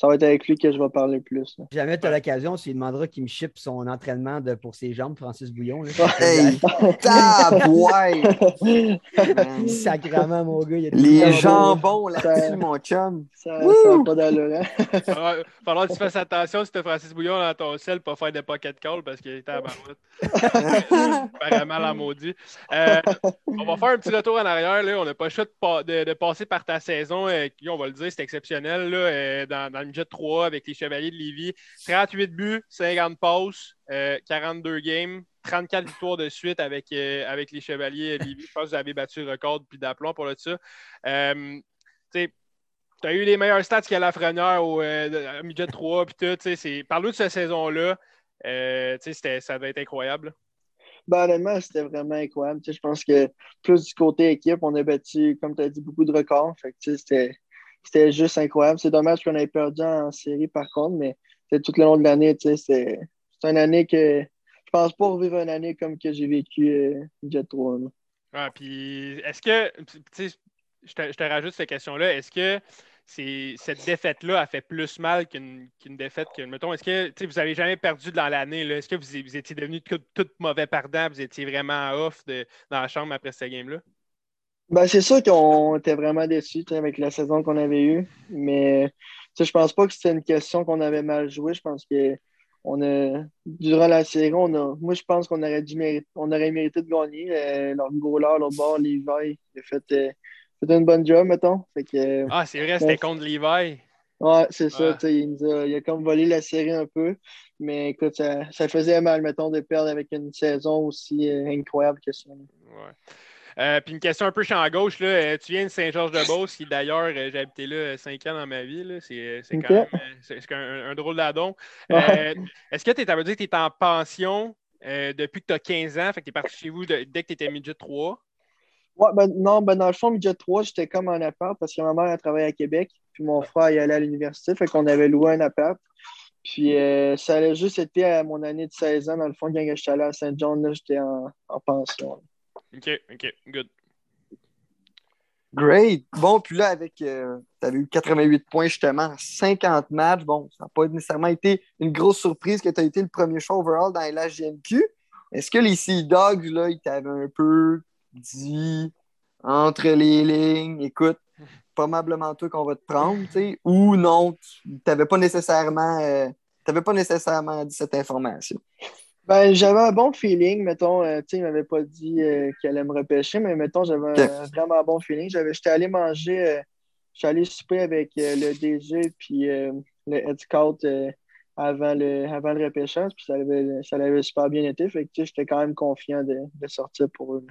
Ça va être avec lui que je vais parler plus. là. Si jamais tu as l'occasion, tu lui demanderas qu'il me ship son entraînement de, pour ses jambes, Francis Bouillon. Là. hey. [LAUGHS] [LAUGHS] Sacrement, mon gars. il y a des- Les jambons Ça- là-dessus, mon chum. Ça Wouh! ça a pas d'allure. hein? [LAUGHS] Que tu fasses attention si t'as Francis Bouillon dans ton sel pour faire des pocket calls parce qu'il était à barouette. Apparemment, la maudit. Euh, on va faire un petit retour en arrière. Là. On n'a pas le choix de, pa- de- de passer par ta saison. euh, qui, on va le dire, c'est exceptionnel là, euh, dans, dans le midget 3 avec les Chevaliers de Lévis. 38 buts, 50 passes, euh, 42 games, 34 victoires de suite avec, euh, avec les Chevaliers de Lévis. Je pense que vous avez battu le record puis d'aplomb pour le. Euh, tu as eu les meilleurs stats qu'il y Lafrenière au euh, midget 3 puis tout. Parle-nous de cette saison-là. Euh, ça devait être incroyable. Ben, honnêtement, c'était vraiment incroyable. Je pense que plus du côté équipe, on a battu, comme tu as dit, beaucoup de records. Fait que, c'était, c'était juste incroyable. C'est dommage qu'on ait perdu en série, par contre, mais tout le long de l'année. C'est, une année que je pense pas revivre une année comme que j'ai vécu euh, Jet 3. là. Ah, puis est-ce que, je te, je te rajoute cette question-là, est-ce que cette défaite-là a fait plus mal qu'une, qu'une défaite que, mettons, est-ce que, vous avez jamais perdu dans l'année? Est-ce que vous, vous étiez devenu tout, tout mauvais perdant, vous étiez vraiment off de- dans la chambre après cette game-là? Ben, c'est sûr qu'on était vraiment déçus avec la saison qu'on avait eue, mais je pense pas que c'était une question qu'on avait mal joué. Je pense que on a, durant la série, on a, moi, je pense qu'on aurait dû mériter, on aurait mérité de gagner. Euh, leur goaler, leur bord, Levi, il a fait, euh, fait une bonne job, mettons. Fait que, Ah, c'est vrai, c'était contre Levi. ouais, c'est ça. Il, nous a, il a comme volé la série un peu, mais écoute, ça, ça faisait mal, mettons, de perdre avec une saison aussi euh, incroyable que ça. Ouais. Euh, puis une question un peu champ à gauche, là. Euh, tu viens de Saint-Georges-de-Beauce, qui d'ailleurs, euh, j'ai habité là cinq ans dans ma vie. C'est quand même c'est- un, un drôle d'adon. Euh. Est-ce que tu veut dire que tu es en pension euh, depuis que tu as 15 ans? Fait que tu es parti chez vous de- dès que tu étais midget 3? Ouais, ben, non, ben, dans le fond, midget 3, j'étais comme en appart parce que ma mère, elle travaillait à Québec. Puis mon frère, il allait à l'université. Fait qu'on avait loué un appart. Puis euh, ça allait juste été à mon année de 16 ans. Dans le fond, quand j'étais allé à Saint-John, là, j'étais en, en pension. OK, OK, good. Great. Bon, puis là, avec. Euh, tu avais eu 88 points justement en 50 matchs. Bon, ça n'a pas nécessairement été une grosse surprise que tu été le premier choix overall dans la GMQ. Est-ce que les Sea Dogs, là, ils t'avaient un peu dit entre les lignes, écoute, probablement toi qu'on va te prendre, tu sais, ou non, tu n'avais pas nécessairement. euh, pas nécessairement dit cette information? Ben, j'avais un bon feeling, mettons, euh, tu sais, il m'avait pas dit euh, qu'il allait me repêcher, mais mettons, j'avais un vraiment bon feeling. J'avais, j'étais allé manger, euh, j'étais allé souper avec euh, le DG puis euh, le head scout avant, le, avant le repêchage, puis ça avait, ça avait super bien été. Fait que, tu sais, j'étais quand même confiant de, de sortir pour eux.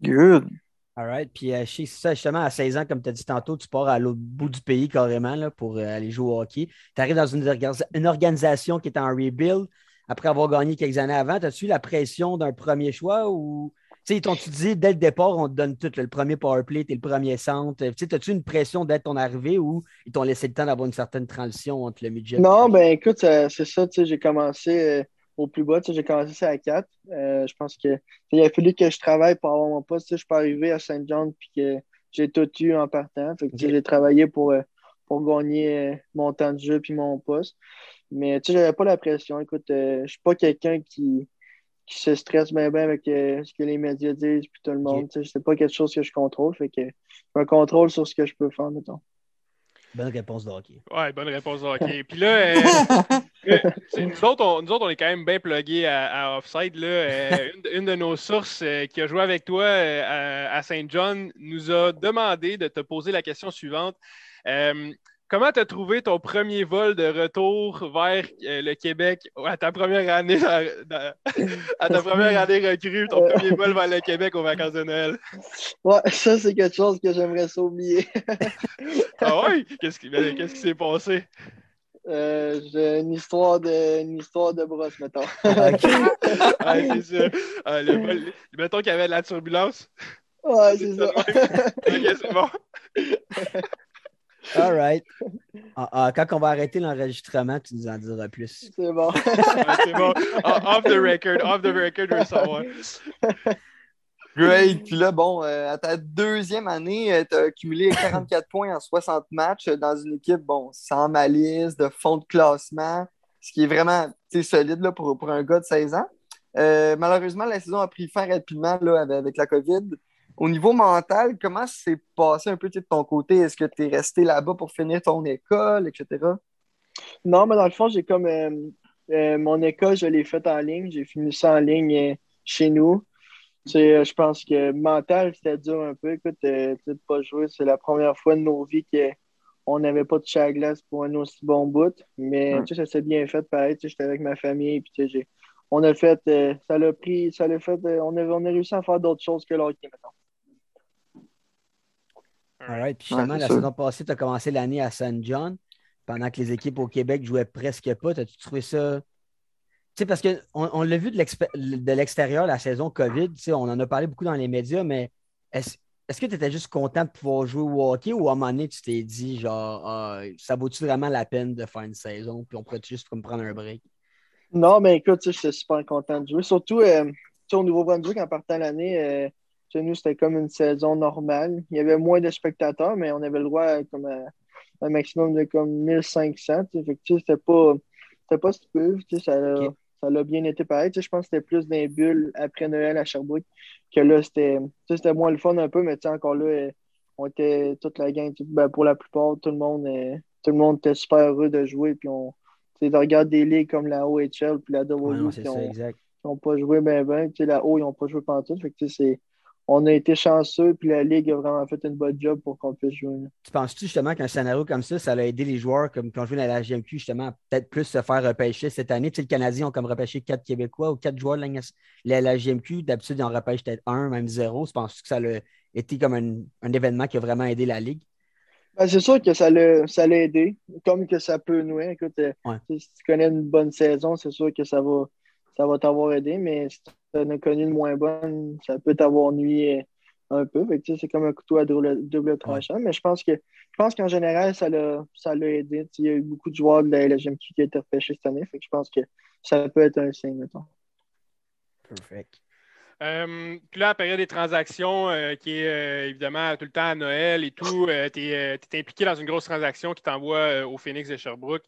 Good. All right. Puis, euh, ça, justement, à 16 ans, comme tu as dit tantôt, tu pars à l'autre bout du pays carrément là, pour euh, aller jouer au hockey. Tu arrives dans une, orga- une organisation qui est en rebuild après avoir gagné quelques années avant. As-tu eu la pression d'un premier choix ou. Tu sais, ils t'ont-tu dit dès le départ, on te donne tout, là, le premier powerplay, t'es le premier centre. Tu sais, as-tu une pression d'être ton arrivée ou ils t'ont laissé le temps d'avoir une certaine transition entre le midget Non, ben écoute, ça- c'est ça, tu sais, j'ai commencé euh, au plus bas, tu sais, j'ai commencé ça à 4. Euh, je pense que il a fallu que je travaille pour avoir mon poste. Je suis pas arrivé à Saint John puis que j'ai tout eu en partant. Fait que, j'ai travaillé pour, euh, pour gagner euh, mon temps de jeu puis mon poste. Mais tu sais, j'avais pas la pression. Écoute, euh, je suis pas quelqu'un qui, qui se stresse bien bien avec euh, ce que les médias disent puis tout le monde. Tu sais, c'est pas quelque chose que je contrôle. Fait que je me contrôle sur ce que je peux faire, mettons. Bonne réponse de hockey. Ouais, bonne réponse de hockey. Puis là, euh, [LAUGHS] euh, nous, autres, on, nous autres, on est quand même bien plugués à, à Offside. Là. Euh, une, une de nos sources euh, qui a joué avec toi euh, à, à Saint John nous a demandé de te poser la question suivante. Comment tu as trouvé ton premier vol de retour vers euh, le Québec à ta première année dans- dans- à ta première année recrue, ton premier vol vers le Québec aux vacances de Noël? Ouais, ça, c'est quelque chose que j'aimerais ça oublier. Ah ouais? Qu'est-ce qui, ben, s'est passé? Euh, j'ai une histoire de, une histoire de brosse, mettons. Ouais, c'est ça. Ah, le vol- mettons qu'il y avait de la turbulence. Ouais, c'est ça. [LAUGHS] Ok, c'est bon. [LAUGHS] All right. [LAUGHS] Ah, ah, quand on va arrêter l'enregistrement, tu nous en diras plus. C'est bon. [LAUGHS] Ouais, c'est bon. Ah, Off the record, off the record, je veux savoir. [LAUGHS] Great. Puis là, bon, euh, à ta deuxième année, tu as accumulé 44 points en 60 matchs euh, dans une équipe, bon, sans malice, de fond de classement, ce qui est vraiment solide là, pour, pour un gars de 16 ans. Euh, malheureusement, la saison a pris fin rapidement là, avec, avec la COVID. Au niveau mental, comment s'est passé un peu de ton côté? Est-ce que tu es resté là-bas pour finir ton école, etc.? Non, mais dans le fond, j'ai comme euh, euh, mon école, je l'ai faite en ligne. J'ai fini ça en ligne euh, chez nous. Tu sais, je pense que mental, c'était dur un peu. Écoute, tu sais, de pas jouer, c'est la première fois de nos vies qu'on n'avait pas touché à la glace pour un aussi bon bout. Mais tu sais, ça s'est bien fait pareil. J'étais avec ma famille. Puis, j'ai- on a fait, ça l'a pris, ça l'a fait, on, a, on a réussi à faire d'autres choses que le hockey maintenant. All right. Puis justement, Ouais, la sûr. saison passée, tu as commencé l'année à Saint John, pendant que les équipes au Québec jouaient presque pas. As-tu trouvé ça? Tu sais, parce qu'on on, l'a vu de l'extérieur, la saison COVID, tu sais, on en a parlé beaucoup dans les médias, mais est-ce que tu étais juste content de pouvoir jouer au hockey ou à un moment donné, tu t'es dit, genre, ah, ça vaut-tu vraiment la peine de faire une saison, puis on pourrait juste comme prendre un break? Non, mais écoute, tu sais, j'étais super content de jouer. Surtout, euh, tu sais, au Nouveau-Brunswick, en partant l'année, euh, nous, c'était comme une saison normale. Il y avait moins de spectateurs, mais on avait le droit à, comme à un maximum de comme 1500. tu sais. Fait que, tu sais, c'était pas, c'était pas stupide. Tu sais, ça l'a ça l'a bien été pareil. Tu sais, je pense que c'était plus des bulles après Noël à Sherbrooke que là, c'était moins le fun un peu, mais tu sais, encore là, on était toute la gang, ben, pour la plupart, tout le monde, euh, tout le monde était super heureux de jouer. Puis on, tu sais, de regarder des ligues comme la OHL puis la Ouais, non, W c'est qui ça, ont, exact. qui ont pas joué ben ben. La O, ils n'ont pas joué pantoute. Fait que, tu sais, c'est- on a été chanceux, puis la Ligue a vraiment fait une bonne job pour qu'on puisse jouer. Tu penses-tu justement qu'un scénario comme ça, ça a aidé les joueurs comme qui ont joué dans la GMQ justement à peut-être plus se faire repêcher cette année? Tu sais, le Canadien ont comme repêché quatre Québécois ou quatre joueurs de la, la, GMQ. D'habitude, ils en repêchent peut-être un, même zéro. Tu penses que ça a été comme un, un événement qui a vraiment aidé la Ligue? Ben, c'est sûr que ça l'a ça l'a aidé, comme que ça peut nous. Écoute, euh, Ouais. si tu connais une bonne saison, c'est sûr que ça va ça va t'avoir aidé, mais tu en as connu une moins bonne, ça peut t'avoir nuit un peu. C'est comme un couteau à double, double tranchant. Mais je pense que je pense qu'en général, ça l'a ça l'a aidé. Il y a eu beaucoup de joueurs de la LGMQ qui ont été repêchés cette année. Fait que je pense que ça peut être un signe, mettons. Perfect. Euh, puis là, la période des transactions, euh, qui est euh, évidemment tout le temps à Noël et tout, tu es, impliqué dans une grosse transaction qui t'envoie euh, au Phoenix de Sherbrooke.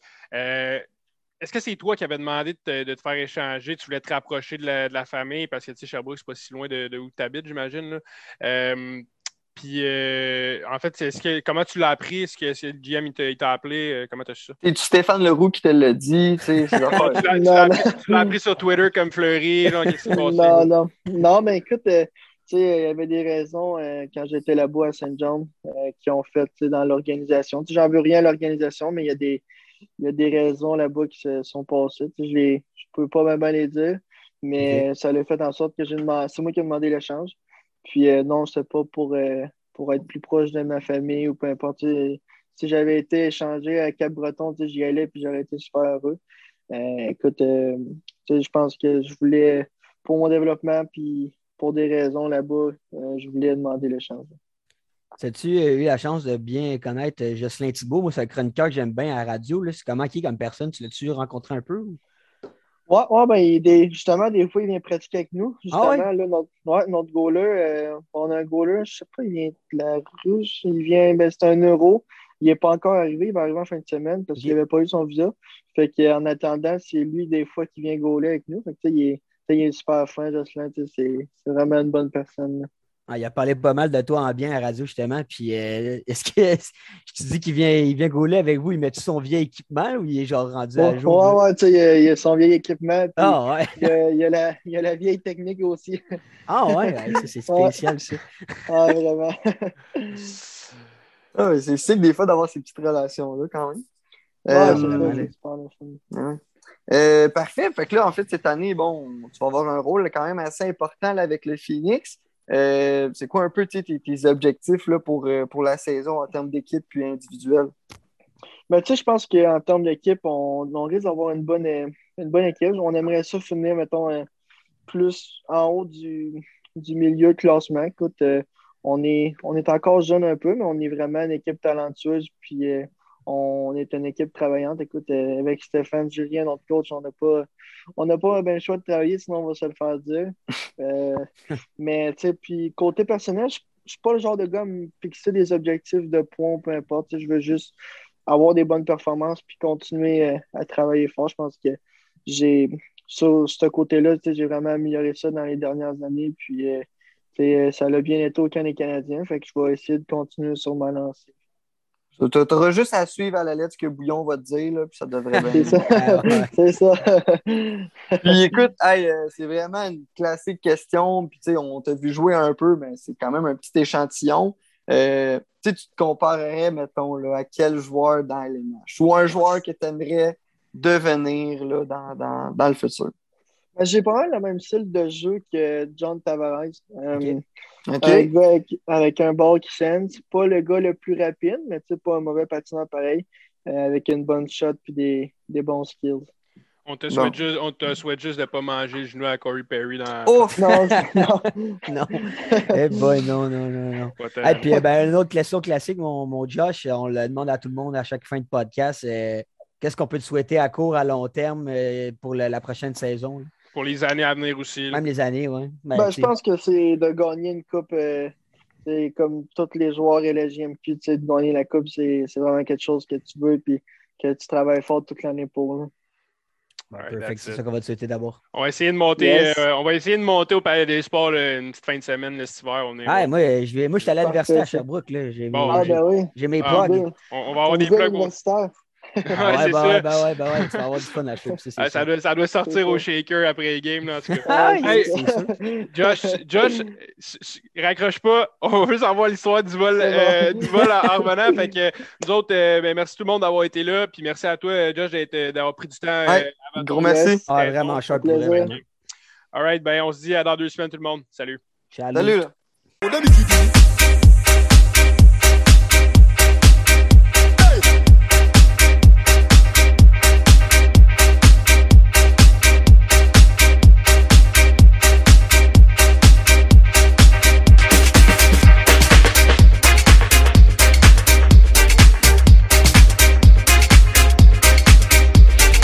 Est-ce que c'est toi qui avais demandé de te, de te faire échanger? Tu voulais te rapprocher de la, de la famille? Parce que tu sais, Sherbrooke, c'est pas si loin de, de où tu habites, j'imagine. là. Euh, puis, euh, en fait, c'est- que, comment tu l'as appris? Est-ce que c'est le GM il t'a appelé? Euh, Comment tu as su ça? C'est-tu Stéphane Leroux qui te l'a dit? tu sais, [LAUGHS] l'as- appris, sur Twitter comme Fleury? genre, Qu'est-ce qui s'est passé? Non, non. Non, mais écoute, euh, tu sais, il y avait des raisons euh, quand j'étais là-bas à Saint John euh, qui ont fait dans l'organisation. J'en veux rien à l'organisation, mais il y a des, il y a des raisons là-bas qui se sont passées. Tu sais, je ne peux pas même les dire, mais ça a fait en sorte que j'ai demandé. C'est moi qui ai demandé l'échange. Puis euh, non, c'est pas pour, euh, pour être plus proche de ma famille ou peu importe. Tu sais, si j'avais été échangé à Cap-Breton, tu sais, j'y allais puis j'aurais été super heureux. Euh, écoute, euh, je pense que je voulais, pour mon développement, puis pour des raisons là-bas, je voulais demander l'échange. As-tu euh, eu la chance de bien connaître euh, Jocelyn Thibault? Moi, c'est un chroniqueur que j'aime bien à la radio. là. C'est comment qui est comme personne? Tu l'as-tu rencontré un peu? ou? Ouais, ouais, ben, des- justement, des fois, il vient pratiquer avec nous. Justement, Ah ouais? là, notre, ouais, notre goaler, euh, on a un goaler, je sais pas, il vient de la russe, il vient, ben, c'est un euro. Il n'est pas encore arrivé, il va arriver en fin de semaine parce qu'il n'avait pas eu son visa. Fait qu'en attendant, c'est lui, des fois, qui vient goaler avec nous. Fait que, tu sais, il est, il est super fin, Jocelyn, tu sais, c'est c'est vraiment une bonne personne. là. Ah, il a parlé pas mal de toi en bien à la radio, justement. Puis, euh, [LAUGHS] est-ce que je te dis qu'il vient, il vient gauler avec vous? Il met tout son vieil équipement ou il est genre rendu à jour? ouais, ouais, tu sais, il y a- il a son vieil équipement. puis Ah, ouais. il, y a, il a la, il y a la vieille technique aussi. [LAUGHS] Ah, ouais. c'est spécial, ça. [LAUGHS] Ah, vraiment. Ah, mais c'est sick des fois d'avoir ces petites relations-là quand même. Ouais, Euh. Euh, parfait. Fait que là, en fait, cette année, bon, tu vas avoir un rôle quand même assez important là, avec le Phoenix. Euh, c'est quoi un peu tes, objectifs là, pour, euh, pour la saison en termes d'équipe puis individuelle? Ben, tu sais, je pense qu'en termes d'équipe, on, on risque d'avoir une bonne, euh, une bonne équipe. On aimerait ça finir, mettons, plus en haut du, du milieu classement. Écoute, on, est, on est encore jeune un peu, mais on est vraiment une équipe talentueuse. Puis on est une équipe travaillante. Écoute, euh, avec Stéphane Julien, notre coach, on n'a pas, on n'a pas ben, le choix de travailler, sinon on va se le faire dire. [LAUGHS] Euh, mais, tu sais, puis côté personnel, je je suis pas le genre de gars à me fixer des objectifs de points, peu importe. Je veux juste avoir des bonnes performances puis continuer euh, à travailler fort. Je pense que j'ai sur ce côté-là, j'ai vraiment amélioré ça dans les dernières années. Puis tu sais, euh, ça l'a bien été au camp des Canadiens. Fait que je vais essayer de continuer sur ma lancée. Tu auras juste à suivre à la lettre ce que Bouillon va te dire, là, puis ça devrait [LAUGHS] bien. C'est ça. Ah, ouais. [LAUGHS] C'est ça. Puis écoute, hey, euh, c'est vraiment une classique question. Puis tu sais, on t'a vu jouer un peu, mais c'est quand même un petit échantillon. Euh, tu te comparerais, mettons, là, à quel joueur dans LNH ou un joueur que tu aimerais devenir là, dans, dans, dans le futur? Ben, J'ai pas mal le même style de jeu que John Tavares. Euh? Un gars avec, avec un ball qui. C'est pas le gars le plus rapide, mais pas un mauvais patineur pareil. euh, avec une bonne shot puis des, des bons skills. On te souhaite juste, on te souhaite juste de ne pas manger le genou à Corey Perry dans. Oh! Non, [LAUGHS] non. Non. Eh boy, non, non, non, non. [LAUGHS] Et puis, ben, une autre question classique, mon, mon Josh, on le demande à tout le monde à chaque fin de podcast. euh, Qu'est-ce qu'on peut te souhaiter à court, à long terme pour la, la prochaine saison? là? Pour les années à venir aussi. là. Même les années, oui. Ben, je pense que c'est de gagner une coupe. euh, c'est comme tous les joueurs et la GMQ, tu sais, de gagner la coupe, c'est c'est vraiment quelque chose que tu veux puis que tu travailles fort toute l'année pour. là. C'est ça qu'on va te souhaiter d'abord. On va essayer de monter, Yes. euh, on va essayer de monter au Palais des Sports là, une petite fin de semaine cet hiver. On est, Ah, moi, je vais, moi, je suis allé à l'université à. Sherbrooke. là. J'ai Bon, mes, Ah, ben oui. j'ai mes Ah, plugs. ben, on, on va avoir des plugs. au-. [LAUGHS] Ah, Ouais, ça. ouais, ben ouais, ben ouais, tu vas avoir du fun à coupe, ça, Ah, ça, doit, ça doit sortir au ça. shaker après les games. Là, en tout cas. [LAUGHS] Ah, Hey. [LAUGHS] Josh, Josh, raccroche pas. On veut savoir l'histoire du vol, C'est bon. euh, du vol en, en revenant. Fait que nous autres, euh, ben, merci tout le monde d'avoir été là. Puis merci à toi, euh, Josh, d'être- d'avoir pris du temps. euh, Ouais, avant Gros merci. Ah, vraiment sharp pour. All right, ben, on se dit à dans deux semaines, tout le monde. Salut. Salut. Salut